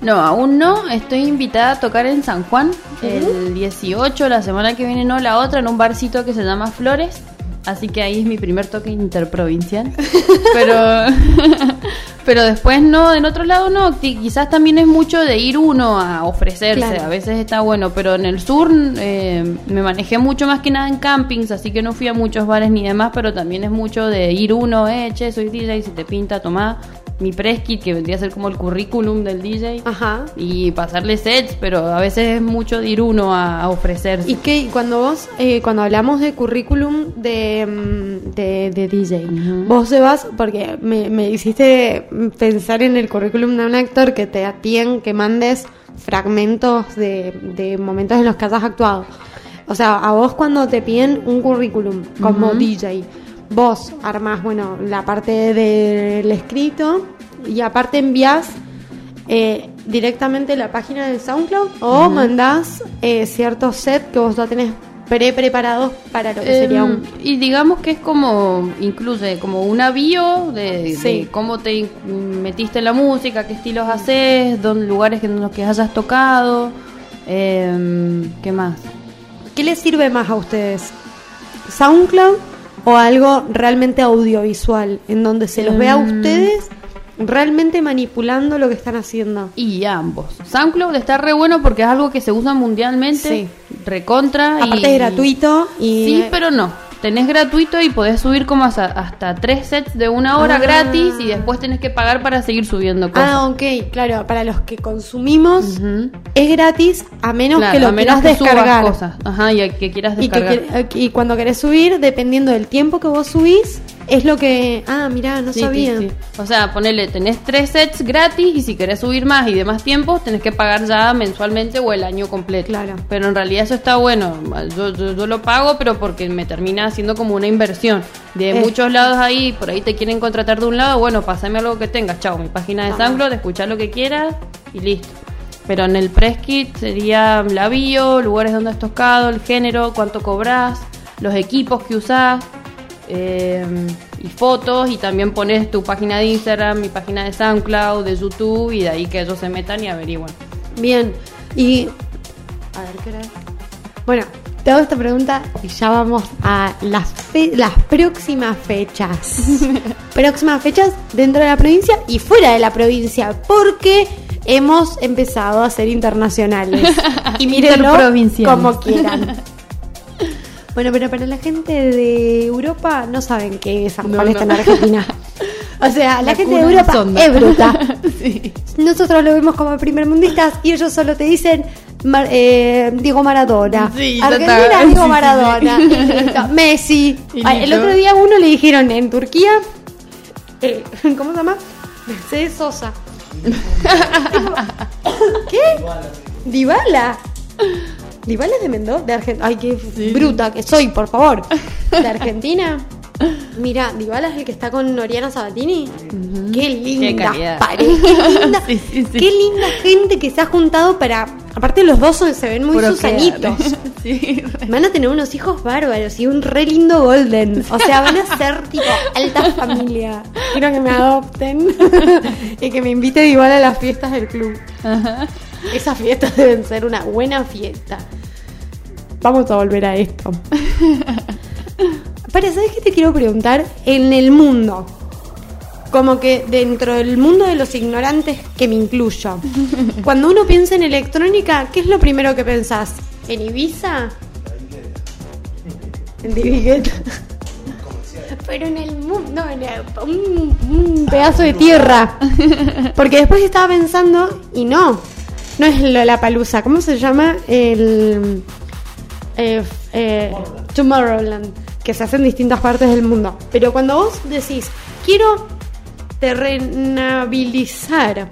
No, aún no, estoy invitada a tocar en San Juan el 18, la semana que viene no, la otra, en un barcito que se llama Flores. Así que ahí es mi primer toque interprovincial. Pero, pero después no, en otro lado no. Qui- Quizás también es mucho de ir uno a ofrecerse. Claro. A veces está bueno, pero en el sur eh, me manejé mucho más que nada en campings, así que no fui a muchos bares ni demás. Pero también es mucho de ir uno, eh, che, soy DJ, si te pinta, tomá mi press kit, que vendría a ser como el currículum del DJ. Ajá. Y pasarle sets, pero a veces es mucho de ir uno a, a ofrecerse. Y que cuando vos, eh, cuando hablamos de currículum de, mm, de, de DJ, vos te vas, porque me, me hiciste pensar en el currículum de un actor que te atien, que mandes fragmentos de, de momentos en los que hayas actuado. O sea, a vos cuando te piden un currículum como DJ, vos armás, bueno, la parte del escrito y aparte envías eh, directamente la página de SoundCloud o mandás eh, ciertos sets que vos ya tenés pre-preparados para lo que sería Em, un... Y digamos que es como, incluye como una bio de, Sí. de cómo te metiste en la música, qué estilos haces, dónde, lugares en los que hayas tocado, em, ¿qué más? ¿Qué les sirve más a ustedes? ¿SoundCloud o algo realmente audiovisual, en donde se los vea a Em. ustedes realmente manipulando lo que están haciendo. Y ambos. SoundCloud está re bueno porque es algo que se usa mundialmente. Sí. Recontra. Aparte y- es gratuito y Sí, pero no. Tenés gratuito y podés subir como hasta, hasta tres sets de una hora Ah. gratis y después tenés que pagar para seguir subiendo cosas. Ah, ok, claro, para los que consumimos es gratis a menos Claro, que lo a menos quieras que subas descargar. cosas. Ajá, y a que quieras Y, que descargar. quier- y cuando querés subir, dependiendo del tiempo que vos subís, es lo que... Ah, mirá, no Sí, sabía. sí, sí. O sea, ponele, tenés tres sets gratis y si querés subir más y de más tiempo, tenés que pagar ya mensualmente o el año completo. Claro. Pero en realidad eso está bueno. Yo, yo, yo lo pago, pero porque me termina haciendo como una inversión. De muchos lados ahí, por ahí te quieren contratar de un lado, bueno, pásame algo que tengas. Chao, mi página de. SoundCloud, escuchar lo que quieras y listo. Pero en el press kit sería la bio, lugares donde has tocado, el género, cuánto cobras, los equipos que usás eh, y fotos y también pones tu página de Instagram, mi página de SoundCloud, de YouTube y de ahí que ellos se metan y averigüen. Bien, y... A ver, ¿qué era? Bueno, te hago esta pregunta y ya vamos a las, fe- las próximas fechas. próximas fechas dentro de la provincia y fuera de la provincia, porque hemos empezado a ser internacionales. y mírenlo como quieran. Bueno, pero para la gente de Europa no saben que San No, Juan está en no. Argentina. O sea, la, La gente de Europa sonda. es bruta. sí. Nosotros lo vemos como primermundistas y ellos solo te dicen Mar- eh, Diego Maradona. Sí, Argentina. Diego Sí, Maradona. Y. Messi. Y Ay, El otro día a uno le dijeron en Turquía, eh, ¿cómo se llama? Mercedes Sosa. ¿Qué? Dybala. Dybala es de Mendoza, de Argentina. Ay, qué bruta que soy, por favor. De Argentina. Mira, Dybala es el que está con Noriana Sabatini. Qué linda calidad. pareja, qué linda, Sí, sí, sí. qué linda gente que se ha juntado para. Aparte, los dos son- se ven muy Puro susanitos. Van a tener unos hijos bárbaros y un re lindo golden. O sea, van a ser tipo alta familia. Quiero que me adopten y que me invite igual a las fiestas del club. Esas fiestas deben ser una buena fiesta. Vamos a volver a esto. Para, ¿sabes qué te quiero preguntar? En el mundo, como que dentro del mundo de los ignorantes que me incluyo, cuando uno piensa en electrónica, ¿qué es lo primero que pensás? ¿En Ibiza? En Divigueta. Pero en el mundo, no, en el- un, un pedazo de tierra. Porque después estaba pensando, y no, no es la palusa, ¿cómo se llama? El. eh, eh, Tomorrowland, que se hace en distintas partes del mundo. Pero cuando vos decís, quiero terrenabilizar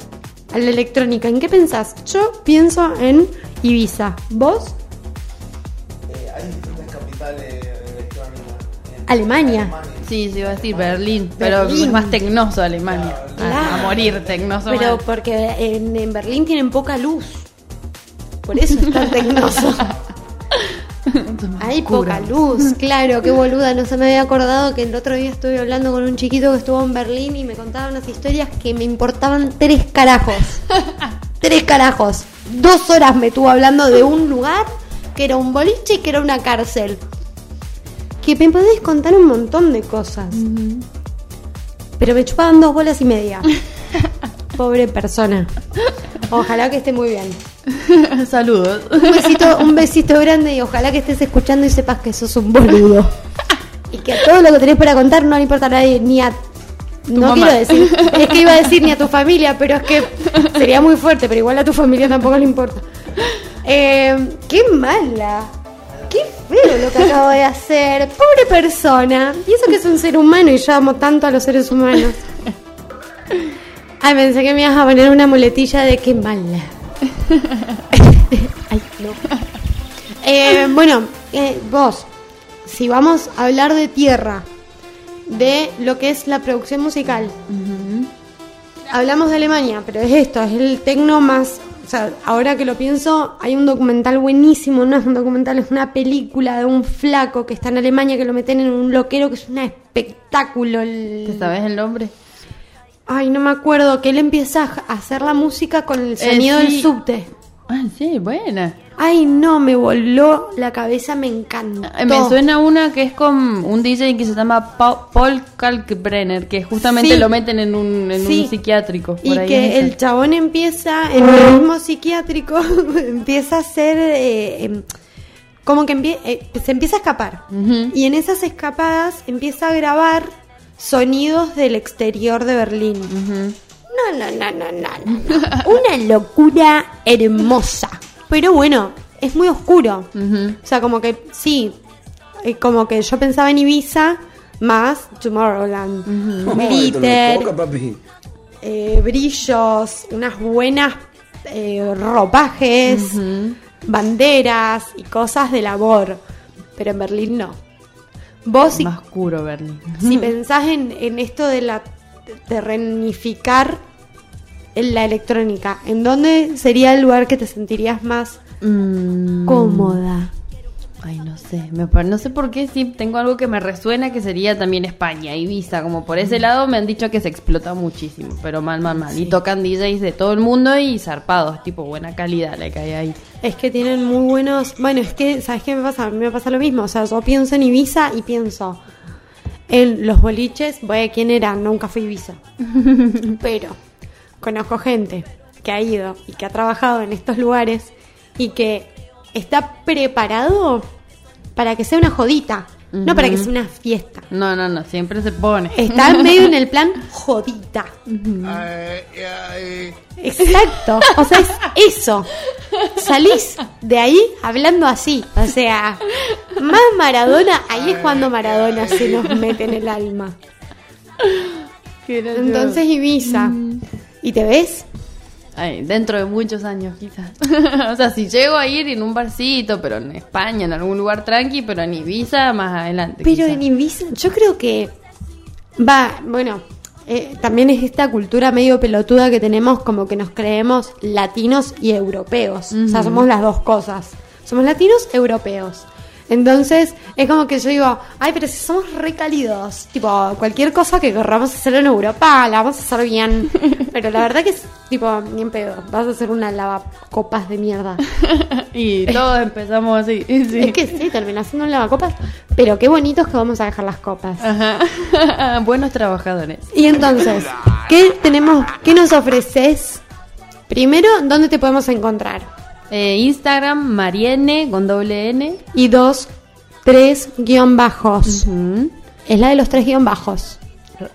a la electrónica, ¿en qué pensás? Yo pienso en Ibiza. ¿Vos? Alemania. Sí, se iba a decir Berlín, pero Berlín. es más tecnoso Alemania. A- morir tecnoso. Pero mal. porque en, en Berlín tienen poca luz. Por eso es tan tecnoso. Hay poca luz, claro, qué boluda. No se me había acordado que el otro día estuve hablando con un chiquito que estuvo en Berlín y me contaba unas historias que me importaban tres carajos. tres carajos. Dos horas me estuvo hablando de un lugar que era un boliche y que era una cárcel. Que me podés contar un montón de cosas. Pero me chupaban dos bolas y media. Pobre persona. Ojalá que esté muy bien. Saludos. Un besito, un besito grande y ojalá que estés escuchando y sepas que sos un boludo. Y que todo lo que tenés para contar no le importa a nadie, ni a. No mamá. quiero decir, es que iba a decir ni a tu familia, pero es que sería muy fuerte, pero igual a tu familia tampoco le importa. Eh, qué mala, feo lo que acabo de hacer, pobre persona. Y eso que es un ser humano y yo amo tanto a los seres humanos. Ay, pensé que me ibas a poner una muletilla de qué mala. Ay, no. Eh, bueno, eh, vos, si vamos a hablar de tierra, de lo que es la producción musical, hablamos de Alemania, pero es esto, es el tecno más. O sea, ahora que lo pienso, hay un documental buenísimo, no es un documental, es una película de un flaco que está en Alemania que lo meten en un loquero que es un espectáculo. el- ¿Te sabes el nombre? Ay, no me acuerdo, que él empieza a hacer la música con el Eh, sonido sí. del subte. Ah, sí, buena. Ay, no, me voló la cabeza, me encantó. Eh, Me suena una que es con un DJ que se llama Pa- Paul Kalkbrenner, que justamente Sí. lo meten en un, en Sí. un psiquiátrico. por Y ahí que el chabón empieza, en el mismo psiquiátrico, empieza a hacer, eh, em, como que empie- eh, se empieza a escapar. Y en esas escapadas empieza a grabar sonidos del exterior de Berlín. No, no, no, no, no, no. Una locura hermosa. Pero bueno, es muy oscuro. O sea, como que sí, eh, como que yo pensaba en Ibiza más Tomorrowland. Glitter, eh, brillos, unas buenas eh, ropajes, banderas y cosas de labor. Pero en Berlín no. Vos, si, Más oscuro Berlín. si pensás en, en esto de la terrenificar en la electrónica, ¿en dónde sería el lugar que te sentirías más Mm, cómoda? Ay, no sé. Me, no sé por qué sí tengo algo que me resuena que sería también España, Ibiza. Como por ese lado me han dicho que se explota muchísimo, pero mal, mal, mal. Y tocan DJs de todo el mundo y zarpados, tipo buena calidad la que hay ahí. Es que tienen muy buenos. Bueno, es que, ¿sabes qué me pasa? A mí me pasa lo mismo. O sea, yo pienso en Ibiza y pienso en los boliches. Voy quién era, nunca fui a Ibiza. Pero conozco gente que ha ido y que ha trabajado en estos lugares y que está preparado para que sea una jodita, no para que sea una fiesta. No, no, no, siempre se pone. Está medio en el plan jodita. Exacto. O sea, es eso. Salís de ahí hablando así. O sea, más Maradona, ahí es cuando Maradona se nos mete en el alma. Entonces Ibiza. ¿Y te ves? Ay, dentro de muchos años, quizás. o sea, si llego a ir en un barcito, pero en España, en algún lugar tranqui, pero en Ibiza, más adelante. Pero quizás. en Ibiza, yo creo que va, bueno, eh, también es esta cultura medio pelotuda que tenemos, como que nos creemos latinos y europeos. O sea, somos las dos cosas. Somos latinos europeos. Entonces, es como que yo digo, ay, pero si somos recálidos, tipo, cualquier cosa que querramos hacer en Europa, la vamos a hacer bien. Pero la verdad que es, tipo, ni en pedo, vas a hacer una lavacopas de mierda. y todos empezamos así. sí. Es que sí, termina siendo un lavacopas, pero qué bonitos que vamos a dejar las copas. Ajá. Buenos trabajadores. Y entonces, ¿qué tenemos? ¿Qué nos ofreces? Primero, ¿dónde te podemos encontrar? Eh, Instagram, Marienne, con doble N. Y dos, tres guion bajos. Es la de los tres guion bajos.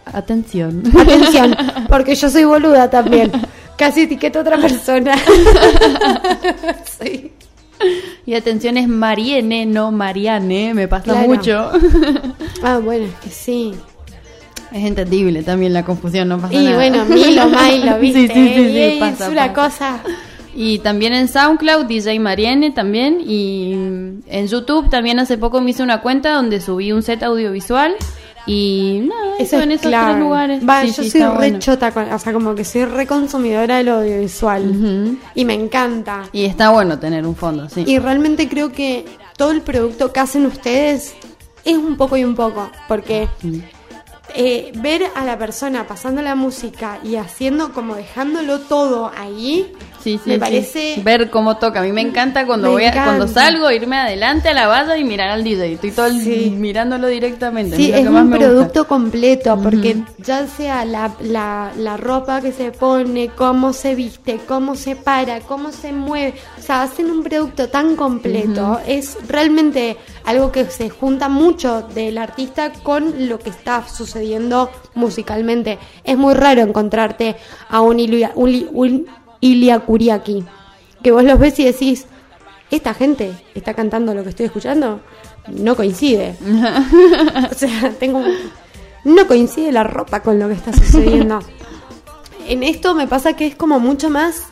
Atención. Atención, porque yo soy boluda también. Casi etiqueto a otra persona. Sí. Y atención es Marienne, no Mariane, me pasa Claro. mucho. Ah, bueno, es que sí. es entendible también la confusión, no pasa Y nada. bueno, Milo, Milo, ¿viste? Sí, sí, sí, sí, Y pasa, es una pasa. cosa. Y también en SoundCloud, DJ Marienne también. Y en YouTube también hace poco me hice una cuenta donde subí un set audiovisual. Y nada, eso, Eso en es esos tres lugares. Va, Sí, yo sí, soy re bueno. chota, con- o sea, como que soy re consumidora del audiovisual. Y me encanta. Y está bueno tener un fondo, sí. Y realmente creo que todo el producto que hacen ustedes es un poco y un poco. Porque eh, ver a la persona pasando la música y haciendo como dejándolo todo ahí, Sí, sí, me sí. parece... Ver cómo toca. A mí me encanta cuando Me voy a- cuando salgo, irme adelante a la valla y mirar al DJ. Estoy todo el- mirándolo directamente. Sí, es que más un gusta. producto completo, porque ya sea la, la, la ropa que se pone, cómo se viste, cómo se para, cómo se mueve, o sea, hacen un producto tan completo, es realmente algo que se junta mucho del artista con lo que está sucediendo musicalmente. Es muy raro encontrarte a un, un, un Ilia Kuriaki, que vos los ves y decís, esta gente está cantando lo que estoy escuchando, no coincide. O sea, tengo no coincide la ropa con lo que está sucediendo. en esto me pasa que es como mucho más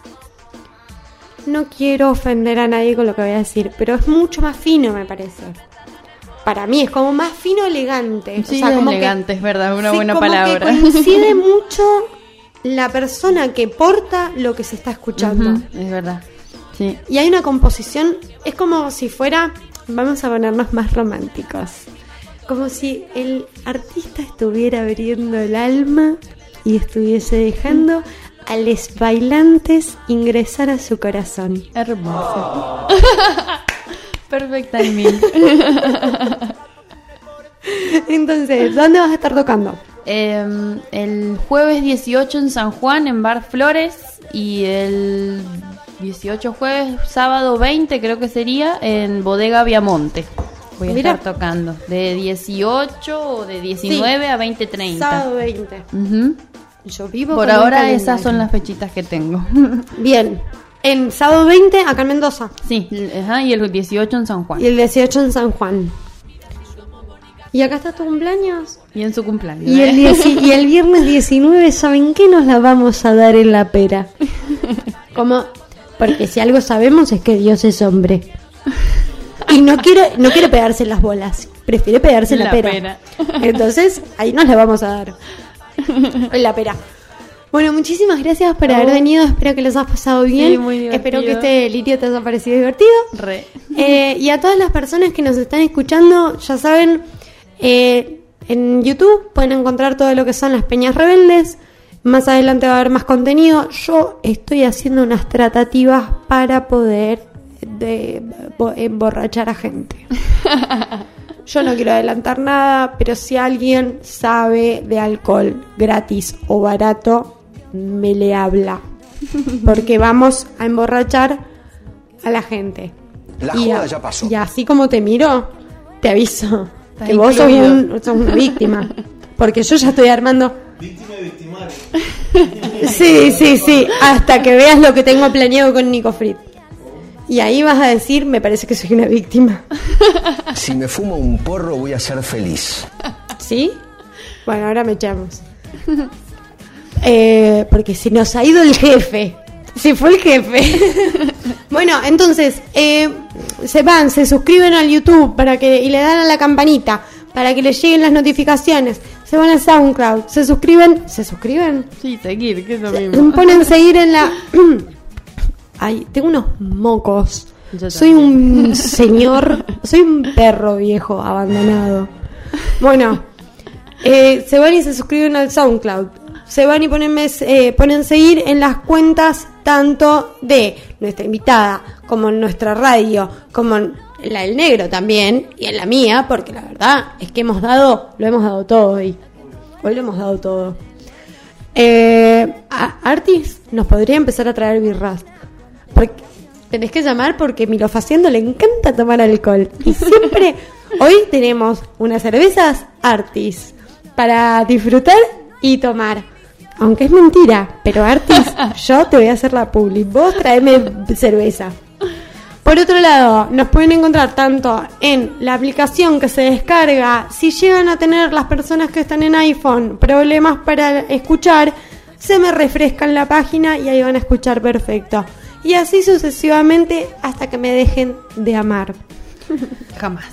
no quiero ofender a nadie con lo que voy a decir, pero es mucho más fino, me parece. Para mí es como más fino elegante. Sí, o sea, como que- elegante, es verdad, una sí, buena como palabra. Que coincide mucho la persona que porta lo que se está escuchando. Es verdad. Sí. Y hay una composición, es como si fuera, vamos a ponernos más románticos, como si el artista estuviera abriendo el alma y estuviese dejando a los bailantes ingresar a su corazón. Hermoso. Perfect timing. Entonces, ¿dónde vas a estar tocando? Em, el jueves 18 en San Juan, en Bar Flores. Y el 18 jueves, sábado 20 creo que sería, en Bodega Viamonte. Voy a Mira. estar tocando. De 18 o de 19 a 20.30. Sábado 20. Ujú. Yo vivo Por ahora esas son las fechitas que tengo. Bien. En sábado 20 acá en Mendoza. sí, ajá, y el 18 en San Juan. Y el 18 en San Juan. ¿Y acá está tu cumpleaños? Y en su cumpleaños. Y el, ¿eh? y el viernes 19, ¿saben qué nos la vamos a dar en la pera? Como, porque si algo sabemos es que Dios es hombre. Y no quiere, no quiere pegarse las bolas, prefiere pegarse en la, La pera. pera. Entonces, ahí nos la vamos a dar. En la pera. Bueno, muchísimas gracias por haber venido. Espero que los has pasado bien. muy divertido. Espero que este delirio te haya parecido divertido. Re. Eh, y a todas las personas que nos están escuchando, ya saben, eh, en YouTube pueden encontrar todo lo que son las peñas rebeldes. Más adelante va a haber más contenido. Yo estoy haciendo unas tratativas para poder de- bo- emborrachar a gente. Yo no quiero adelantar nada, pero si alguien sabe de alcohol gratis o barato, me le habla. Porque vamos a emborrachar a la gente. La Y joda a- ya pasó. Y así como te miro, te aviso que vos sos, incluido. un- sos una víctima. Porque yo ya estoy armando. Víctima y victimario. Sí, sí, sí. Hasta que veas lo que tengo planeado con Nico Frit. Y ahí vas a decir, me parece que soy una víctima. Si me fumo un porro voy a ser feliz. ¿Sí? Bueno, ahora me echamos. Eh, porque se nos ha ido el jefe. Se fue el jefe. bueno, entonces, eh, se van, se suscriben al YouTube para que, y le dan a la campanita para que les lleguen las notificaciones. Se van a SoundCloud, se suscriben. ¿Se suscriben? Sí, seguir, que es lo mismo. Ponen seguir en la. Ay, tengo unos mocos. Yo soy un señor, soy un perro viejo abandonado. Bueno, eh, se van y se suscriben al SoundCloud. Se van y ponen, mes- eh, ponen seguir en las cuentas tanto de nuestra invitada como en nuestra radio, como en la del negro también y en la mía, porque la verdad es que hemos dado, lo hemos dado todo hoy. Hoy lo hemos dado todo. Eh, a- Artis nos podría empezar a traer birras. Porque tenés que llamar porque a Milo Faciendo le encanta tomar alcohol. Y siempre, hoy tenemos unas cervezas Artis para disfrutar y tomar. Aunque es mentira, pero Artis, yo te voy a hacer la publi. Vos traeme cerveza. Por otro lado, nos pueden encontrar tanto en la aplicación que se descarga, si llegan a tener las personas que están en iPhone problemas para escuchar, se me refrescan la página y ahí van a escuchar perfecto. Y así sucesivamente hasta que me dejen de amar. Jamás.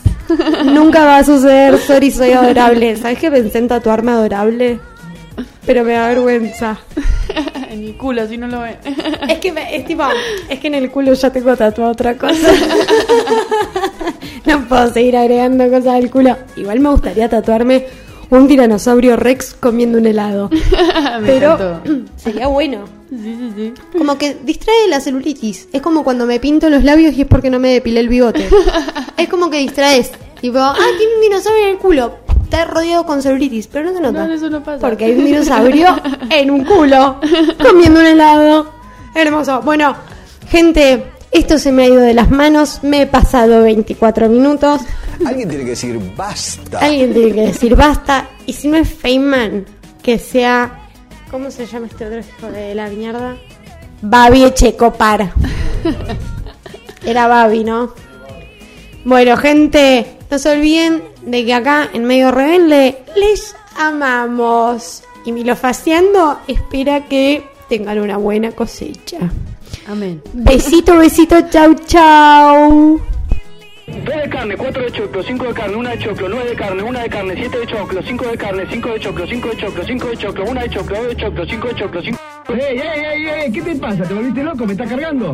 Nunca va a suceder, sorry, soy adorable. ¿Sabes que pensé en tatuarme adorable? Pero me da vergüenza. en el culo, si no lo ve. Es que me- es tipo, es que en el culo ya tengo tatuado otra cosa. no puedo seguir agregando cosas al culo. Igual me gustaría tatuarme un tiranosaurio Rex comiendo un helado. Me Pero encantó. sería bueno. Sí, sí, sí. Como que distrae la celulitis. Es como cuando me pinto los labios y es porque no me depilé el bigote. es como que distraes. Tipo, ah, tiene un dinosaurio en el culo. Está rodeado con celulitis, pero no se nota. No, eso no pasa. Porque hay un dinosaurio en un culo comiendo un helado. Hermoso. Bueno, gente, esto se me ha ido de las manos. Me he pasado 24 minutos. Alguien tiene que decir basta. Alguien tiene que decir basta. Y si no es Feynman, que sea. ¿Cómo se llama este otro hijo de la mierda? Babi Echecopar. Era Babi, ¿no? Bueno, gente, no se olviden de que acá en Medio Rebelde les amamos. Y Milofaciando espera que tengan una buena cosecha. Amén. Besito, besito, chau, chau. Dos de carne, cuatro de choclo, cinco de carne, una de choclo, nueve de carne, una de carne, siete de choclo, cinco de carne, cinco de choclo, cinco de choclo, cinco de choclo, una de choclo, dos de choclo, cinco de choclo, cinco... ¡Ey, ey, ey, ey! ¿Qué te pasa? ¿Te volviste loco? ¿Me está cargando?